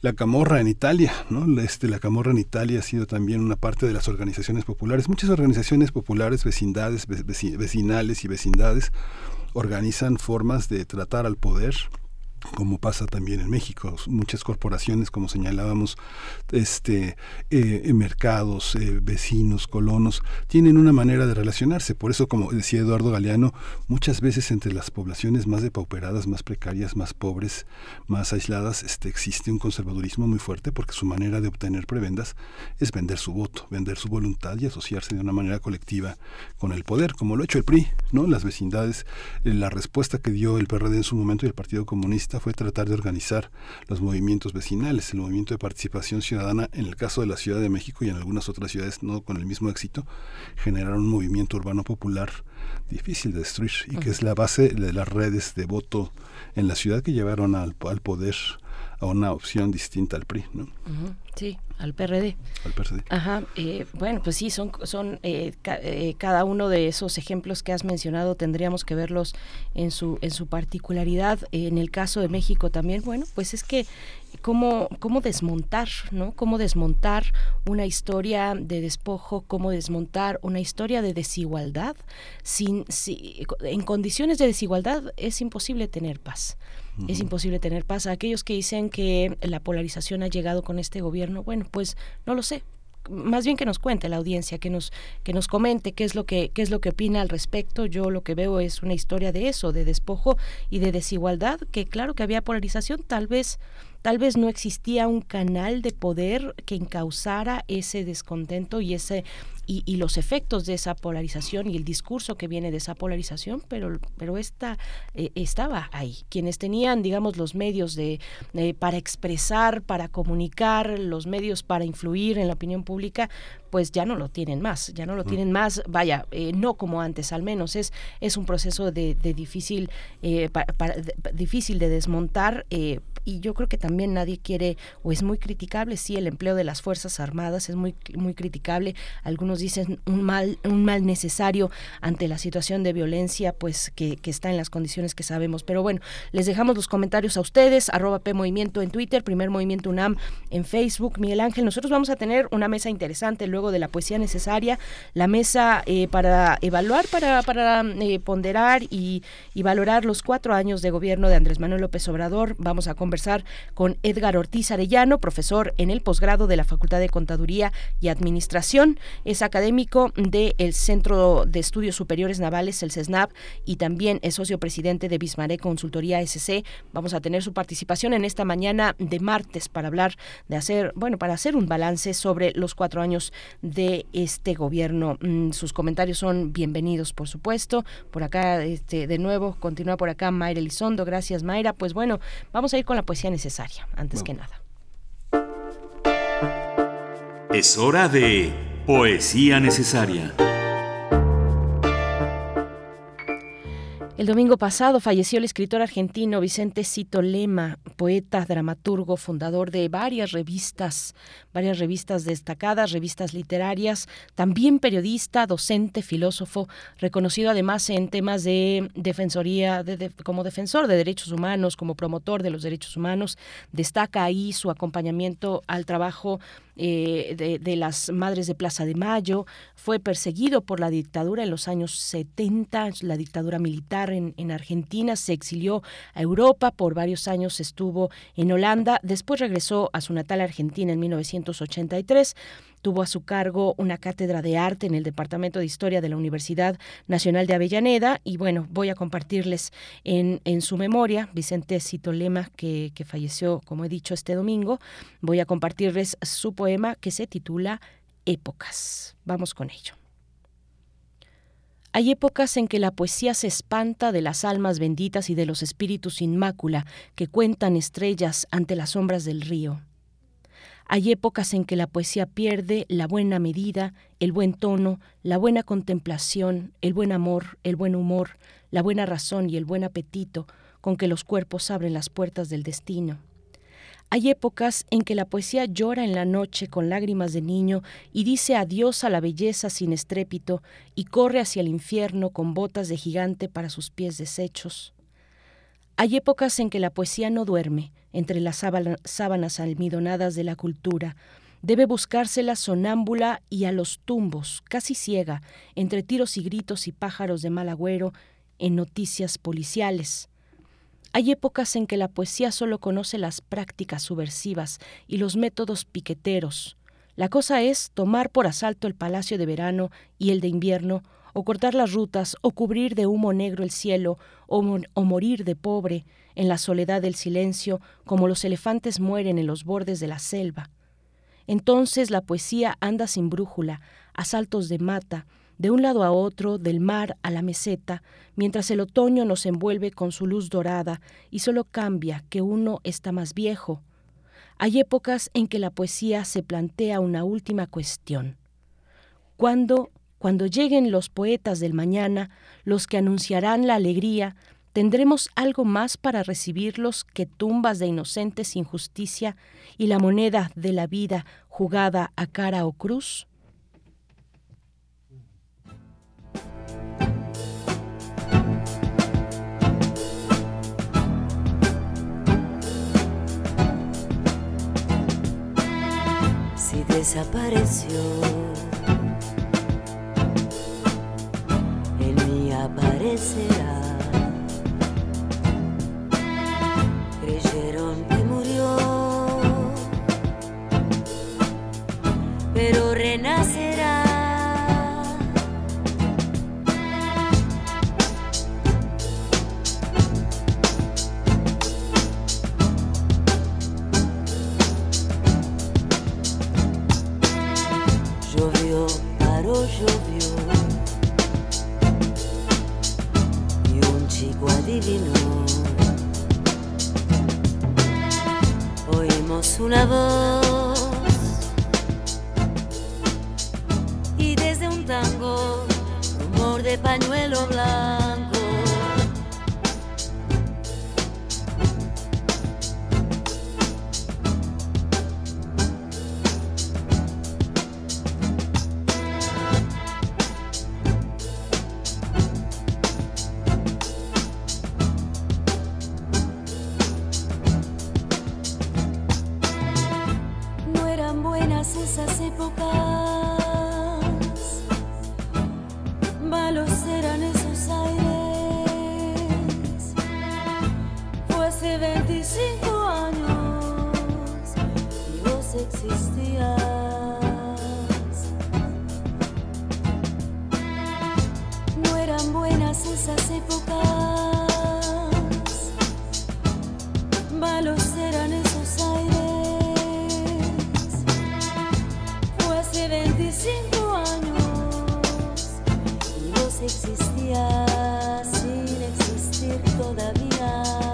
la camorra en Italia, ¿no? Este, la camorra en Italia ha sido también una parte de las organizaciones populares. Muchas organizaciones populares, vecindades, vecinales y vecindades organizan formas de tratar al poder como pasa también en México. Muchas corporaciones, como señalábamos, este, eh, mercados, eh, vecinos, colonos, tienen una manera de relacionarse. Por eso, como decía Eduardo Galeano, muchas veces entre las poblaciones más depauperadas, más precarias, más pobres, más aisladas, este, existe un conservadurismo muy fuerte porque su manera de obtener prebendas es vender su voto, vender su voluntad y asociarse de una manera colectiva con el poder, como lo ha hecho el PRI, ¿no? Las vecindades, eh, la respuesta que dio el PRD en su momento y el Partido Comunista fue tratar de organizar los movimientos vecinales, el movimiento de participación ciudadana, en el caso de la Ciudad de México y en algunas otras ciudades no con el mismo éxito, generaron un movimiento urbano popular difícil de destruir y que es la base de las redes de voto en la ciudad que llevaron al, al poder a una opción distinta al PRI, ¿no? Sí, al PRD. Al PRD. Ajá. Eh, bueno, pues sí, son, son eh, eh, cada uno de esos ejemplos que has mencionado tendríamos que verlos en su en su particularidad. en el caso de México también, bueno, pues es que cómo, cómo desmontar, ¿no? Cómo desmontar una historia de despojo, cómo desmontar una historia de desigualdad. Sin, si, en condiciones de desigualdad es imposible tener paz. Es imposible tener paz. Aquellos que dicen que la polarización ha llegado con este gobierno, bueno, pues no lo sé más bien que nos cuente la audiencia, que nos que nos comente qué es lo que qué es lo que opina al respecto. Yo lo que veo es una historia de eso, de despojo y de desigualdad, que claro que había polarización, tal vez tal vez no existía un canal de poder que encauzara ese descontento y ese y, los efectos de esa polarización y el discurso que viene de esa polarización, pero, pero esta eh, estaba ahí. Quienes tenían, digamos, los medios de, para expresar, para comunicar, los medios para influir en la opinión pública, pues ya no lo tienen más, ya no lo tienen más, vaya, eh, no como antes, al menos. Es, es un proceso de, difícil, eh, difícil de desmontar y yo creo que también nadie quiere o es muy criticable, sí, el empleo de las Fuerzas Armadas es muy, muy criticable, algunos dicen un mal, un mal necesario ante la situación de violencia, pues que, está en las condiciones que sabemos. Pero bueno, les dejamos los comentarios a ustedes, arroba P en Twitter, Primer Movimiento UNAM en Facebook. Miguel Ángel, nosotros vamos a tener una mesa interesante luego de la poesía necesaria, la mesa eh, para evaluar, para, eh, ponderar y, y valorar los cuatro años de gobierno de Andrés Manuel López Obrador. Vamos a conversar con Edgar Ortiz Arellano, profesor en el posgrado de la Facultad de Contaduría y Administración. Es académico del Centro de Estudios Superiores Navales, el CESNAP, y también es socio presidente de Bismarck Consultoría SC. Vamos a tener su participación en esta mañana de martes para hablar de hacer, bueno, para hacer un balance sobre los cuatro años de este gobierno. Mm, sus comentarios son bienvenidos, por supuesto. Por acá, este, de nuevo, continúa por acá Mayra Elizondo. Gracias, Mayra. Pues bueno, vamos a ir con la poesía necesaria, antes que nada. Es hora de Poesía necesaria. El domingo pasado falleció el escritor argentino Vicente Cito Lema, poeta, dramaturgo, fundador de varias revistas, varias revistas destacadas, revistas literarias, también periodista, docente, filósofo, reconocido además en temas de defensoría, como defensor de derechos humanos, como promotor de los derechos humanos. Destaca ahí su acompañamiento al trabajo eh, de, las Madres de Plaza de Mayo, fue perseguido por la dictadura en los años 70, la dictadura militar en, en Argentina, se exilió a Europa, por varios años estuvo en Holanda, después regresó a su natal Argentina en 1983 tuvo a su cargo una cátedra de arte en el Departamento de Historia de la Universidad Nacional de Avellaneda y bueno, voy a compartirles en, en su memoria, Vicente Citolema, que, que falleció, como he dicho, este domingo, voy a compartirles su poema que se titula Épocas. Vamos con ello. Hay épocas en que la poesía se espanta de las almas benditas y de los espíritus sin mácula que cuentan estrellas ante las sombras del río. Hay épocas en que la poesía pierde la buena medida, el buen tono, la buena contemplación, el buen amor, el buen humor, la buena razón y el buen apetito con que los cuerpos abren las puertas del destino. Hay épocas en que la poesía llora en la noche con lágrimas de niño y dice adiós a la belleza sin estrépito y corre hacia el infierno con botas de gigante para sus pies deshechos. Hay épocas en que la poesía no duerme, entre las sábanas almidonadas de la cultura. Debe buscársela sonámbula y a los tumbos, casi ciega, entre tiros y gritos y pájaros de mal agüero, en noticias policiales. Hay épocas en que la poesía solo conoce las prácticas subversivas y los métodos piqueteros. La cosa es tomar por asalto el palacio de verano y el de invierno, o cortar las rutas, o cubrir de humo negro el cielo, o, o morir de pobre, en la soledad del silencio, como los elefantes mueren en los bordes de la selva. Entonces la poesía anda sin brújula, a saltos de mata, de un lado a otro, del mar a la meseta, mientras el otoño nos envuelve con su luz dorada y solo cambia que uno está más viejo. Hay épocas en que la poesía se plantea una última cuestión. ¿Cuándo, cuando lleguen los poetas del mañana, los que anunciarán la alegría, ¿Tendremos algo más para recibirlos que tumbas de inocentes sin justicia y la moneda de la vida jugada a cara o cruz? Desapareció, en mí aparecerá. Oímos una voz y desde un tango, rumor de pañuelo blanco. Esas épocas, malos eran esos aires. Fue hace 25 años y vos existías sin existir todavía.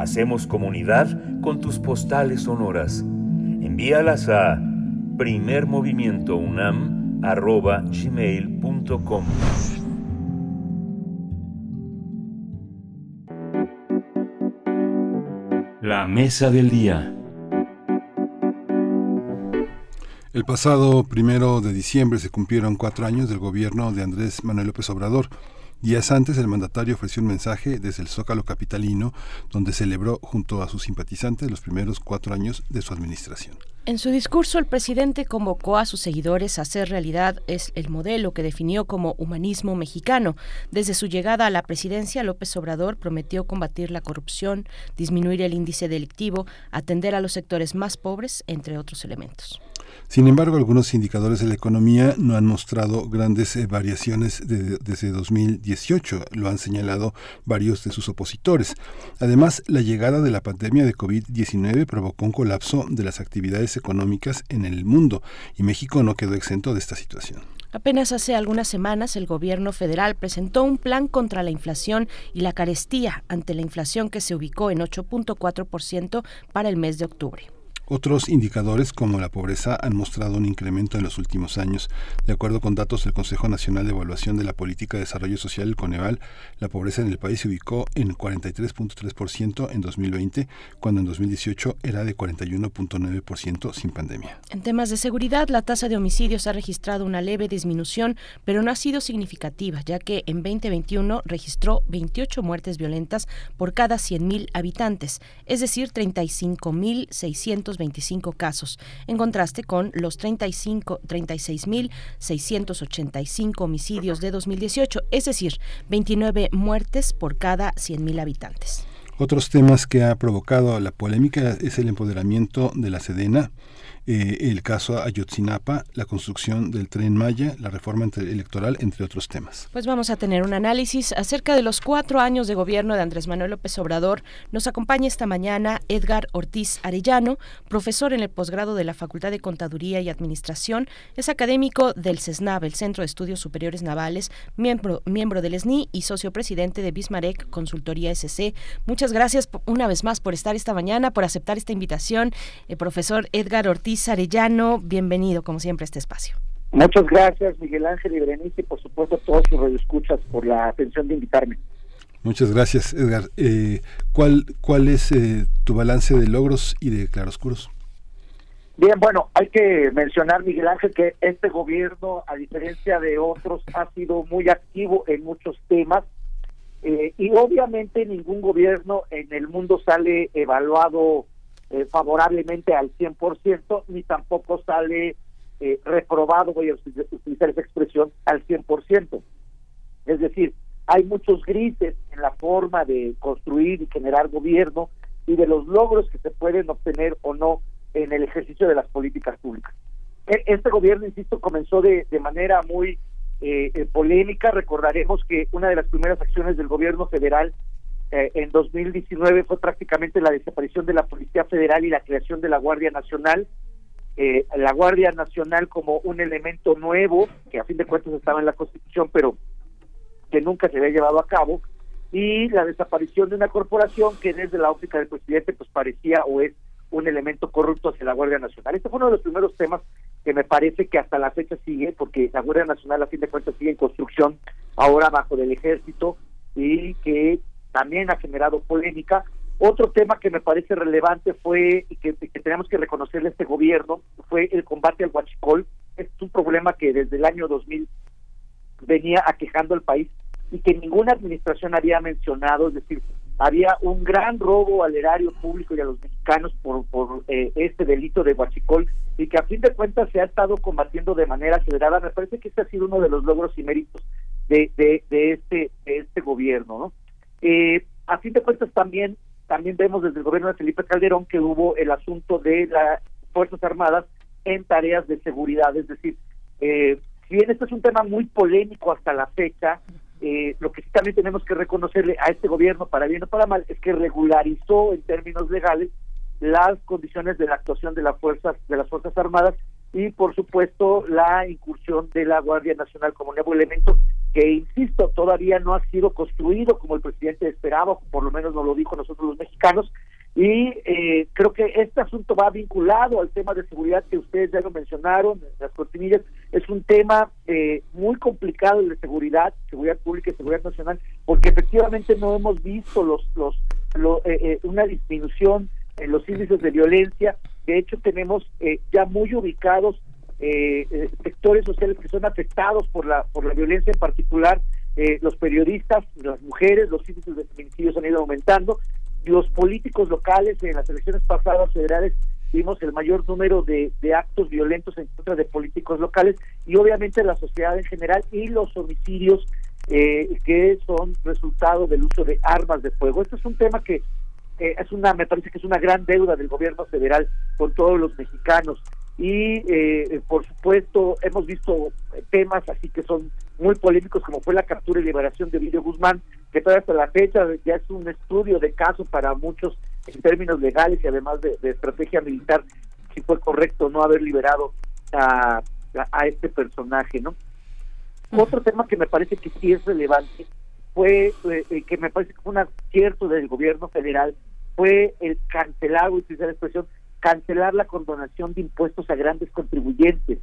Hacemos comunidad con tus postales sonoras. Envíalas a primermovimientounam.gmail.com La mesa del día. El pasado primero de diciembre se cumplieron cuatro años del gobierno de Andrés Manuel López Obrador. Días antes, el mandatario ofreció un mensaje desde el Zócalo Capitalino, donde celebró junto a sus simpatizantes los primeros cuatro años de su administración. En su discurso, el presidente convocó a sus seguidores a hacer realidad es el modelo que definió como humanismo mexicano. Desde su llegada a la presidencia, López Obrador prometió combatir la corrupción, disminuir el índice delictivo, atender a los sectores más pobres, entre otros elementos. Sin embargo, algunos indicadores de la economía no han mostrado grandes eh, variaciones de- desde 2018, lo han señalado varios de sus opositores. Además, la llegada de la pandemia de COVID-19 provocó un colapso de las actividades económicas en el mundo y México no quedó exento de esta situación. Apenas hace algunas semanas el gobierno federal presentó un plan contra la inflación y la carestía ante la inflación que se ubicó en 8.4% para el mes de octubre. Otros indicadores como la pobreza han mostrado un incremento en los últimos años. De acuerdo con datos del Consejo Nacional de Evaluación de la Política de Desarrollo Social, el Coneval, la pobreza en el país se ubicó en 43.3% en 2020, cuando en 2018 era de 41.9% sin pandemia. En temas de seguridad, la tasa de homicidios ha registrado una leve disminución, pero no ha sido significativa, ya que en 2021 registró 28 muertes violentas por cada 100.000 habitantes, es decir, 35.625 casos, en contraste con los 35 36.685 homicidios de 2018, es decir, 29 muertes por cada 100.000 habitantes. Otros temas que ha provocado la polémica es el empoderamiento de la Sedena, eh, el caso Ayotzinapa, la construcción del tren Maya, la reforma electoral, entre otros temas. Pues vamos a tener un análisis acerca de los cuatro años de gobierno de Andrés Manuel López Obrador. Nos acompaña esta mañana Edgar Ortiz Arellano, profesor en el posgrado de la Facultad de Contaduría y Administración. Es académico del CESNAV, el Centro de Estudios Superiores Navales, miembro, miembro del SNI y socio presidente de Bismarck Consultoría SC. Muchas gracias una vez más por estar esta mañana, por aceptar esta invitación. Eh, profesor Edgar Ortiz Arellano, bienvenido como siempre a este espacio. Muchas gracias, Miguel Ángel y Berenice, y por supuesto a todos sus radioescuchas por la atención de invitarme. Muchas gracias, Edgar. Eh, ¿cuál, ¿Cuál es eh, tu balance de logros y de claroscuros? Bien, bueno, hay que mencionar, Miguel Ángel, que este gobierno, a diferencia de otros, ha sido muy activo en muchos temas eh, y obviamente ningún gobierno en el mundo sale evaluado eh, favorablemente al 100%, ni tampoco sale eh, reprobado, voy a util- utilizar esa expresión, al 100%. Es decir, hay muchos grises en la forma de construir y generar gobierno y de los logros que se pueden obtener o no en el ejercicio de las políticas públicas. E, este gobierno, insisto, comenzó de, de manera muy eh, eh, polémica. Recordaremos que una de las primeras acciones del gobierno federal eh, en 2019 fue prácticamente la desaparición de la Policía Federal y la creación de la Guardia Nacional. Eh, la Guardia Nacional como un elemento nuevo, que a fin de cuentas estaba en la Constitución, pero que nunca se había llevado a cabo, y la desaparición de una corporación que desde la óptica del presidente pues parecía o es un elemento corrupto hacia la Guardia Nacional. Este fue uno de los primeros temas que me parece que hasta la fecha sigue, porque la Guardia Nacional a fin de cuentas sigue en construcción ahora bajo del ejército y que también ha generado polémica. Otro tema que me parece relevante fue y que, que tenemos que reconocerle a este gobierno fue el combate al huachicol. Es un problema que desde el año 2000 venía aquejando al país y que ninguna administración había mencionado, es decir, había un gran robo al erario público y a los mexicanos por, por eh, este delito de huachicol y que a fin de cuentas se ha estado combatiendo de manera acelerada. Me parece que este ha sido uno de los logros y méritos de, de, de este de este gobierno. ¿no? Eh, a fin de cuentas también también vemos desde el gobierno de Felipe Calderón que hubo el asunto de las Fuerzas Armadas en tareas de seguridad, es decir, eh, si bien este es un tema muy polémico hasta la fecha, eh, lo que sí también tenemos que reconocerle a este gobierno, para bien o para mal, es que regularizó en términos legales las condiciones de la actuación de las fuerzas de las fuerzas armadas y por supuesto la incursión de la Guardia Nacional como nuevo elemento que insisto todavía no ha sido construido como el presidente esperaba por lo menos nos lo dijo nosotros los mexicanos. Y eh, creo que este asunto va vinculado al tema de seguridad que ustedes ya lo mencionaron las cortinillas. Es un tema eh, muy complicado de seguridad seguridad pública y seguridad nacional porque efectivamente no hemos visto los los eh, una disminución en los índices de violencia. De hecho tenemos ya muy ubicados sectores sociales que son afectados por la por la violencia en particular los periodistas, las mujeres, los índices de feminicidios han ido aumentando los políticos locales en las elecciones pasadas federales vimos el mayor número de, actos violentos en contra de políticos locales y obviamente la sociedad en general y los homicidios eh, que son resultado del uso de armas de fuego. Esto es un tema que eh, es una, me parece que es una gran deuda del gobierno federal con todos los mexicanos y eh, por supuesto hemos visto temas así que son muy polémicos como fue la captura y liberación de Vídeo Guzmán, que todavía hasta la fecha ya es un estudio de caso para muchos en términos legales y además de, estrategia militar, si fue correcto no haber liberado a, a, este personaje, ¿no? Otro tema que me parece que sí es relevante fue, eh, eh, que me parece que fue un acierto del gobierno federal, fue el cancelar, utilizar la expresión, cancelar la condonación de impuestos a grandes contribuyentes.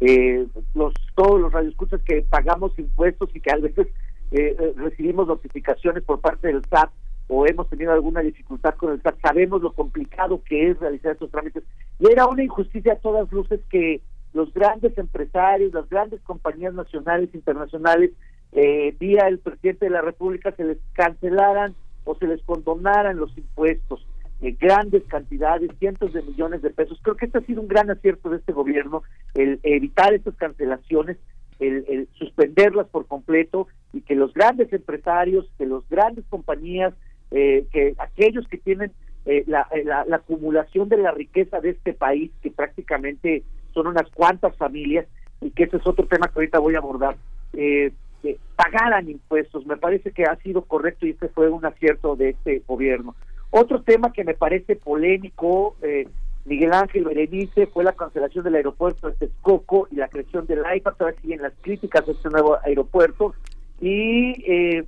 Eh, los todos los radioescuchas que pagamos impuestos y que a veces eh, eh, recibimos notificaciones por parte del SAT o hemos tenido alguna dificultad con el SAT, sabemos lo complicado que es realizar estos trámites. Y era una injusticia a todas luces que los grandes empresarios, las grandes compañías nacionales, internacionales, eh, vía el presidente de la República, se les cancelaran o se les condonaran los impuestos grandes cantidades, cientos de millones de pesos. Creo que este ha sido un gran acierto de este gobierno, el evitar estas cancelaciones, el, suspenderlas por completo y que los grandes empresarios, que los grandes compañías, eh, que aquellos que tienen eh, la, la, acumulación de la riqueza de este país, que prácticamente son unas cuantas familias, y que ese es otro tema que ahorita voy a abordar, eh, pagaran impuestos. Me parece que ha sido correcto y este fue un acierto de este gobierno. Otro tema que me parece polémico, eh, Miguel Ángel Berenice, fue la cancelación del aeropuerto de Texcoco y la creación del AIFA, todavía siguen las críticas a este nuevo aeropuerto. Y eh,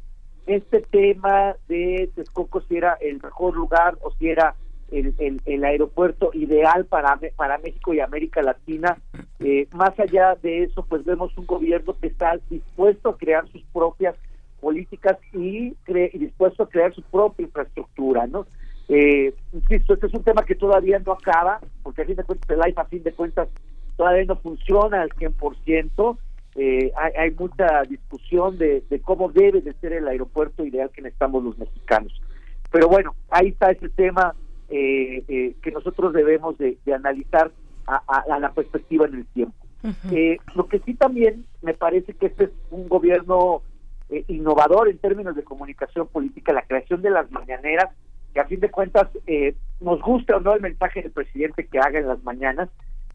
este tema de Texcoco, si era el mejor lugar o si era el, el, aeropuerto ideal para, para México y América Latina. Eh, más allá de eso, pues vemos un gobierno que está dispuesto a crear sus propias políticas y, y dispuesto a crear su propia infraestructura, ¿no? Eh, insisto, este es un tema que todavía no acaba, porque a fin de cuentas el AIFA a fin de cuentas todavía no funciona al 100%, eh, hay, hay mucha discusión de, cómo debe de ser el aeropuerto ideal que necesitamos los mexicanos. Pero bueno, ahí está ese tema eh, eh, que nosotros debemos de, analizar a, la perspectiva en el tiempo. Eh, lo que sí también me parece que este es un gobierno eh, innovador en términos de comunicación política, la creación de las mañaneras que a fin de cuentas eh, nos gusta o no el mensaje del presidente que haga en las mañanas,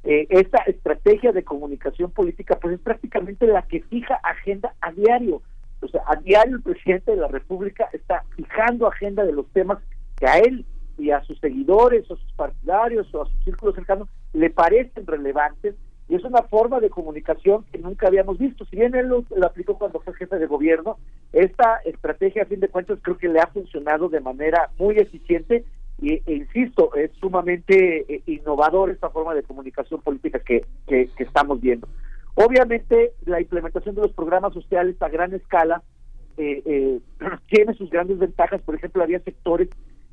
eh, esta estrategia de comunicación política pues es prácticamente la que fija agenda a diario. O sea, a diario el presidente de la República está fijando agenda de los temas que a él y a sus seguidores o sus partidarios o a sus círculos cercanos le parecen relevantes y es una forma de comunicación que nunca habíamos visto. Si bien él lo, aplicó cuando fue jefe de gobierno, esta estrategia, a fin de cuentas, creo que le ha funcionado de manera muy eficiente y, e insisto, es sumamente eh, innovador esta forma de comunicación política que, que, estamos viendo. Obviamente, la implementación de los programas sociales a gran escala eh, eh, tiene sus grandes ventajas. Por ejemplo, había sectores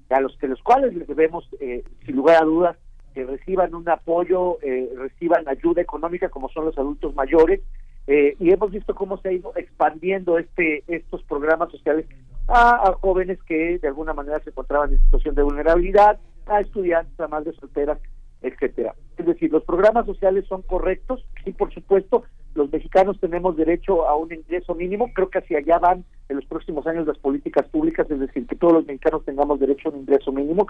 a los que los cuales les debemos, sin lugar a dudas, que reciban un apoyo, eh, reciban ayuda económica como son los adultos mayores eh, y hemos visto cómo se ha ido expandiendo este estos programas sociales a, jóvenes que de alguna manera se encontraban en situación de vulnerabilidad, a estudiantes, a madres solteras, etcétera. Es decir, los programas sociales son correctos, sí, por supuesto, los mexicanos tenemos derecho a un ingreso mínimo, creo que hacia allá van en los próximos años las políticas públicas, es decir, que todos los mexicanos tengamos derecho a un ingreso mínimo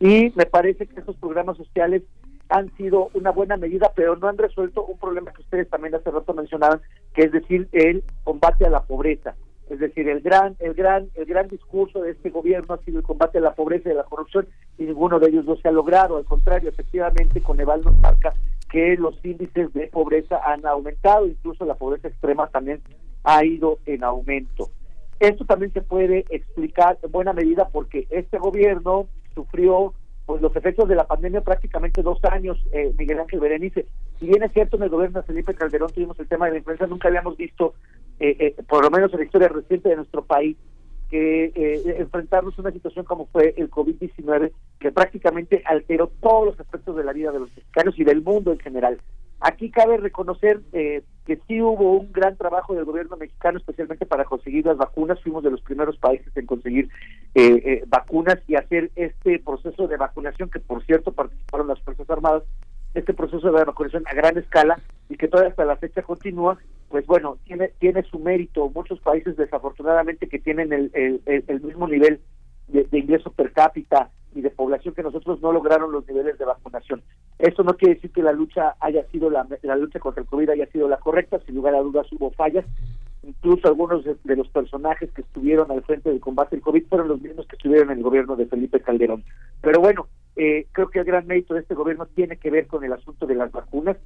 y me parece que esos programas sociales han sido una buena medida, pero no han resuelto un problema que ustedes también hace rato mencionaban, que es decir, el combate a la pobreza. Es decir, el gran, el gran, el gran discurso de este gobierno ha sido el combate a la pobreza y a la corrupción, y ninguno de ellos no se ha logrado. Al contrario, efectivamente, Coneval nos marca que los índices de pobreza han aumentado, incluso la pobreza extrema también ha ido en aumento. Esto también se puede explicar en buena medida porque este gobierno sufrió pues los efectos de la pandemia prácticamente dos años, eh, Miguel Ángel Berenice. Si bien es cierto, en el gobierno de Felipe Calderón tuvimos el tema de la influenza, nunca habíamos visto, eh, eh, por lo menos en la historia reciente de nuestro país, que enfrentarnos a una situación como fue el COVID-19, que prácticamente alteró todos los aspectos de la vida de los mexicanos y del mundo en general. Aquí cabe reconocer eh, que sí hubo un gran trabajo del gobierno mexicano, especialmente para conseguir las vacunas. Fuimos de los primeros países en conseguir eh, eh, vacunas y hacer este proceso de vacunación, que por cierto participaron las Fuerzas Armadas, este proceso de vacunación a gran escala y que todavía hasta la fecha continúa, pues bueno, tiene, tiene su mérito. Muchos países desafortunadamente que tienen el, el, mismo nivel de, de ingreso per cápita y de población que nosotros no lograron los niveles de vacunación. Esto no quiere decir que la lucha haya sido la, la lucha contra el COVID haya sido la correcta, sin lugar a dudas hubo fallas. Incluso algunos de, los personajes que estuvieron al frente del combate al COVID fueron los mismos que estuvieron en el gobierno de Felipe Calderón. Pero bueno, eh, creo que el gran mérito de este gobierno tiene que ver con el asunto de las vacunas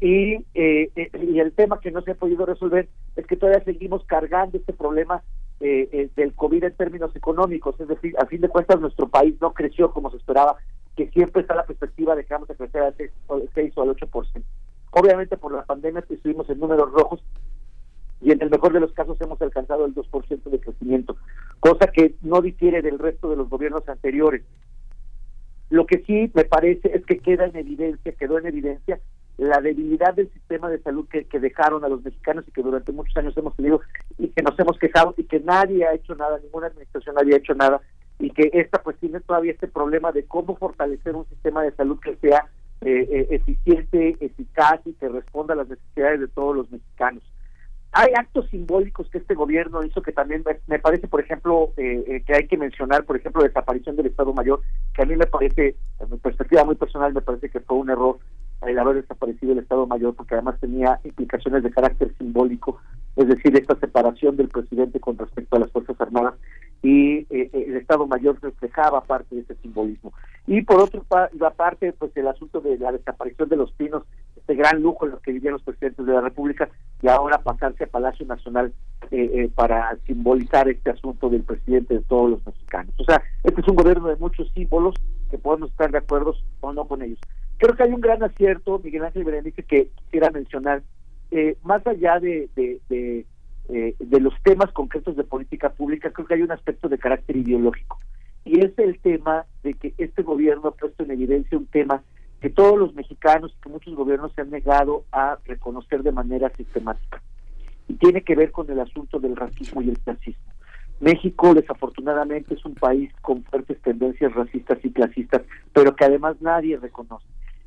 y, eh, eh, y el tema que no se ha podido resolver es que todavía seguimos cargando este problema eh, eh, del COVID en términos económicos, es decir, a fin de cuentas nuestro país no creció como se esperaba, que siempre está la perspectiva de que vamos a crecer al 6, 6 o al 8%. Obviamente por la pandemia estuvimos en números rojos y en el mejor de los casos hemos alcanzado el 2% de crecimiento, cosa que no difiere del resto de los gobiernos anteriores. Lo que sí me parece es que queda en evidencia, quedó en evidencia la debilidad del sistema de salud que, dejaron a los mexicanos y que durante muchos años hemos tenido y que nos hemos quejado y que nadie ha hecho nada, ninguna administración había hecho nada y que esta pues tiene todavía este problema de cómo fortalecer un sistema de salud que sea eh, eh, eficiente, eficaz y que responda a las necesidades de todos los mexicanos. Hay actos simbólicos que este gobierno hizo que también me, parece, por ejemplo, eh, que hay que mencionar, por ejemplo, la desaparición del Estado Mayor, que a mí me parece, en mi perspectiva muy personal, me parece que fue un error el haber desaparecido el Estado Mayor, porque además tenía implicaciones de carácter simbólico, es decir, esta separación del presidente con respecto a las Fuerzas Armadas y eh, eh, el Estado Mayor reflejaba parte de ese simbolismo. Y por otra parte, pues el asunto de la desaparición de los pinos, este gran lujo en los que vivían los presidentes de la República, y ahora pasarse a Palacio Nacional eh, para simbolizar este asunto del presidente de todos los mexicanos. O sea, este es un gobierno de muchos símbolos que podemos estar de acuerdo o no con ellos. Creo que hay un gran acierto, Miguel Ángel Berenice, que quisiera mencionar, eh, más allá de, de, eh, de, los temas concretos de política pública, creo que hay un aspecto de carácter ideológico. Y es el tema de que este gobierno ha puesto en evidencia un tema que todos los mexicanos, que muchos gobiernos se han negado a reconocer de manera sistemática. Y tiene que ver con el asunto del racismo y el clasismo. México, desafortunadamente, es un país con fuertes tendencias racistas y clasistas, pero que además nadie reconoce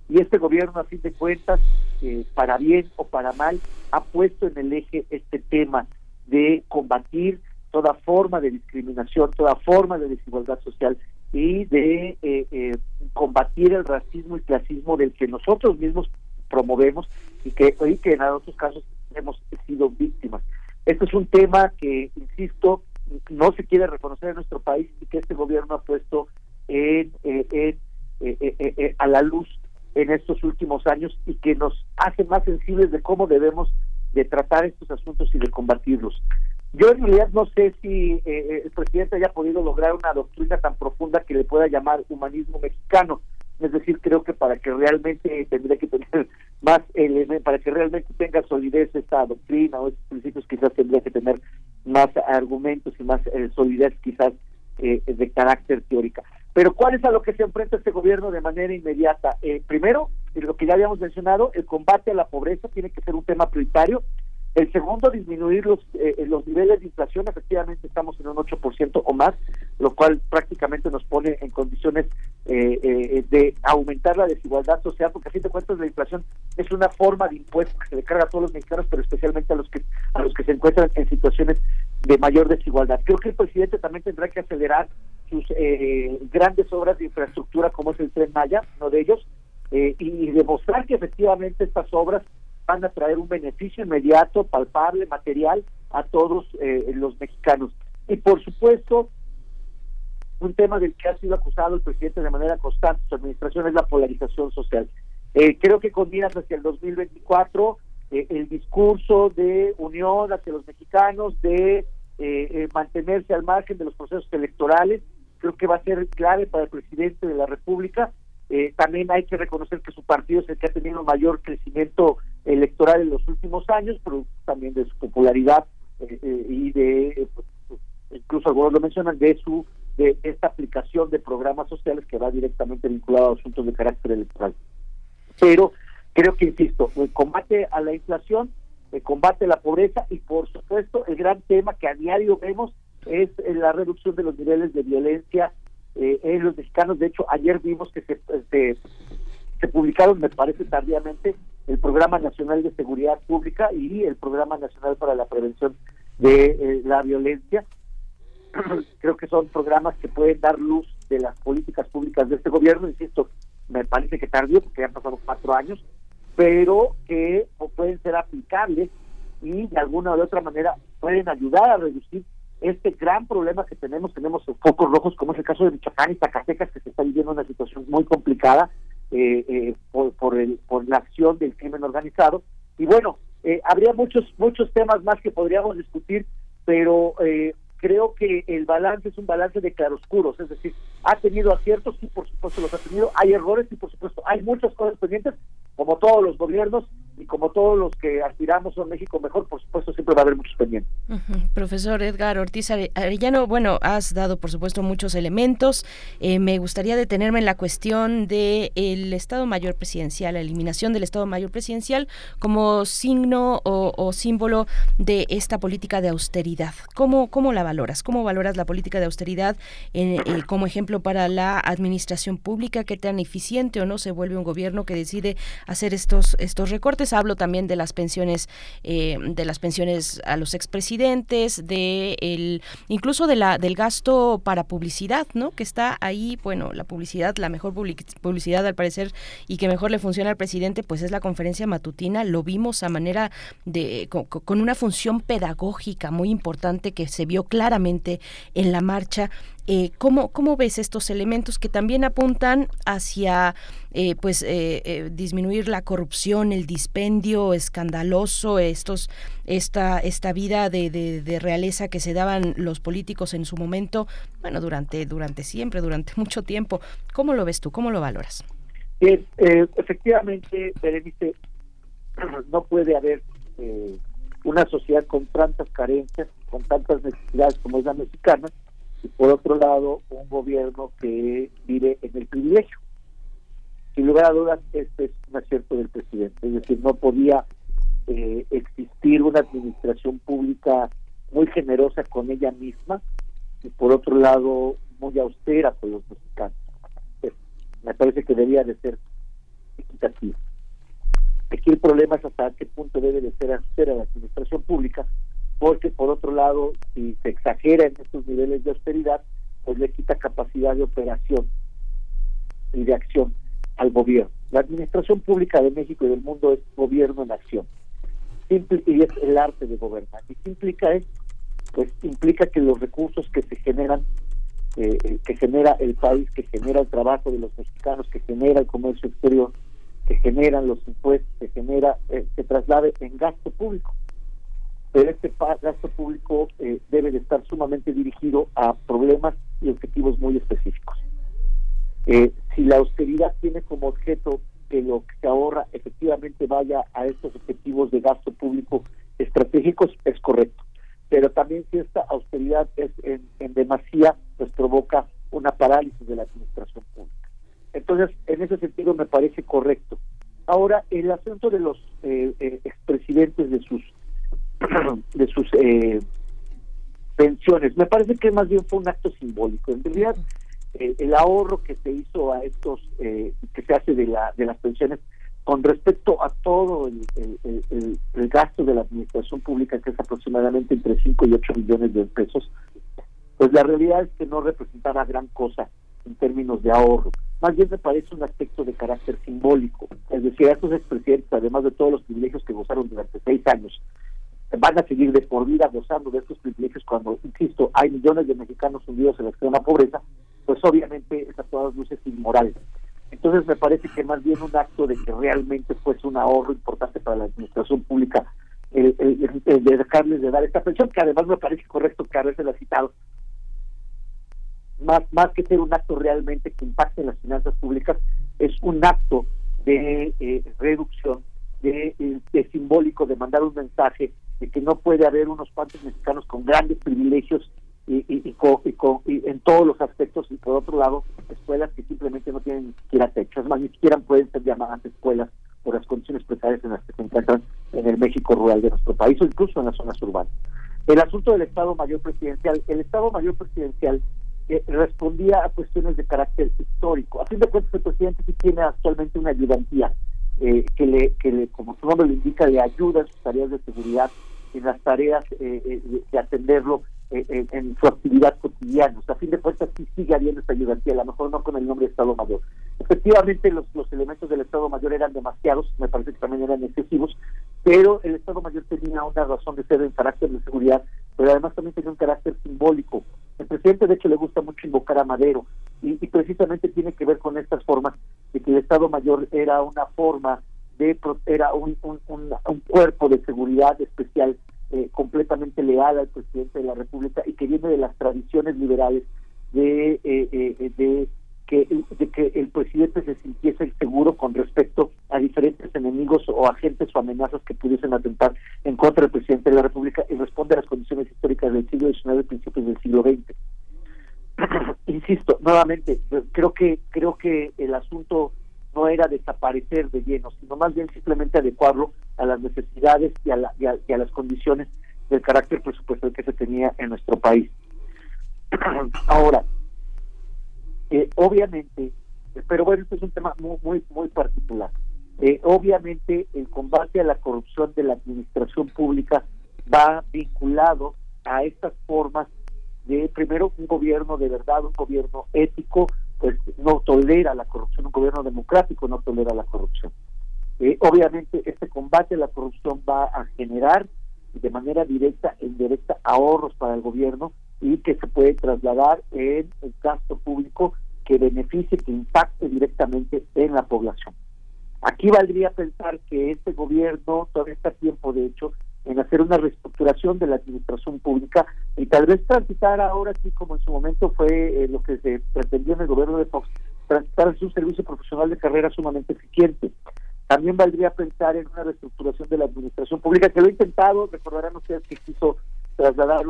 y este gobierno, a fin de cuentas, eh, para bien o para mal, ha puesto en el eje este tema de combatir toda forma de discriminación, toda forma de desigualdad social y de eh, eh, combatir el racismo y clasismo del que nosotros mismos promovemos y que, y que en otros casos hemos sido víctimas. Este es un tema que, insisto, no se quiere reconocer en nuestro país y que este gobierno ha puesto en, eh, en a la luz en estos últimos años y que nos hace más sensibles de cómo debemos de tratar estos asuntos y de combatirlos. Yo en realidad no sé si eh, eh, el presidente haya podido lograr una doctrina tan profunda que le pueda llamar humanismo mexicano. Es decir, creo que para que realmente tendría que tener más para que realmente tenga solidez esta doctrina o estos principios, quizás tendría que tener más argumentos y más eh, solidez quizás de carácter teórica. Pero ¿cuál es a lo que se enfrenta este gobierno de manera inmediata? primero, lo que ya habíamos mencionado, el combate a la pobreza tiene que ser un tema prioritario el segundo, disminuir los, eh, eh, los niveles de inflación. Efectivamente, estamos en un 8% o más, lo cual prácticamente nos pone en condiciones eh, de aumentar la desigualdad social, porque a fin de cuentas la inflación es una forma de impuesto que se le carga a todos los mexicanos, pero especialmente a los que a los que se encuentran en situaciones de mayor desigualdad. Creo que el presidente también tendrá que acelerar sus grandes obras de infraestructura, como es el Tren Maya, uno de ellos, y demostrar que efectivamente estas obras van a traer un beneficio inmediato, palpable, material a todos eh, los mexicanos. Y por supuesto, un tema del que ha sido acusado el presidente de manera constante su administración es la polarización social. Eh, creo que con miras hacia el 2024, eh, el discurso de unión hacia los mexicanos, de mantenerse al margen de los procesos electorales, creo que va a ser clave para el presidente de la República eh, también hay que reconocer que su partido es el que ha tenido mayor crecimiento electoral en los últimos años, pero también de su popularidad eh, eh, y de, pues, incluso algunos lo mencionan, de su de esta aplicación de programas sociales que va directamente vinculado a asuntos de carácter electoral. Pero creo que, insisto, el combate a la inflación, el combate a la pobreza y, por supuesto, el gran tema que a diario vemos es la reducción de los niveles de violencia eh, en los mexicanos. De hecho, ayer vimos que se, se, publicaron, me parece tardíamente, el Programa Nacional de Seguridad Pública y el Programa Nacional para la Prevención de eh, la Violencia. Creo que son programas que pueden dar luz de las políticas públicas de este gobierno. Insisto, me parece que tardío porque ya han pasado cuatro años, pero que pueden ser aplicables y de alguna u otra manera pueden ayudar a reducir este gran problema que tenemos, tenemos focos rojos, como es el caso de Michoacán y Zacatecas, que se está viviendo una situación muy complicada eh, eh, por, por, el, por la acción del crimen organizado. Y bueno, eh, habría muchos, muchos temas más que podríamos discutir, pero creo que el balance es un balance de claroscuros, es decir, ha tenido aciertos, y por supuesto los ha tenido, hay errores, y por supuesto hay muchas cosas pendientes, como todos los gobiernos, y como todos los que aspiramos a un México mejor, por supuesto siempre va a haber muchos pendientes. Profesor Edgar Ortiz Arellano, bueno, has dado por supuesto muchos elementos. Eh, me gustaría detenerme en la cuestión del el Estado Mayor Presidencial, la eliminación del Estado Mayor Presidencial como signo o, símbolo de esta política de austeridad. ¿Cómo, cómo la valoras? ¿Cómo valoras la política de austeridad eh, como ejemplo para la administración pública? ¿Qué tan eficiente o no se vuelve un gobierno que decide hacer estos, estos recortes? Hablo también de las pensiones, eh, de las pensiones a los expresidentes, de el, incluso de la, del gasto para publicidad, ¿no? Que está ahí, bueno, la publicidad, la mejor publicidad al parecer y que mejor le funciona al presidente, pues es la conferencia matutina. Lo vimos a manera de, con, con una función pedagógica muy importante que se vio claramente en la marcha eh, ¿cómo, ¿Cómo ves estos elementos que también apuntan hacia eh, pues eh, eh, disminuir la corrupción, el dispendio escandaloso, estos esta esta vida de, de, realeza que se daban los políticos en su momento, bueno durante durante siempre, durante mucho tiempo. ¿Cómo lo ves tú? ¿Cómo lo valoras? efectivamente, Berenice, no puede haber una sociedad con tantas carencias, con tantas necesidades como es la mexicana, y por otro lado un gobierno que vive en el privilegio. Sin lugar a dudas, este es un acierto del presidente, es decir, no podía eh, existir una administración pública muy generosa con ella misma y por otro lado muy austera con los mexicanos. Pues, me parece que debía de ser equitativo. Aquí el problema es hasta qué punto debe de ser austera la administración pública porque por otro lado, si se exagera en estos niveles de austeridad, pues le quita capacidad de operación y de acción al gobierno. La administración pública de México y del mundo es gobierno en acción. Y es el arte de gobernar. ¿Y qué implica esto? Pues implica que los recursos que se generan, eh, eh, que genera el país, que genera el trabajo de los mexicanos, que genera el comercio exterior, que generan los impuestos, que genera, eh, se traslade en gasto público. Pero este gasto público eh, debe de estar sumamente dirigido a problemas y objetivos muy específicos. Eh, si la austeridad tiene como objeto que lo que se ahorra efectivamente vaya a estos objetivos de gasto público estratégicos, es correcto. Pero también si esta austeridad es en, en demasía, pues provoca una parálisis de la administración pública. Entonces, en ese sentido me parece correcto. Ahora, el asunto de los eh, eh, expresidentes de sus de sus eh, pensiones, me parece que más bien fue un acto simbólico. En realidad, eh, el ahorro que se hizo a estos, eh, que se hace de, la, de las pensiones, con respecto a todo el, el, gasto de la administración pública, que es aproximadamente entre 5 y 8 millones de pesos, pues la realidad es que no representaba gran cosa en términos de ahorro. Más bien me parece un aspecto de carácter simbólico. Es decir, estos expresidentes, además de todos los privilegios que gozaron durante seis años, van a seguir de por vida gozando de estos privilegios cuando, insisto, hay millones de mexicanos hundidos en la extrema pobreza, pues obviamente es a todas luces inmoral. Entonces me parece que más bien un acto de que realmente fuese un ahorro importante para la administración pública el, el, el de dejarles de dar esta pensión, que además me parece correcto que haberse la citado, más, más que ser un acto realmente que impacte en las finanzas públicas, es un acto de eh, reducción, eh, de, simbólico, de mandar un mensaje de que no puede haber unos cuantos mexicanos con grandes privilegios y, y, y, en todos los aspectos, y por otro lado, escuelas que simplemente no tienen ni siquiera techo, es ni siquiera pueden ser llamadas escuelas por las condiciones precarias en las que se encuentran en el México rural de nuestro país o incluso en las zonas urbanas. El asunto del Estado Mayor Presidencial, el Estado Mayor Presidencial eh, respondía a cuestiones de carácter histórico. A fin de cuentas, el presidente sí tiene actualmente una ayudantía eh, que, le, que le, como su nombre lo indica, le ayuda en sus tareas de seguridad, en las tareas eh, eh de atenderlo en, en, su actividad cotidiana. O sea, a fin de cuentas sí sigue habiendo esta ayudantía, a lo mejor no con el nombre de Estado Mayor. Efectivamente, los, los elementos del Estado Mayor eran demasiados, me parece que también eran excesivos, pero el Estado Mayor tenía una razón de ser en carácter de seguridad, pero además también tenía un carácter simbólico. El presidente, de hecho, le gusta mucho invocar a Madero, y, y precisamente tiene que ver con estas formas de que el Estado Mayor era una forma de era un, un, un, cuerpo de seguridad especial eh, completamente leal al presidente de la República y que viene de las tradiciones liberales de, eh, eh, de, que, de que el presidente se sintiese seguro con respecto a diferentes enemigos o agentes o amenazas que pudiesen atentar en contra del presidente de la República y responde a las condiciones históricas del siglo XIX y principios del siglo XX. Insisto, nuevamente, creo que creo que el asunto no era desaparecer de lleno, sino más bien simplemente adecuarlo a las necesidades y a, la, y a las condiciones del carácter presupuestal que se tenía en nuestro país. Ahora, eh, obviamente, pero bueno, este es un tema muy muy, muy particular. Eh, obviamente, el combate a la corrupción de la administración pública va vinculado a estas formas de, primero, un gobierno de verdad, un gobierno ético, pues no tolera la corrupción, un gobierno democrático no tolera la corrupción. Eh, obviamente este combate a la corrupción va a generar de manera directa e indirecta ahorros para el gobierno y que se puede trasladar en el gasto público que beneficie, que impacte directamente en la población. Aquí valdría pensar que este gobierno todavía está a tiempo, de hecho, en hacer una reestructuración de la administración pública y tal vez transitar ahora sí como en su momento fue eh, lo que se pretendió en el gobierno de Fox, transitar a un servicio profesional de carrera sumamente eficiente. También valdría pensar en una reestructuración de la administración pública, que lo he intentado, recordarán ustedes que quiso trasladar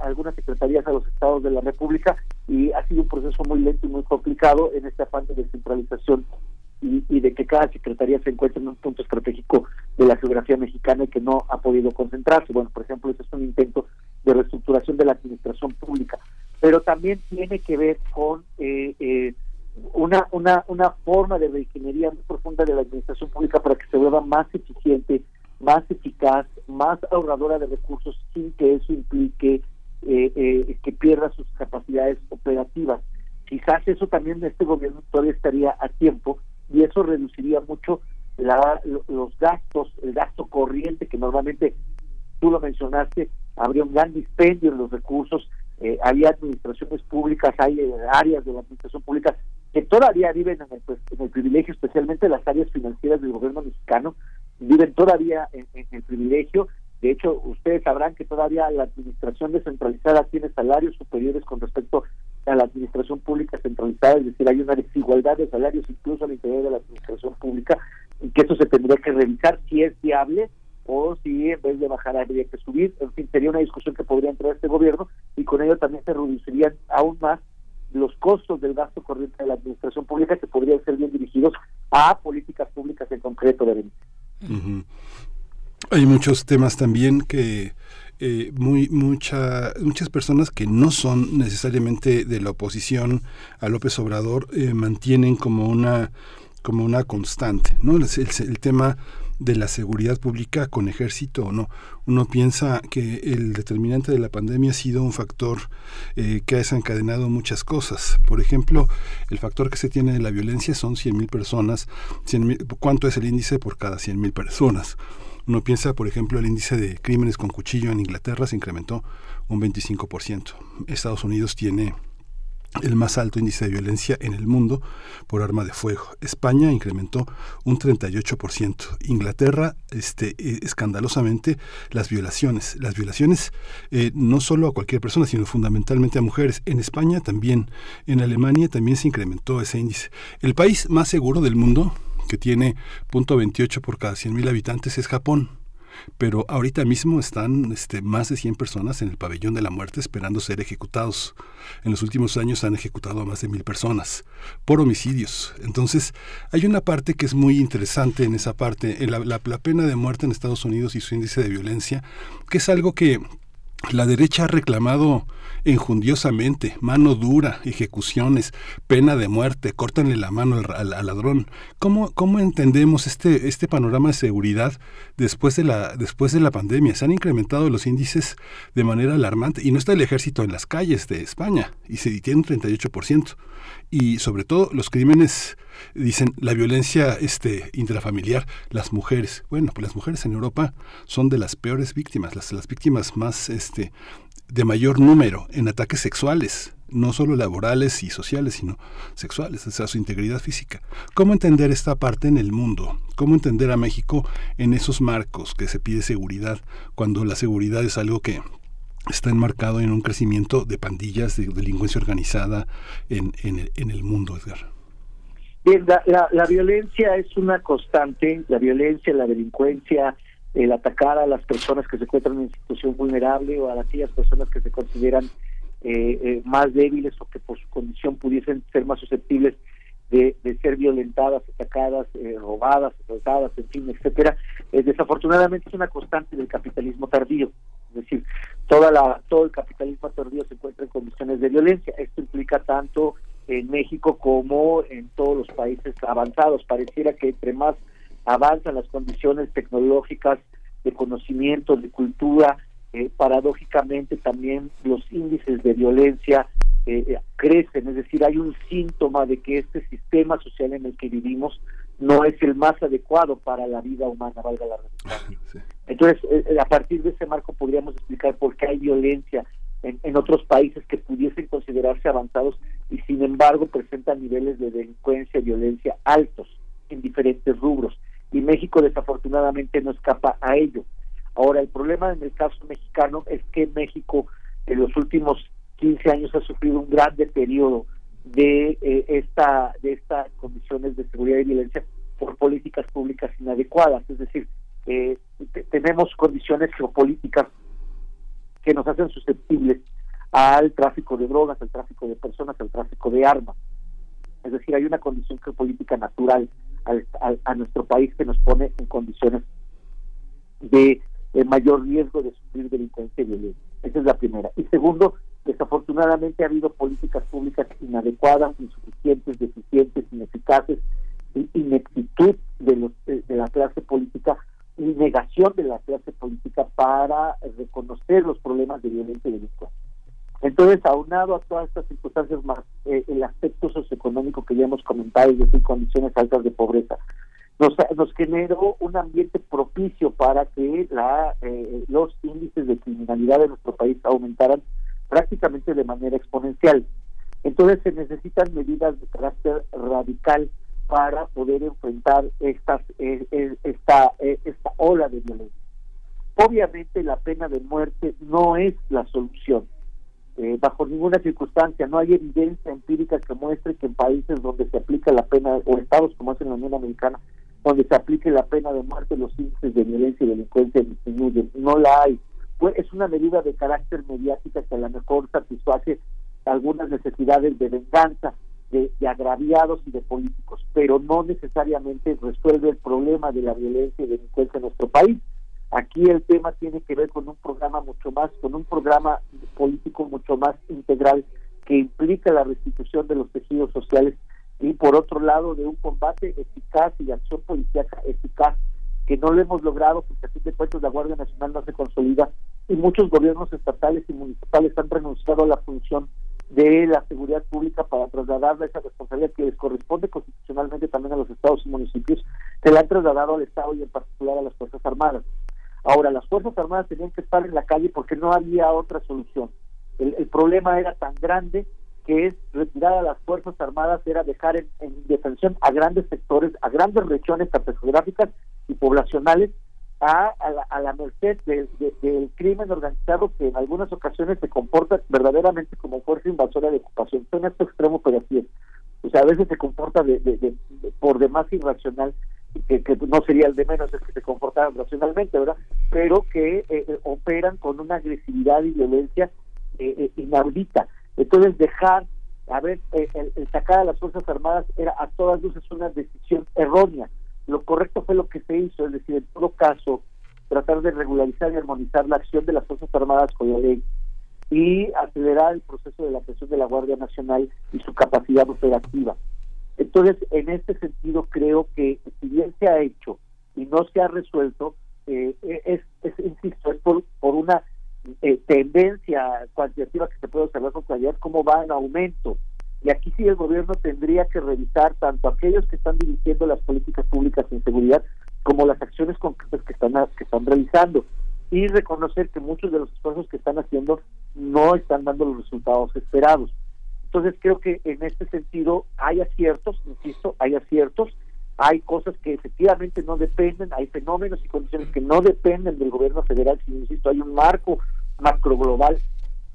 algunas secretarías a los estados de la República y ha sido un proceso muy lento y muy complicado en este afán de descentralización y, de que cada secretaría se encuentre en un punto estratégico de la geografía mexicana y que no ha podido concentrarse. Bueno, por ejemplo, ese es un intento de reestructuración de la administración pública, pero también tiene que ver con eh, eh, una, una, una forma de reingeniería muy profunda de la administración pública para que se vuelva más eficiente, más eficaz, más ahorradora de recursos sin que eso implique eh, eh, que pierda sus capacidades operativas. Quizás eso también este gobierno todavía estaría a tiempo y eso reduciría mucho la, los gastos, el gasto corriente que normalmente tú lo mencionaste, habría un gran dispendio en los recursos, eh, había administraciones públicas, hay eh, áreas de la administración pública que todavía viven en el, pues, en el privilegio, especialmente las áreas financieras del gobierno mexicano, viven todavía en, el privilegio. De hecho, ustedes sabrán que todavía la administración descentralizada tiene salarios superiores con respecto a la administración pública centralizada, es decir, hay una desigualdad de salarios incluso al interior de la administración pública y que eso se tendría que revisar si es viable o si en vez de bajar habría que subir. En fin, sería una discusión que podría entrar este gobierno y con ello también se reducirían aún más los costos del gasto corriente de la administración pública que podrían ser bien dirigidos a políticas públicas en concreto de Hay muchos temas también que eh, muy mucha, muchas personas que no son necesariamente de la oposición a López Obrador eh, mantienen como una como una constante, ¿no? el, el tema de la seguridad pública con ejército o no. Uno piensa que el determinante de la pandemia ha sido un factor eh, que ha desencadenado muchas cosas. Por ejemplo, el factor que se tiene de la violencia son 100.000 personas. 100 ¿Cuánto es el índice por cada 100.000 personas? Uno piensa, por ejemplo, el índice de crímenes con cuchillo en Inglaterra se incrementó un 25%. Estados Unidos tiene el más alto índice de violencia en el mundo por arma de fuego. España incrementó un 38%. Inglaterra, este, eh, escandalosamente, las violaciones. Las violaciones eh, no solo a cualquier persona, sino fundamentalmente a mujeres. En España también, en Alemania también se incrementó ese índice. El país más seguro del mundo, que tiene .28 por cada 100.000 habitantes, es Japón pero ahorita mismo están este, más de 100 personas en el pabellón de la muerte esperando ser ejecutados. En los últimos años han ejecutado a más de mil personas por homicidios. Entonces, hay una parte que es muy interesante en esa parte, la pena de muerte en Estados Unidos y su índice de violencia, que es algo que la derecha ha reclamado enjundiosamente, mano dura, ejecuciones, pena de muerte, córtanle la mano al, ladrón. ¿Cómo, ¿Cómo, entendemos este, este panorama de seguridad después de, la, después de la pandemia? Se han incrementado los índices de manera alarmante y no está el ejército en las calles de España y se tiene un 38%. Y sobre todo los crímenes dicen la violencia este intrafamiliar, las mujeres. Bueno, pues las mujeres en Europa son de las peores víctimas, las, las víctimas más este de mayor número en ataques sexuales, no solo laborales y sociales, sino sexuales, o sea, su integridad física. ¿Cómo entender esta parte en el mundo? ¿Cómo entender a México en esos marcos que se pide seguridad, cuando la seguridad es algo que está enmarcado en un crecimiento de pandillas, de delincuencia organizada en, en, el, mundo, Edgar? Bien, la, la violencia es una constante, la violencia, la delincuencia, el atacar a las personas que se encuentran en situación vulnerable o a aquellas personas que se consideran eh, eh, más débiles o que por su condición pudiesen ser más susceptibles de, ser violentadas, atacadas, eh, robadas, asaltadas, en fin, etcétera, desafortunadamente es una constante del capitalismo tardío. Es decir, toda la, todo el capitalismo tardío se encuentra en condiciones de violencia. Esto implica tanto en México como en todos los países avanzados. Pareciera que entre más avanzan las condiciones tecnológicas de conocimiento, de cultura, eh, paradójicamente también los índices de violencia eh, eh, crecen, es decir, hay un síntoma de que este sistema social en el que vivimos no es el más adecuado para la vida humana, valga la redundancia. Entonces, a partir de ese marco podríamos explicar por qué hay violencia en, en, otros países que pudiesen considerarse avanzados y sin embargo presentan niveles de delincuencia y violencia altos en diferentes rubros y México desafortunadamente no escapa a ello. Ahora, el problema en el caso mexicano es que México en los últimos 15 años ha sufrido un gran deterioro de eh, esta de estas condiciones de seguridad y violencia por políticas públicas inadecuadas, es decir, eh, tenemos condiciones geopolíticas que nos hacen susceptibles al tráfico de drogas, al tráfico de personas, al tráfico de armas. Es decir, hay una condición geopolítica natural a nuestro país que nos pone en condiciones de, mayor riesgo de sufrir delincuencia y violencia. Esa es la primera. Y segundo, desafortunadamente ha habido políticas públicas inadecuadas, insuficientes, deficientes, ineficaces, ineptitud de, los, de la clase política y negación de la clase política para reconocer los problemas de violencia y delincuencia. Entonces, aunado a todas estas circunstancias más eh, el aspecto socioeconómico que ya hemos comentado, es decir, condiciones altas de pobreza, nos, generó un ambiente propicio para que la, eh, los índices de criminalidad de nuestro país aumentaran prácticamente de manera exponencial. Entonces se necesitan medidas de carácter radical para poder enfrentar estas, eh, eh, esta, esta ola de violencia. Obviamente la pena de muerte no es la solución. Bajo ninguna circunstancia no hay evidencia empírica que muestre que en países donde se aplica la pena, o estados como es la Unión Americana, donde se aplique la pena de muerte, los índices de violencia y delincuencia disminuyen. No la hay. Pues es una medida de carácter mediática que a lo mejor satisface algunas necesidades de venganza de, agraviados y de políticos, pero no necesariamente resuelve el problema de la violencia y delincuencia en nuestro país. Aquí el tema tiene que ver con un programa mucho más, con un programa político mucho más integral que implica la restitución de los tejidos sociales y por otro lado de un combate eficaz y acción policíaca eficaz que no lo hemos logrado porque a fin de cuentas la Guardia Nacional no se consolida y muchos gobiernos estatales y municipales han renunciado a la función de la seguridad pública para trasladarle esa responsabilidad que les corresponde constitucionalmente también a los estados y municipios, se la han trasladado al Estado y en particular a las Fuerzas Armadas. Ahora, las Fuerzas Armadas tenían que estar en la calle porque no había otra solución. El, problema era tan grande que es retirar a las Fuerzas Armadas, era dejar en, defensión a grandes sectores, a grandes regiones, tanto geográficas y poblacionales, a, la, merced del crimen organizado que en algunas ocasiones se comporta verdaderamente como fuerza invasora de ocupación. en este extremo, pero así es. O sea, a veces se comporta de, por demás irracional, que, que, no sería el de menos el que se comportaran racionalmente, ¿verdad? Pero que eh, eh, operan con una agresividad y violencia eh, inaudita. Entonces, dejar, a ver, eh, el, sacar a las Fuerzas Armadas era a todas luces una decisión errónea. Lo correcto fue lo que se hizo, es decir, en todo caso, tratar de regularizar y armonizar la acción de las Fuerzas Armadas con la ley y acelerar el proceso de la creación de la Guardia Nacional y su capacidad operativa. Entonces, en este sentido, creo que si bien se ha hecho y no se ha resuelto, eh, es, es, insisto, es por, por una eh, tendencia cuantitativa que se puede observar con claridad, cómo va en aumento. Y aquí sí el gobierno tendría que revisar tanto aquellos que están dirigiendo las políticas públicas en seguridad como las acciones concretas que están, que están realizando y reconocer que muchos de los esfuerzos que están haciendo no están dando los resultados esperados. Entonces creo que en este sentido hay aciertos, insisto, hay aciertos, hay cosas que efectivamente no dependen, hay fenómenos y condiciones que no dependen del gobierno federal, sino, insisto, hay un marco macro global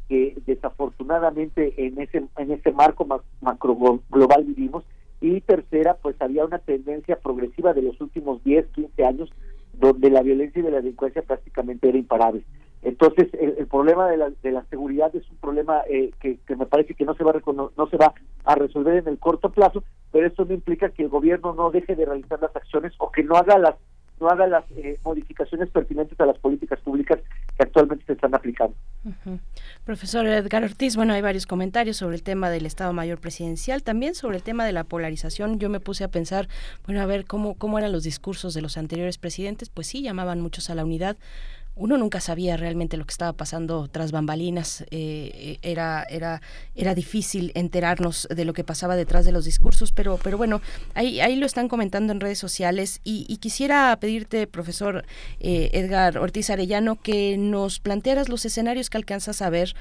que desafortunadamente en ese en ese marco macro global vivimos y tercera pues había una tendencia progresiva de los últimos 10, 15 años donde la violencia y la delincuencia prácticamente era imparable. Entonces, el, problema de la, de la seguridad es un problema eh, que, que, me parece que no se va a no se va a resolver en el corto plazo, pero eso no implica que el gobierno no deje de realizar las acciones o que no haga las no haga las eh, modificaciones pertinentes a las políticas públicas que actualmente se están aplicando. Profesor Edgar Ortiz, bueno, hay varios comentarios sobre el tema del Estado Mayor Presidencial, también sobre el tema de la polarización. Yo me puse a pensar, bueno, a ver cómo, cómo eran los discursos de los anteriores presidentes, pues sí, llamaban muchos a la unidad, uno nunca sabía realmente lo que estaba pasando tras bambalinas. Eh, eh, era, era, era difícil enterarnos de lo que pasaba detrás de los discursos, pero, pero bueno, ahí, ahí lo están comentando en redes sociales y, quisiera pedirte, profesor eh, Edgar Ortiz Arellano, que nos plantearas los escenarios que alcanzas a ver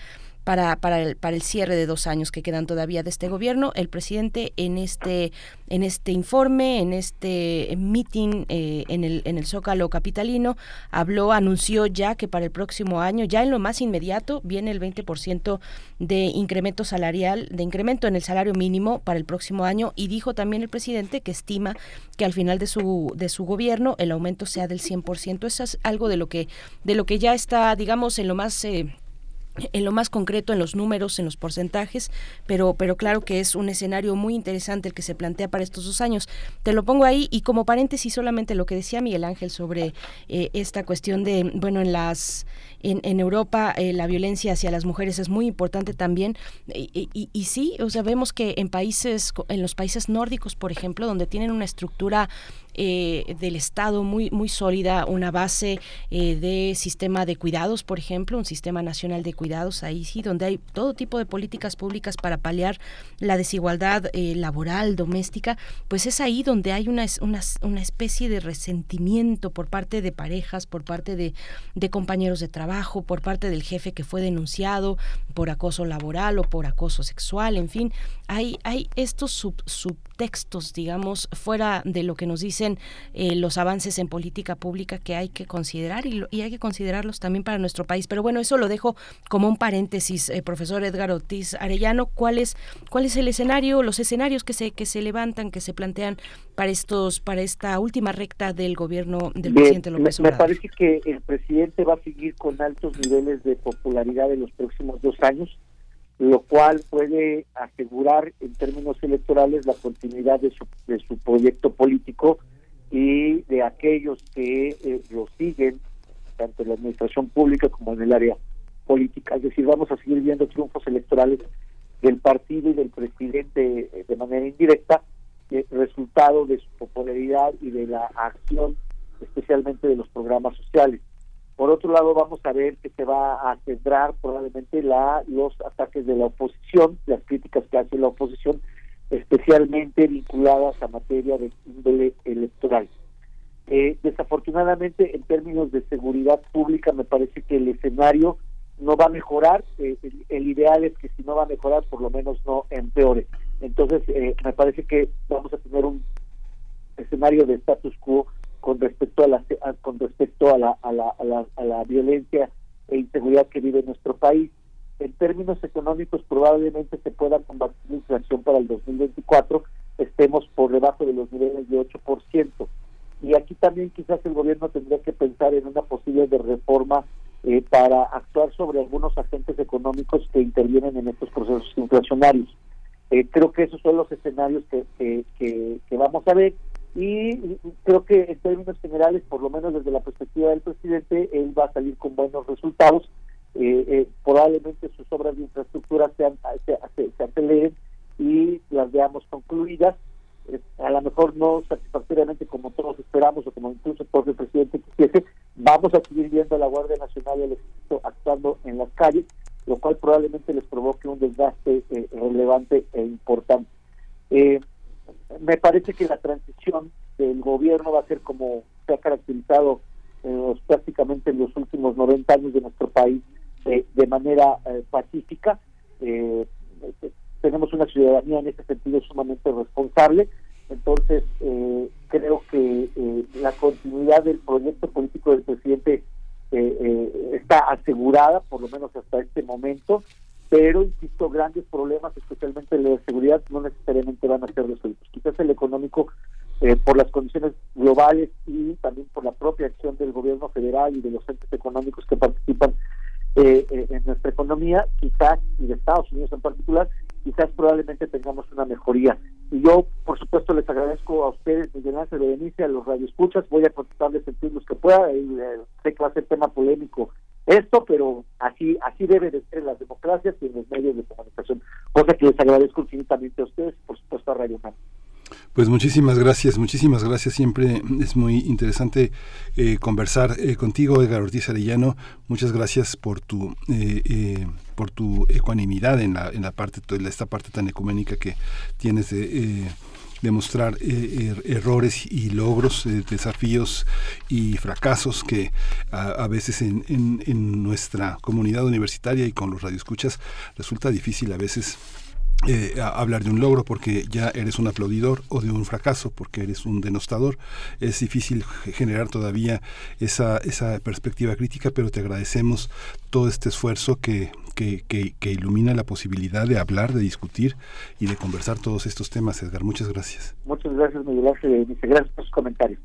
para, para, el, para el cierre de dos años que quedan todavía de este gobierno. El presidente en este, en este informe, en este meeting eh, en, el, en el Zócalo Capitalino, habló, anunció ya que para el próximo año, ya en lo más inmediato, viene el 20% de incremento salarial, de incremento en el salario mínimo para el próximo año y dijo también el presidente que estima que al final de su, de su gobierno el aumento sea del 100%. Eso es algo de lo que, de lo que ya está, digamos, en lo más... Eh, en lo más concreto, en los números, en los porcentajes, pero, pero claro que es un escenario muy interesante el que se plantea para estos dos años. Te lo pongo ahí y como paréntesis solamente lo que decía Miguel Ángel sobre eh, esta cuestión de, bueno, en las en, en Europa eh, la violencia hacia las mujeres es muy importante también y, y, sí, o sea, vemos que en países, en los países nórdicos, por ejemplo, donde tienen una estructura eh, del Estado muy, muy sólida, una base eh, de sistema de cuidados, por ejemplo, un sistema nacional de cuidados, ahí sí, donde hay todo tipo de políticas públicas para paliar la desigualdad eh, laboral, doméstica, pues es ahí donde hay una, una, una, especie de resentimiento por parte de parejas, por parte de, compañeros de trabajo, por parte del jefe que fue denunciado por acoso laboral o por acoso sexual, en fin, hay, hay estos sub, subtextos, digamos, fuera de lo que nos dicen eh, los avances en política pública que hay que considerar y, y, hay que considerarlos también para nuestro país. Pero bueno, eso lo dejo como un paréntesis, eh, profesor Edgar Ortiz Arellano. ¿Cuál es, ¿Cuál es el escenario, los escenarios que se, que se levantan, que se plantean para estos, para esta última recta del gobierno del Bien, presidente López Obrador? me parece que el presidente va a seguir con altos niveles de popularidad en los próximos dos años lo cual puede asegurar en términos electorales la continuidad de su, de su proyecto político y de aquellos que eh, lo siguen, tanto en la administración pública como en el área política. Es decir, vamos a seguir viendo triunfos electorales del partido y del presidente eh, de manera indirecta, eh, resultado de su popularidad y de la acción, especialmente de los programas sociales. Por otro lado, vamos a ver que se va a centrar probablemente la, los ataques de la oposición, las críticas que hace la oposición, especialmente vinculadas a materia de índole electoral. Eh, desafortunadamente, en términos de seguridad pública, me parece que el escenario no va a mejorar. Eh, el, el, ideal es que si no va a mejorar, por lo menos no empeore. Entonces, eh, me parece que vamos a tener un escenario de status quo con respecto a la con respecto a la, a la, a la, a la violencia e inseguridad que vive nuestro país. En términos económicos, probablemente se pueda combatir la inflación para el 2024, estemos por debajo de los niveles de 8%. Y aquí también quizás el gobierno tendría que pensar en una posible de reforma eh, para actuar sobre algunos agentes económicos que intervienen en estos procesos inflacionarios. Eh, creo que esos son los escenarios que, que, vamos a ver y creo que en términos generales, por lo menos desde la perspectiva del presidente, él va a salir con buenos resultados. Eh, eh, probablemente sus obras de infraestructura sean, se, se, se aceleren y las veamos concluidas. Eh, a lo mejor no satisfactoriamente como todos esperamos o como incluso el presidente quisiese, vamos a seguir viendo a la Guardia Nacional y el Ejército actuando en las calles, lo cual probablemente les provoque un desgaste eh, relevante e importante. Eh, me parece que la transición del gobierno va a ser como se ha caracterizado los, prácticamente en los últimos 90 años de nuestro país eh, de manera eh, pacífica. Eh, tenemos una ciudadanía en ese sentido sumamente responsable, entonces creo que la continuidad del proyecto político del presidente está asegurada, por lo menos hasta este momento, pero insisto, grandes problemas, especialmente de seguridad, no necesariamente van a ser resueltos. Quizás el económico, eh, por las condiciones globales y también por la propia acción del gobierno federal y de los entes económicos que participan eh, eh, en nuestra economía, quizás, y de Estados Unidos en particular, quizás probablemente tengamos una mejoría. Y yo, por supuesto, les agradezco a ustedes, Miguel Ángel Berenice, a los radioescuchas, voy a contestarles en los que pueda, eh, sé que va a ser tema polémico esto, pero así así debe de ser en las democracias y en los medios de comunicación, cosa que les agradezco infinitamente a ustedes, por supuesto a Radio. Pues muchísimas gracias, muchísimas gracias. Siempre es muy interesante eh, conversar eh, contigo, Edgar Ortiz Arellano. Muchas gracias por tu eh, eh, por tu ecuanimidad en la en la parte en esta parte tan ecuménica que tienes de demostrar eh, er, errores y logros, eh, desafíos y fracasos que a, veces en, en, en, nuestra comunidad universitaria y con los radioescuchas resulta difícil a veces eh, hablar de un logro porque ya eres un aplaudidor o de un fracaso porque eres un denostador. Es difícil generar todavía esa, esa perspectiva crítica, pero te agradecemos todo este esfuerzo que, que, que, que, ilumina la posibilidad de hablar, de discutir y de conversar todos estos temas, Edgar. Muchas gracias. Muchas gracias, Miguel Ángel. Gracias por sus comentarios.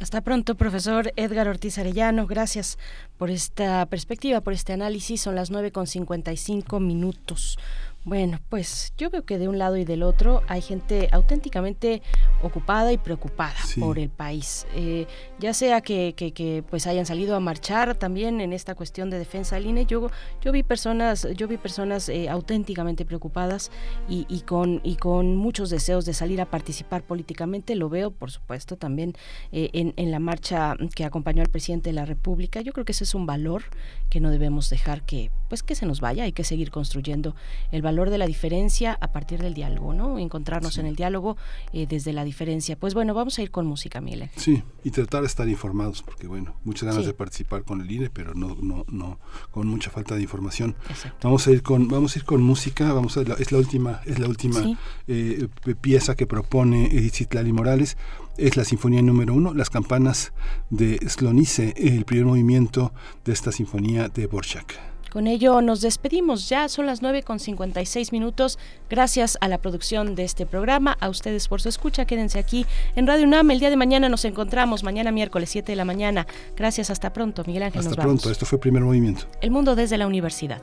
Hasta pronto, profesor Edgar Ortiz Arellano. Gracias por esta perspectiva, por este análisis. Son las 9 con 55 minutos. Bueno, pues yo veo que de un lado y del otro hay gente auténticamente ocupada y preocupada por el país, eh, ya sea que, que, pues hayan salido a marchar también en esta cuestión de defensa del INE. Yo, yo vi personas, yo vi personas eh, auténticamente preocupadas y, y, con y con muchos deseos de salir a participar políticamente. Lo veo, por supuesto, también eh, en, en la marcha que acompañó al presidente de la República. Yo creo que ese es un valor que no debemos dejar que pues que se nos vaya. Hay que seguir construyendo el valor de la diferencia a partir del diálogo, ¿no? Encontrarnos en el diálogo eh, desde la diferencia. Pues bueno, vamos a ir con música, Mile. Sí, y tratar de estar informados, porque bueno, muchas ganas de participar con el INE, pero no, no, no, con mucha falta de información. Vamos a ir con, vamos a ir con música, vamos a es la última, es la última eh, pieza que propone Edith Lali Morales es la sinfonía número uno, las campanas de Slonice, el primer movimiento de esta sinfonía de Borchak. Con ello nos despedimos. Ya son las 9 con 56 minutos. Gracias a la producción de este programa, a ustedes por su escucha. Quédense aquí en Radio UNAM. El día de mañana nos encontramos, mañana miércoles 7 de la mañana. Gracias, hasta pronto. Miguel Ángel, hasta pronto. Esto fue Primer Movimiento. El mundo desde la universidad.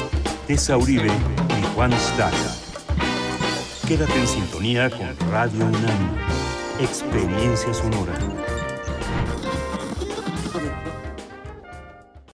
Tessa Uribe y Juan Staca. Quédate en sintonía con Radio UNAM. Experiencia sonora.